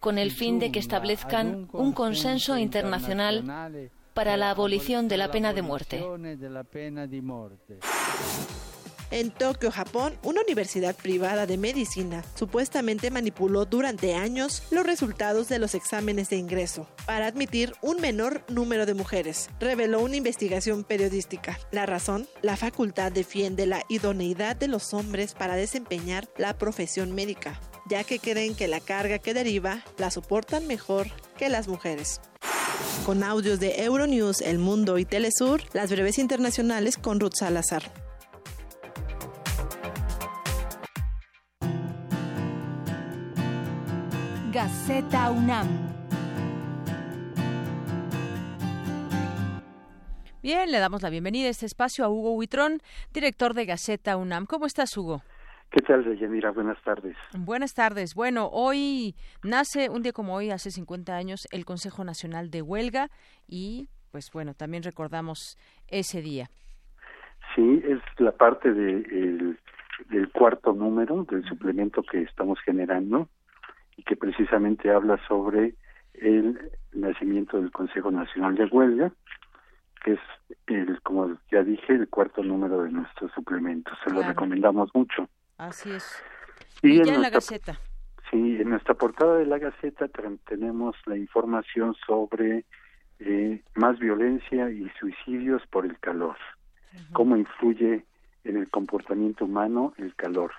con el fin de que establezcan un consenso internacional para la abolición de la pena de muerte. En Tokio, Japón, una universidad privada de medicina supuestamente manipuló durante años los resultados de los exámenes de ingreso para admitir un menor número de mujeres, reveló una investigación periodística. La razón, la facultad defiende la idoneidad de los hombres para desempeñar la profesión médica, ya que creen que la carga que deriva la soportan mejor que las mujeres. Con audios de Euronews, El Mundo y Telesur, las breves internacionales con Ruth Salazar. Gaceta UNAM. Bien, le damos la bienvenida a este espacio a Hugo Huitrón, director de Gaceta UNAM. ¿Cómo estás, Hugo? ¿Qué tal, Deyanira? Buenas tardes. Buenas tardes. Bueno, hoy nace, un día como hoy, hace 50 años, el Consejo Nacional de Huelga y, pues bueno, también recordamos ese día. Sí, es la parte del cuarto número del suplemento que estamos generando que precisamente habla sobre el nacimiento del Consejo Nacional de Huelga, que es, el, como ya dije, el cuarto número de nuestro suplemento. Se lo recomendamos mucho. Así es. Y, ya en, la Gaceta. Sí, en nuestra portada de la Gaceta tenemos la información sobre eh, más violencia y suicidios por el calor. Cómo influye en el comportamiento humano el calor,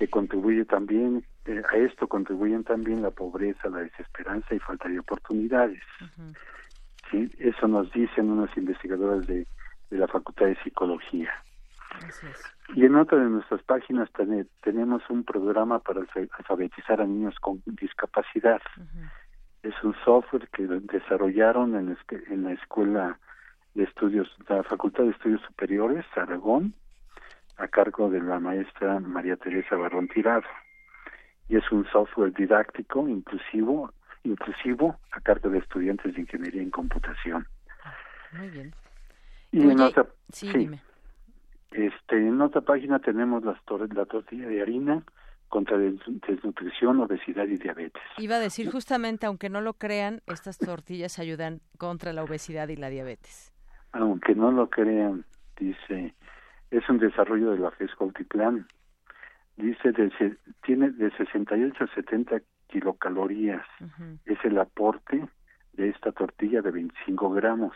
que contribuye también, eh, a esto contribuyen también la pobreza, la desesperanza y falta de oportunidades. ¿sí? Eso nos dicen unos investigadores de, de la Facultad de Psicología. Y en otra de nuestras páginas tenemos un programa para alfabetizar a niños con discapacidad. Es un software que desarrollaron en, en la Escuela de Estudios, la Facultad de Estudios Superiores, Aragón, a cargo de la maestra María Teresa Barrón Tirado. Y es un software didáctico, inclusivo, inclusivo a cargo de estudiantes de Ingeniería en Computación. Muy bien. Y en otra, sí, este, en otra página tenemos las la tortilla de harina contra desnutrición, obesidad y diabetes. Iba a decir justamente, aunque no lo crean, estas tortillas ayudan contra la obesidad y la diabetes. Aunque no lo crean, dice, es un desarrollo de la FESCO Altiplán. Dice, de, tiene de 68 a 70 kilocalorías. Es el aporte de esta tortilla de 25 gramos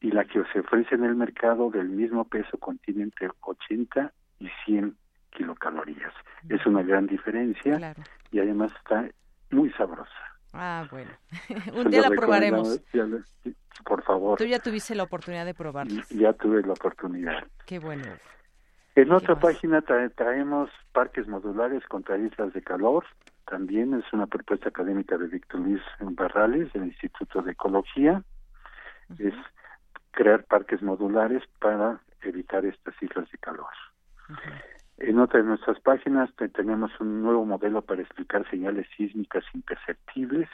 y la que se ofrece en el mercado del mismo peso contiene entre 80 y 100 kilocalorías. Es una gran diferencia y además está muy sabrosa. Ah, bueno. (laughs) Un (laughs) día la probaremos. por favor. Tú ya tuviste la oportunidad de probarla. Ya tuve la oportunidad. Qué bueno. En otra página traemos parques modulares contra islas de calor. También es una propuesta académica de Víctor Luis Barrales del Instituto de Ecología. Es crear parques modulares para evitar estas islas de calor. En otra de nuestras páginas tenemos un nuevo modelo para explicar señales sísmicas imperceptibles.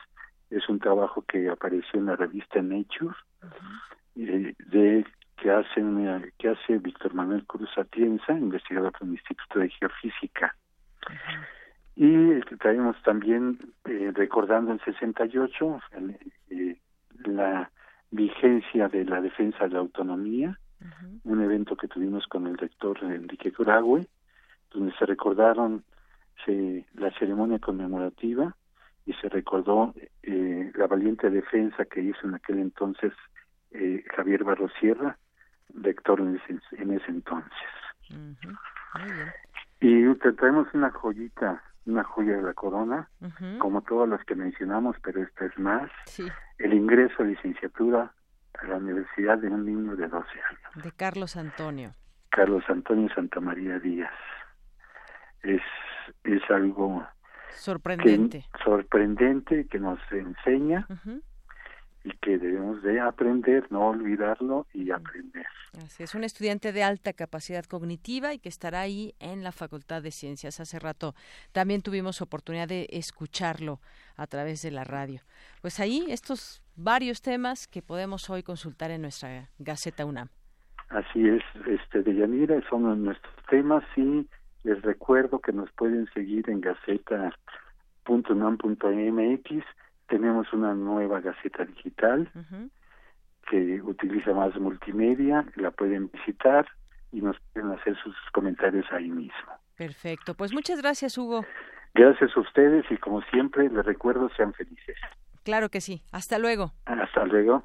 Es un trabajo que apareció en la revista Nature, eh, de que hace, que hace Víctor Manuel Cruz Atienza, investigador del Instituto de Geofísica. Y traemos también, eh, recordando en 68, eh, la vigencia de la defensa de la autonomía, un evento que tuvimos con el rector Enrique Curagüe, donde se recordaron se, la ceremonia conmemorativa y se recordó eh, la valiente defensa que hizo en aquel entonces eh, Javier Barrosierra, rector en ese, en ese entonces. Y traemos una joyita una joya de la corona, como todas las que mencionamos, pero esta es más, el ingreso a licenciatura a la universidad de un niño de 12 años. De Carlos Antonio. Carlos Antonio Santa María Díaz. Es, es algo sorprendente. sorprendente que nos enseña y que debemos de aprender, no olvidarlo y aprender. Así es, un estudiante de alta capacidad cognitiva y que estará ahí en la Facultad de Ciencias. Hace rato también tuvimos oportunidad de escucharlo a través de la radio. Pues ahí estos varios temas que podemos hoy consultar en nuestra Gaceta UNAM. Así es, este de Yanira son nuestros temas y les recuerdo que nos pueden seguir en gaceta.unam.mx tenemos una nueva Gaceta Digital que utiliza más multimedia, la pueden visitar y nos pueden hacer sus comentarios ahí mismo. Perfecto, pues muchas gracias Hugo. Gracias a ustedes y como siempre les recuerdo sean felices. Claro que sí, hasta luego. Hasta luego.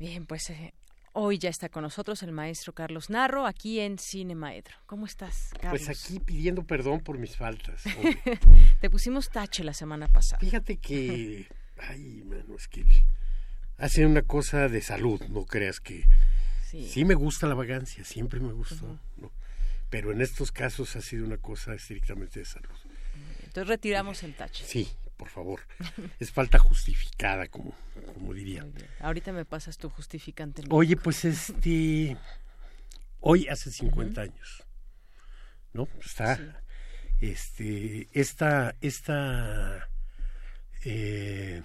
Bien, pues eh, hoy ya está con nosotros el maestro Carlos Narro aquí en Cine Maedro. ¿Cómo estás, Carlos? Pues aquí pidiendo perdón por mis faltas. (laughs) Te pusimos tache la semana pasada. Fíjate que, (laughs) ay, mano, es que hace una cosa de salud, no creas que sí, me gusta la vagancia, siempre me gustó, ¿no? pero en estos casos ha sido una cosa estrictamente de salud. Entonces retiramos el tache. Sí, por favor. (laughs) es falta justificada, como, como diría. Ahorita me pasas tu justificante. Oye, pues este, (laughs) hoy hace 50 años, ¿no? Está, este, esta, esta eh,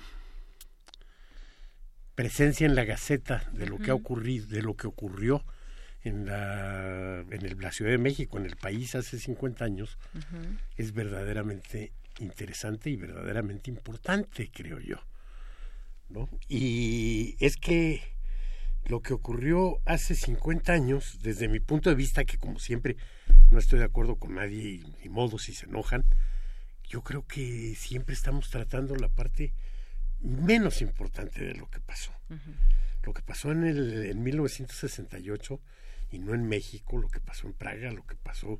presencia en la Gaceta de lo que ha ocurrido, de lo que ocurrió en la, en el, la Ciudad de México, en el país hace 50 años, es verdaderamente interesante y verdaderamente importante, creo yo. ¿no? Y es que lo que ocurrió hace 50 años, desde mi punto de vista, que como siempre no estoy de acuerdo con nadie y modo si se enojan, yo creo que siempre estamos tratando la parte menos importante de lo que pasó. Lo que pasó en, el, en 1968 y no en México, lo que pasó en Praga, lo que pasó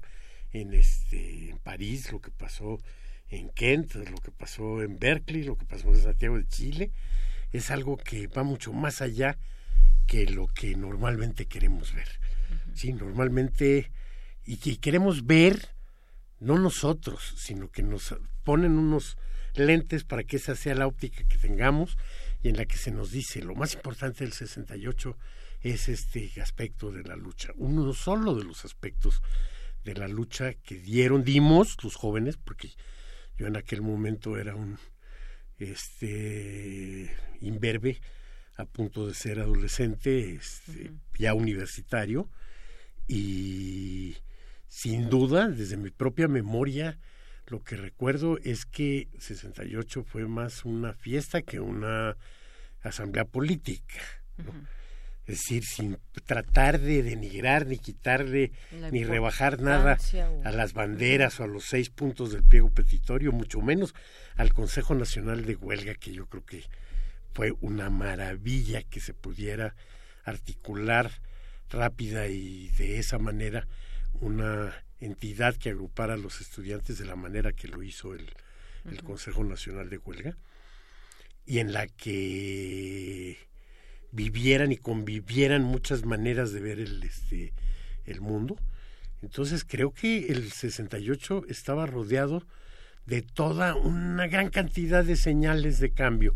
en este en París, lo que pasó en Kent, lo que pasó en Berkeley, lo que pasó en Santiago de Chile, es algo que va mucho más allá que lo que normalmente queremos ver. Sí, normalmente y que queremos ver no nosotros, sino que nos ponen unos lentes para que esa sea la óptica que tengamos y en la que se nos dice lo más importante del 68 es este aspecto de la lucha, uno solo de los aspectos de la lucha que dieron, dimos los jóvenes, porque yo en aquel momento era un este imberbe a punto de ser adolescente, este, ya universitario, y sin duda, desde mi propia memoria, lo que recuerdo es que 68 fue más una fiesta que una asamblea política. ¿no? Es decir, sin tratar de denigrar ni quitarle ni rebajar nada a las banderas o a los seis puntos del pliego petitorio, mucho menos al Consejo Nacional de Huelga, que yo creo que fue una maravilla que se pudiera articular rápida y de esa manera una entidad que agrupara a los estudiantes de la manera que lo hizo el, el Consejo Nacional de Huelga y en la que vivieran y convivieran muchas maneras de ver el, este, el mundo. Entonces creo que el 68 estaba rodeado de toda una gran cantidad de señales de cambio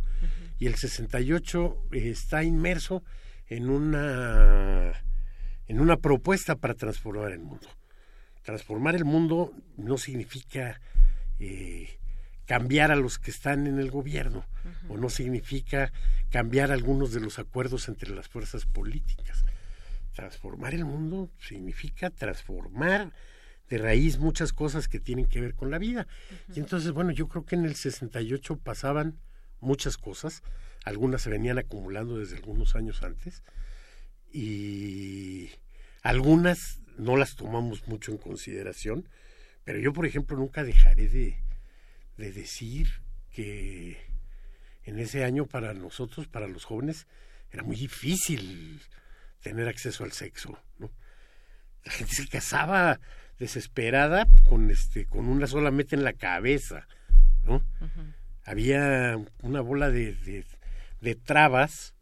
y el 68 está inmerso en una en una propuesta para transformar el mundo. Transformar el mundo no significa eh, cambiar a los que están en el gobierno o no significa cambiar algunos de los acuerdos entre las fuerzas políticas. Transformar el mundo significa transformar de raíz muchas cosas que tienen que ver con la vida. Y entonces, bueno, yo creo que en el 68 pasaban muchas cosas, algunas se venían acumulando desde algunos años antes y algunas no las tomamos mucho en consideración, pero yo, por ejemplo, nunca dejaré de, de decir que en ese año para nosotros, para los jóvenes, era muy difícil tener acceso al sexo, ¿no? La gente se casaba desesperada con este con una sola meta en la cabeza, ¿no? Había una bola de, de, trabas.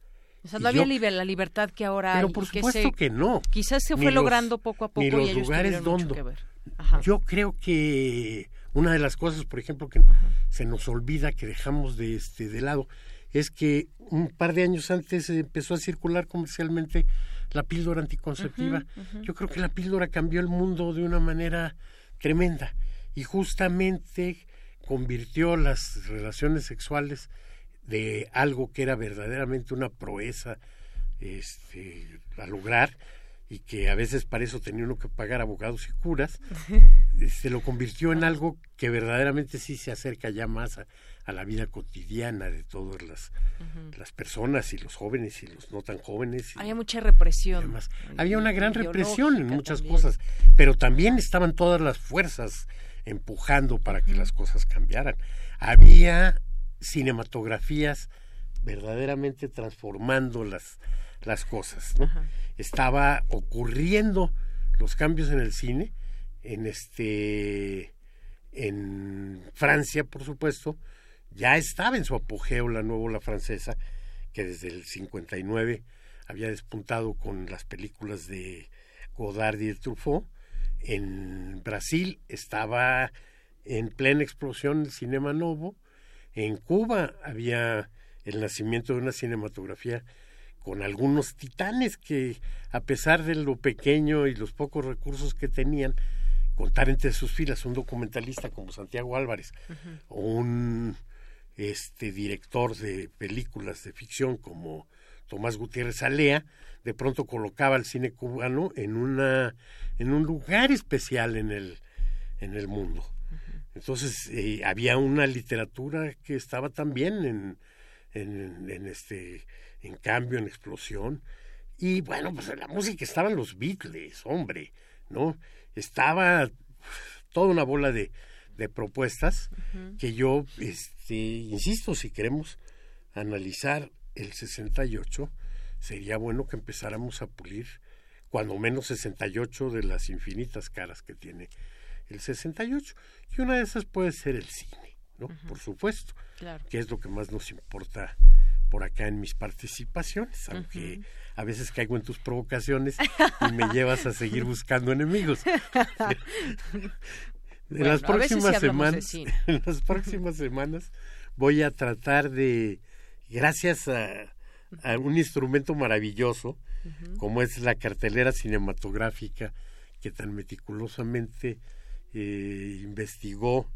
O sea, no había la libertad que ahora pero por supuesto que, no. Quizás se fue logrando poco a poco ni los y lugares donde. Yo creo que una de las cosas, por ejemplo, que se nos olvida que dejamos de, este, de lado es que un par de años antes empezó a circular comercialmente la píldora anticonceptiva. Yo creo que la píldora cambió el mundo de una manera tremenda y justamente convirtió las relaciones sexuales de algo que era verdaderamente una proeza este, a lograr y que a veces para eso tenía uno que pagar abogados y curas, se (laughs) lo convirtió en algo que verdaderamente sí se acerca ya más a, la vida cotidiana de todas las, las personas y los jóvenes y los no tan jóvenes. Había mucha represión. había una gran represión en muchas cosas, pero también estaban todas las fuerzas empujando para que las cosas cambiaran. Había cinematografías verdaderamente transformando las las cosas, ¿no? Estaba ocurriendo los cambios en el cine, en este en Francia, por supuesto, ya estaba en su apogeo la nueva la francesa, que desde el 59 había despuntado con las películas de Godard y de Truffaut. En Brasil estaba en plena explosión el cinema novo. En Cuba había el nacimiento de una cinematografía con algunos titanes que, a pesar de lo pequeño y los pocos recursos que tenían, contar entre sus filas un documentalista como Santiago Álvarez o un este director de películas de ficción como Tomás Gutiérrez Alea, de pronto colocaba al cine cubano en una en un lugar especial en el en el mundo. Entonces eh, había una literatura que estaba también en, en, en, este en cambio, en explosión. Y bueno, pues en la música estaban los Beatles, hombre, ¿no? Estaba toda una bola de, de propuestas que yo, este, insisto, si queremos analizar el 68, sería bueno que empezáramos a pulir cuando menos 68 de las infinitas caras que tiene el 68. Y una de esas puede ser el cine, ¿no? Por supuesto, que es lo que más nos importa por acá en mis participaciones, aunque a veces caigo en tus provocaciones y me llevas a seguir (laughs) buscando enemigos. (laughs) en las próximas semanas, (laughs) en las próximas semanas voy a tratar de, gracias a, un instrumento maravilloso como es la cartelera cinematográfica que tan meticulosamente eh, investigó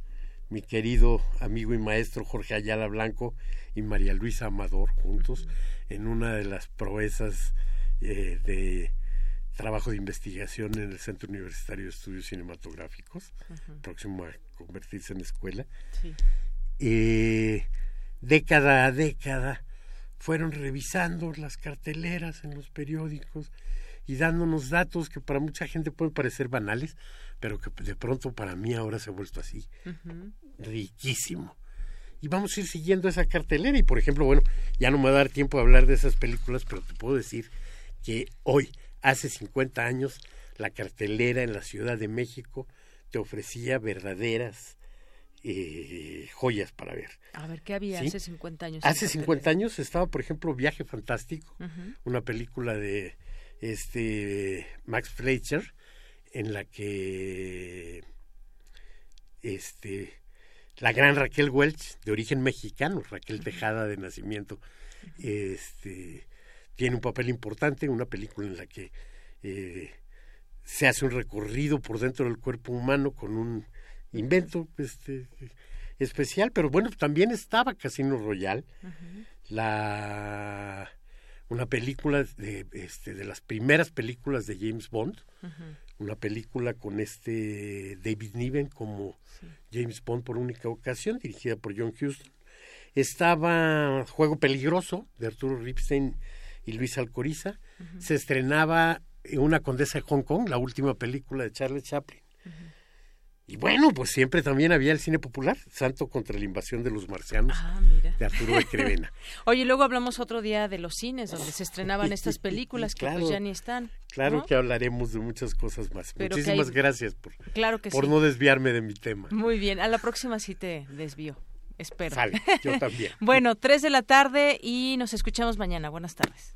mi querido amigo y maestro Jorge Ayala Blanco y María Luisa Amador juntos en una de las proezas eh, de trabajo de investigación en el Centro Universitario de Estudios Cinematográficos, próximo a convertirse en escuela. Eh, década a década fueron revisando las carteleras en los periódicos y dándonos datos que para mucha gente pueden parecer banales, pero que de pronto para mí ahora se ha vuelto así, riquísimo. Y vamos a ir siguiendo esa cartelera y por ejemplo, bueno, ya no me va a dar tiempo de hablar de esas películas, pero te puedo decir que hoy, hace 50 años, la cartelera en la Ciudad de México te ofrecía verdaderas eh, joyas para ver. A ver, ¿qué había hace 50 años? Hace 50 años estaba, por ejemplo, Viaje Fantástico, una película de este Max Fleischer, en la que este la gran Raquel Welch, de origen mexicano, Raquel Tejada de nacimiento, este tiene un papel importante, una película en la que eh, se hace un recorrido por dentro del cuerpo humano con un invento este, especial, pero bueno, también estaba Casino Royal, la una película de, este, de las primeras películas de James Bond, una película con este David Niven como James Bond por única ocasión, dirigida por John Huston. Estaba Juego Peligroso de Arturo Ripstein y Luis Alcoriza. Se estrenaba Una Condesa de Hong Kong, la última película de Charles Chaplin. Y bueno, pues siempre también había el cine popular, Santo contra la invasión de los marcianos, ah, de Arturo de Crevena. (laughs) Oye, luego hablamos otro día de los cines, donde se estrenaban estas (laughs) películas que pues ya ni están. Claro que hablaremos de muchas cosas más. Muchísimas gracias por, por no desviarme de mi tema. Muy bien, a la próxima sí te desvío. Espero. yo (laughs) también. bueno, tres de la tarde y nos escuchamos mañana. Buenas tardes.